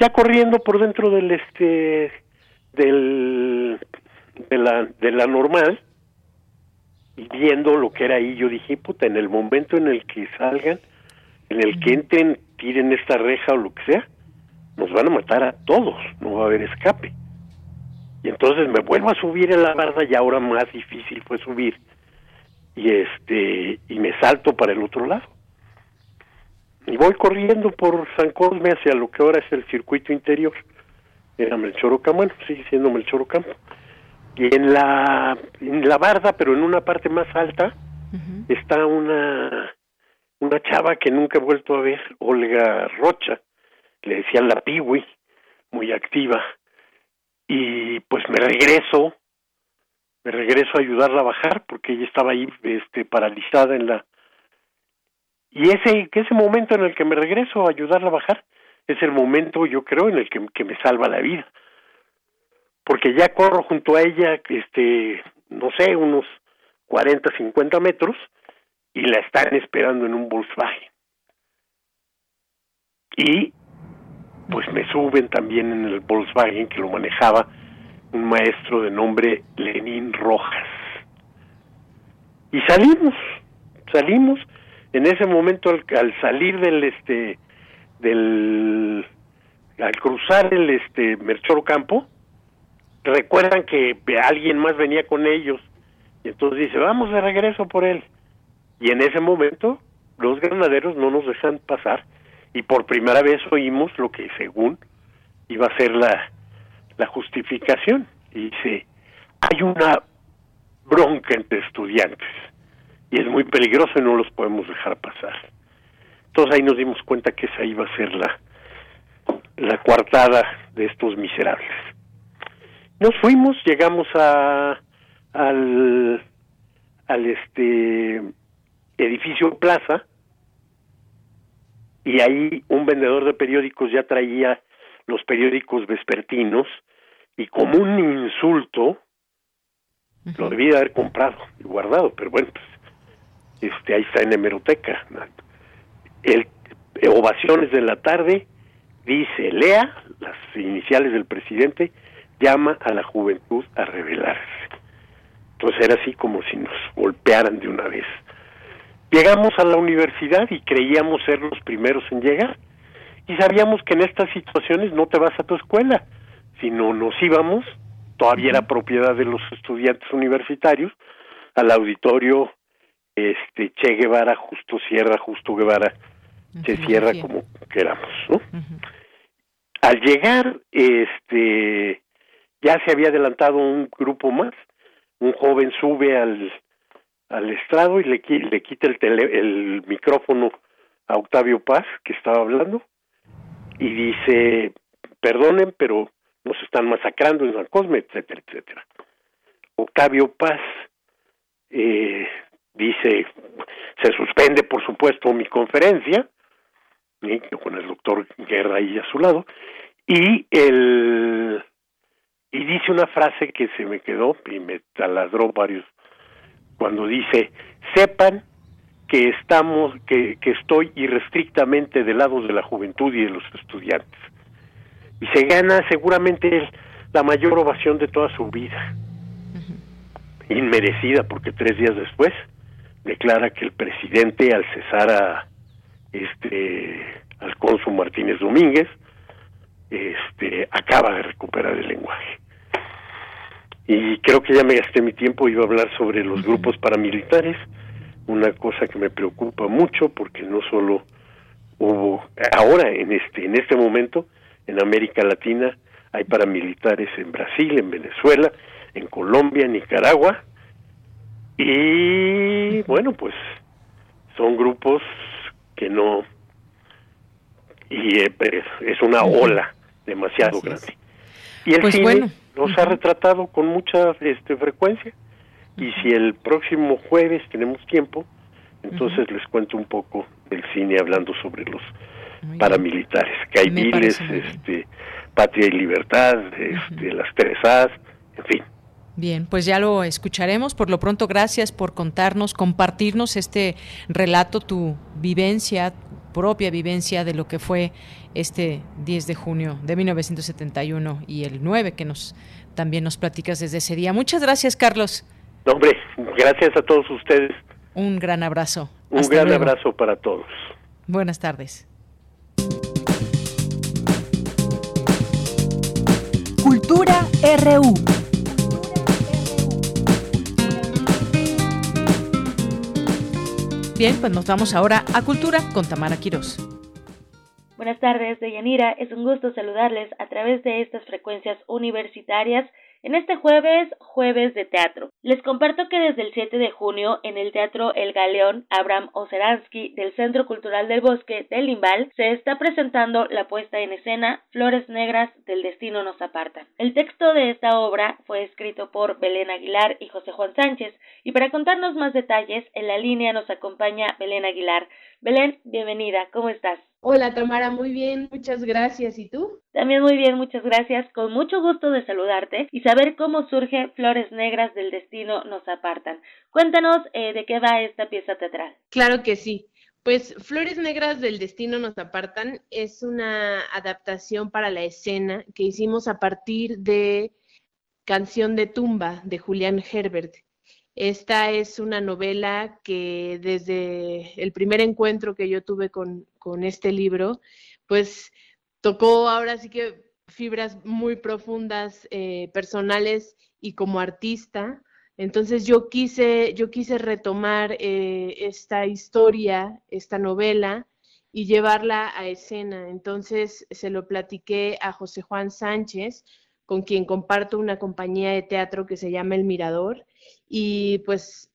[SPEAKER 25] ya corriendo por dentro del este del de la de la normal y viendo lo que era ahí yo dije puta en el momento en el que salgan en el que entren tiren esta reja o lo que sea nos van a matar a todos no va a haber escape y entonces me vuelvo a subir en la barda y ahora más difícil fue subir y este y me salto para el otro lado y voy corriendo por San Cosme hacia lo que ahora es el circuito interior. Era Melchor Ocampo, bueno, sigue siendo Melchor Ocampo. Y en la, en la barda, pero en una parte más alta, está una, una chava que nunca he vuelto a ver, Olga Rocha, le decían la piwi, muy activa, y pues me regreso, me regreso a ayudarla a bajar porque ella estaba ahí este, paralizada en la... Y ese, ese momento en el que me regreso a ayudarla a bajar es el momento, yo creo, en el que, que me salva la vida. Porque ya corro junto a ella, este, no sé, unos 40, 50 metros, y la están esperando en un Volkswagen. Y pues me suben también en el Volkswagen que lo manejaba un maestro de nombre Lenín Rojas. Y salimos, salimos. En ese momento al, salir del este del al cruzar el este Merchoro Campo, recuerdan que alguien más venía con ellos y entonces dice, "Vamos de regreso por él." Y en ese momento los granaderos no nos dejan pasar y por primera vez oímos lo que según iba a ser la, la justificación. Y dice, hay una bronca entre estudiantes y es muy peligroso y no los podemos dejar pasar. Entonces ahí nos dimos cuenta que esa iba a ser la, la coartada de estos miserables. Nos fuimos, llegamos a al, al este edificio Plaza y ahí un vendedor de periódicos ya traía los periódicos vespertinos y como un insulto lo debía haber comprado y guardado, pero bueno, pues, este ahí está en hemeroteca. El ovaciones de la tarde dice, lea las iniciales del presidente, llama a la juventud a rebelarse. Entonces era así como si nos golpearan de una vez. Llegamos a la universidad y creíamos ser los primeros en llegar. Y sabíamos que en estas situaciones no te vas a tu escuela, sino nos íbamos, todavía era propiedad de los estudiantes universitarios, al auditorio este Che Guevara, Justo Sierra, Justo Guevara, Che Sierra, como queramos, ¿no? Al llegar, este, ya se había adelantado un grupo más, un joven sube al al estrado y le, le quita el, el micrófono a Octavio Paz, que estaba hablando, y dice, perdonen, pero nos están masacrando en San Cosme, etcétera, etcétera. Octavio Paz eh, dice, se suspende, por supuesto, mi conferencia, con el doctor Guerra ahí a su lado, y el y dice una frase que se me quedó y me taladró varios cuando dice, sepan que estamos, que, que estoy irrestrictamente del lado de la juventud y de los estudiantes. Y se gana seguramente la mayor ovación de toda su vida. Inmerecida, porque tres días después declara que el presidente, al cesar a este al cónsul Martínez Domínguez, este acaba de recuperar el lenguaje. Y creo que ya me gasté mi tiempo, iba a hablar sobre los grupos paramilitares, una cosa que me preocupa mucho porque no solo hubo ahora en este en este momento en América Latina hay paramilitares en Brasil, en Venezuela, en Colombia, en Nicaragua y bueno, pues son grupos que no y eh, es una ola demasiado grande. Y el pues bueno nos ha retratado con mucha este, frecuencia. Y si el próximo jueves tenemos tiempo, entonces les cuento un poco del cine hablando sobre los paramilitares, Caibiles, este, Patria y Libertad, este, Las Teresas, en fin.
[SPEAKER 1] Bien, pues ya lo escucharemos. Por lo pronto, gracias por contarnos, compartirnos este relato, tu vivencia, propia vivencia de lo que fue este 10 de junio de 1971 y el 9 que nos también nos platicas desde ese día. Muchas gracias, Carlos.
[SPEAKER 25] hombre, gracias a todos ustedes.
[SPEAKER 1] Un gran abrazo.
[SPEAKER 25] Un gran abrazo para todos.
[SPEAKER 1] Buenas tardes.
[SPEAKER 3] Cultura RU.
[SPEAKER 1] Bien, pues nos vamos ahora a Cultura con Tamara Quirós.
[SPEAKER 26] Buenas tardes, Deyanira. Es un gusto saludarles a través de estas frecuencias universitarias en este jueves, jueves de teatro. Les comparto que desde el 7 de junio en el Teatro El Galeón Abraham Oseransky del Centro Cultural del Bosque del Limbal se está presentando la puesta en escena Flores Negras del Destino nos aparta. El texto de esta obra fue escrito por Belén Aguilar y José Juan Sánchez y para contarnos más detalles en la línea nos acompaña Belén Aguilar. Belén, bienvenida, ¿cómo estás?
[SPEAKER 27] Hola Tamara, muy bien, muchas gracias. ¿Y tú?
[SPEAKER 26] También muy bien, muchas gracias. Con mucho gusto de saludarte y saber cómo surge Flores Negras del Destino nos apartan. Cuéntanos eh, de qué va esta pieza teatral.
[SPEAKER 27] Claro que sí. Pues Flores Negras del Destino nos apartan es una adaptación para la escena que hicimos a partir de Canción de Tumba de Julián Herbert. Esta es una novela que desde el primer encuentro que yo tuve con, este libro, pues tocó ahora sí que fibras muy profundas, eh, personales y como artista. Entonces yo quise, yo quise retomar eh, esta historia, esta novela, y llevarla a escena. Entonces se lo platiqué a José Juan Sánchez, con quien comparto una compañía de teatro que se llama El Mirador, y pues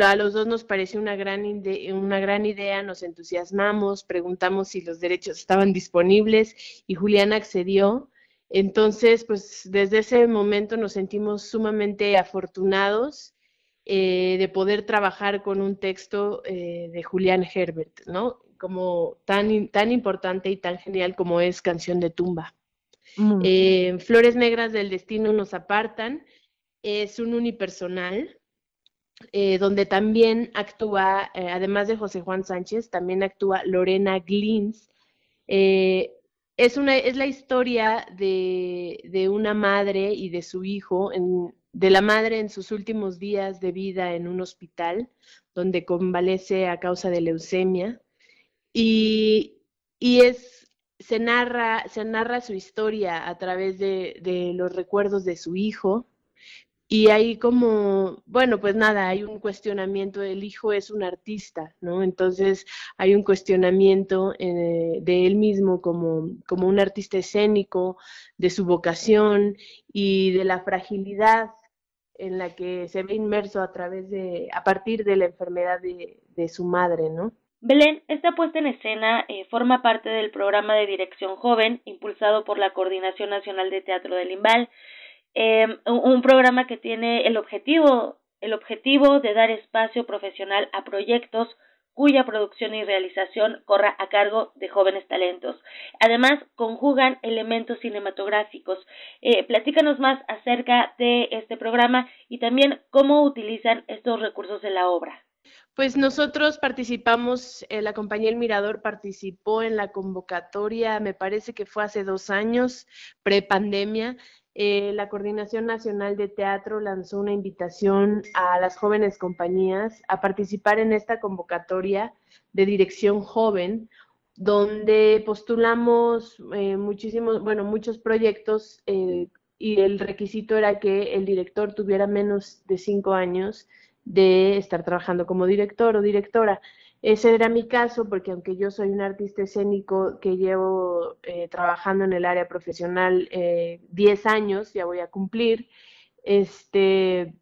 [SPEAKER 27] a los dos nos pareció una gran, una gran idea, nos entusiasmamos, preguntamos si los derechos estaban disponibles y Julián accedió. Entonces, pues desde ese momento nos sentimos sumamente afortunados eh, de poder trabajar con un texto eh, de Julián Herbert, ¿no? Como tan, tan importante y tan genial como es Canción de Tumba. Eh, Flores Negras del Destino nos apartan, es un unipersonal eh, donde también actúa, eh, además de José Juan Sánchez, también actúa Lorena Glins. Es, una, es la historia de, una madre y de su hijo, de la madre en sus últimos días de vida en un hospital, donde convalece a causa de leucemia. Y, es, se, narra, se narra su historia a través de los recuerdos de su hijo, y hay como, bueno, pues nada, hay un cuestionamiento, el hijo es un artista, ¿no? Entonces hay un cuestionamiento eh, de él mismo como, como un artista escénico, de su vocación y de la fragilidad en la que se ve inmerso a través de, a partir de la enfermedad de, su madre, ¿no?
[SPEAKER 26] Belén, esta puesta en escena eh, forma parte del programa de dirección joven impulsado por la Coordinación Nacional de Teatro del Imbal eh, un programa que tiene el objetivo, el objetivo de dar espacio profesional a proyectos cuya producción y realización corra a cargo de jóvenes talentos. Además, conjugan elementos cinematográficos. Eh, platícanos más acerca de este programa y también cómo utilizan estos recursos en la obra.
[SPEAKER 27] Pues nosotros participamos, eh, la compañía El Mirador participó en la convocatoria, me parece que fue hace dos años, pre-pandemia, eh, la Coordinación Nacional de Teatro lanzó una invitación a las jóvenes compañías a participar en esta convocatoria de dirección joven, donde postulamos eh, muchísimos, bueno, muchos proyectos y el requisito era que el director tuviera menos de cinco años de estar trabajando como director o directora. Ese era mi caso porque aunque yo soy un artista escénico que llevo eh, trabajando en el área profesional 10 eh, años, ya voy a cumplir, este,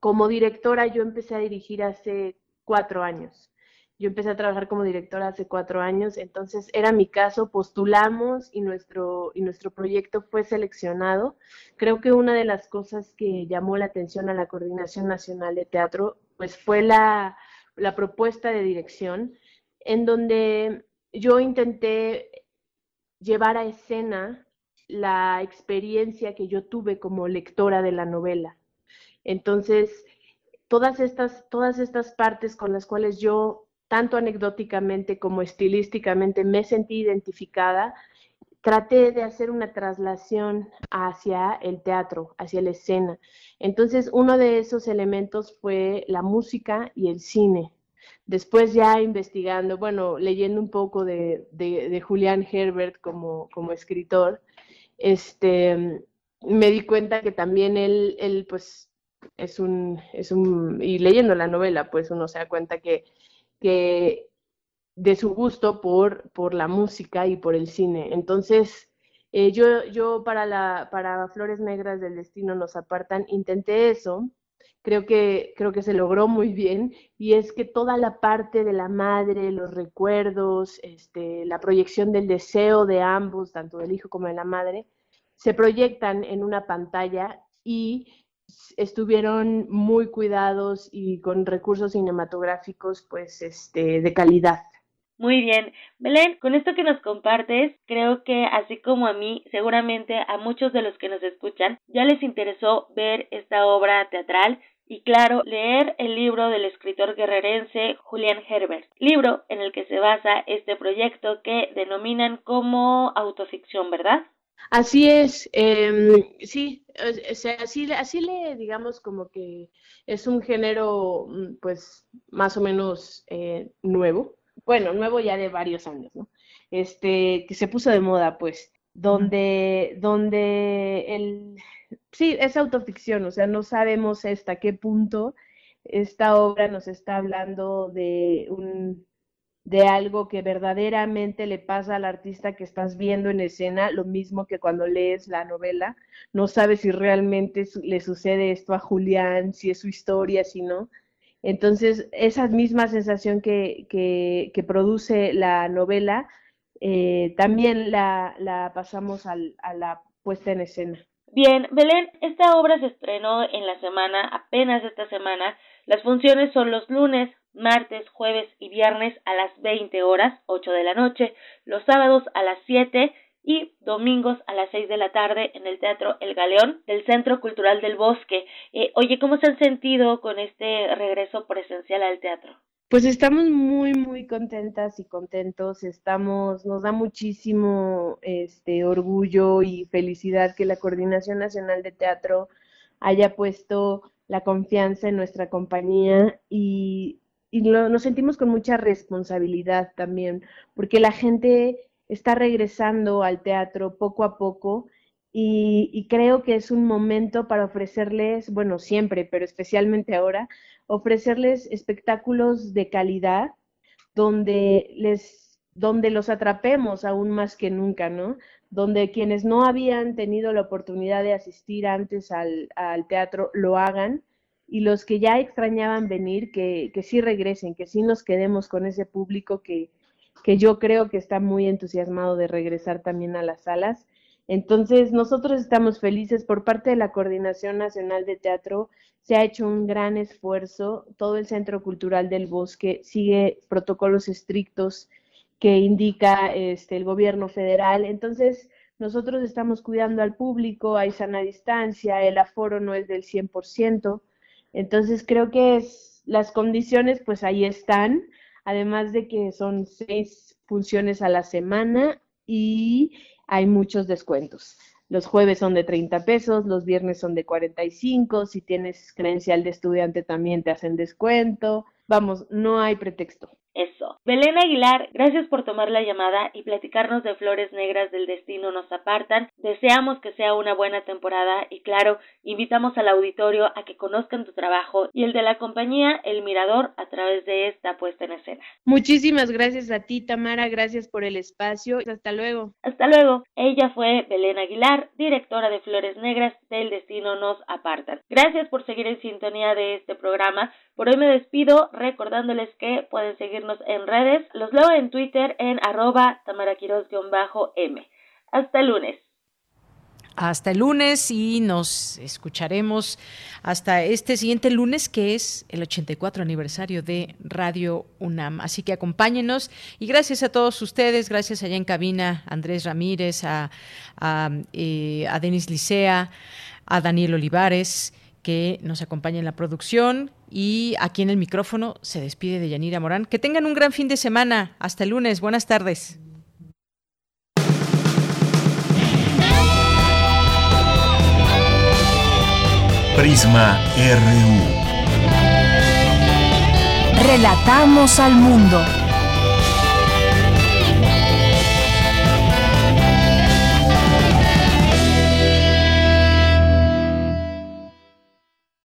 [SPEAKER 27] como directora yo empecé a dirigir hace cuatro años. Yo empecé a trabajar como directora hace cuatro años, entonces era mi caso, postulamos y nuestro, y nuestro proyecto fue seleccionado. Creo que una de las cosas que llamó la atención a la Coordinación Nacional de Teatro, pues fue la, la propuesta de dirección, en donde yo intenté llevar a escena la experiencia que yo tuve como lectora de la novela. Entonces, todas estas, todas estas partes con las cuales yo, tanto anecdóticamente como estilísticamente, me sentí identificada, traté de hacer una traslación hacia el teatro, hacia la escena. Entonces, uno de esos elementos fue la música y el cine. Después ya investigando, bueno, leyendo un poco de, Julián Herbert como, como, escritor, este, me di cuenta que también él, él pues, es un, es un, y leyendo la novela, pues uno se da cuenta que, que de su gusto por, por la música y por el cine. Entonces, Eh, yo, yo para, la, para Flores Negras del Destino nos apartan, intenté eso, creo que, creo que se logró muy bien, y es que toda la parte de la madre, los recuerdos, este, la proyección del deseo de ambos, tanto del hijo como de la madre, se proyectan en una pantalla y estuvieron muy cuidados y con recursos cinematográficos pues este de calidad.
[SPEAKER 26] Muy bien. Belén, con esto que nos compartes, creo que así como a mí, seguramente a muchos de los que nos escuchan ya les interesó ver esta obra teatral y claro, leer el libro del escritor guerrerense Julián Herbert, libro en el que se basa este proyecto que denominan como autoficción, ¿verdad?
[SPEAKER 27] Así es, eh, sí, así, así le digamos como que es un género mm, pues más o menos eh, nuevo, bueno, nuevo ya de varios años, ¿no? Este, que se puso de moda, pues, donde, donde el, sí, es autoficción, o sea, no sabemos hasta qué punto esta obra nos está hablando de un, de algo que verdaderamente le pasa al artista que estás viendo en escena, lo mismo que cuando lees la novela, no sabes si realmente le sucede esto a Julián, si es su historia, si no. Entonces, esa misma sensación que, que, produce la novela, eh, también la, la pasamos al, a la puesta en escena.
[SPEAKER 26] Bien, Belén, esta obra se estrenó en la semana, apenas esta semana. Las funciones son los lunes, martes, jueves y viernes a las 20 horas, 8 de la noche, los sábados a las 7 y domingos a las 6 de la tarde en el Teatro El Galeón del Centro Cultural del Bosque. Eh, oye, ¿cómo se han sentido con este regreso presencial al teatro?
[SPEAKER 27] Pues estamos muy, muy contentas y contentos. Estamos, nos da muchísimo este orgullo y felicidad que la Coordinación Nacional de Teatro haya puesto la confianza en nuestra compañía y, y nos sentimos con mucha responsabilidad también, porque la gente está regresando al teatro poco a poco y, creo que es un momento para ofrecerles, bueno, siempre, pero especialmente ahora, ofrecerles espectáculos de calidad donde les donde los atrapemos aún más que nunca, ¿no? Donde quienes no habían tenido la oportunidad de asistir antes al teatro lo hagan y los que ya extrañaban venir, que, que sí regresen, que sí nos quedemos con ese público que, que yo creo que está muy entusiasmado de regresar también a las salas. Entonces, nosotros estamos felices por parte de la Coordinación Nacional de Teatro. Se ha hecho un gran esfuerzo. Todo el Centro Cultural del Bosque sigue protocolos estrictos que indica este, el gobierno federal. Entonces, nosotros estamos cuidando al público, hay sana distancia, el aforo no es del 100%. Entonces, creo que es, las condiciones, pues ahí están además de que son seis funciones a la semana y hay muchos descuentos. Los jueves son de 30 pesos, los viernes son de 45, si tienes credencial de estudiante también te hacen descuento. Vamos, no hay pretexto.
[SPEAKER 26] Eso. Belén Aguilar, gracias por tomar la llamada y platicarnos de Flores Negras del Destino nos apartan. Deseamos que sea una buena temporada y claro, invitamos al auditorio a que conozcan tu trabajo y el de la compañía El Mirador a través de esta puesta en escena.
[SPEAKER 27] Muchísimas gracias a ti, Tamara, gracias por el espacio. Hasta luego.
[SPEAKER 26] Hasta luego. Ella fue Belén Aguilar, directora de Flores Negras del Destino nos apartan. Gracias por seguir en sintonía de este programa. Por hoy me despido recordándoles que pueden en redes. Los leo en Twitter en arroba tamaraquiros-m. Hasta el lunes.
[SPEAKER 1] Hasta el lunes y nos escucharemos hasta este siguiente lunes que es el 84 aniversario de Radio UNAM. Así que acompáñenos y gracias a todos ustedes, gracias allá en cabina, Andrés Ramírez, a, a, eh, a Denis Licea, a Daniel Olivares que nos acompaña en la producción y aquí en el micrófono se despide de Yanira Morán. Que tengan un gran fin de semana. Hasta el lunes. Buenas tardes.
[SPEAKER 2] Prisma RU.
[SPEAKER 3] Relatamos al mundo.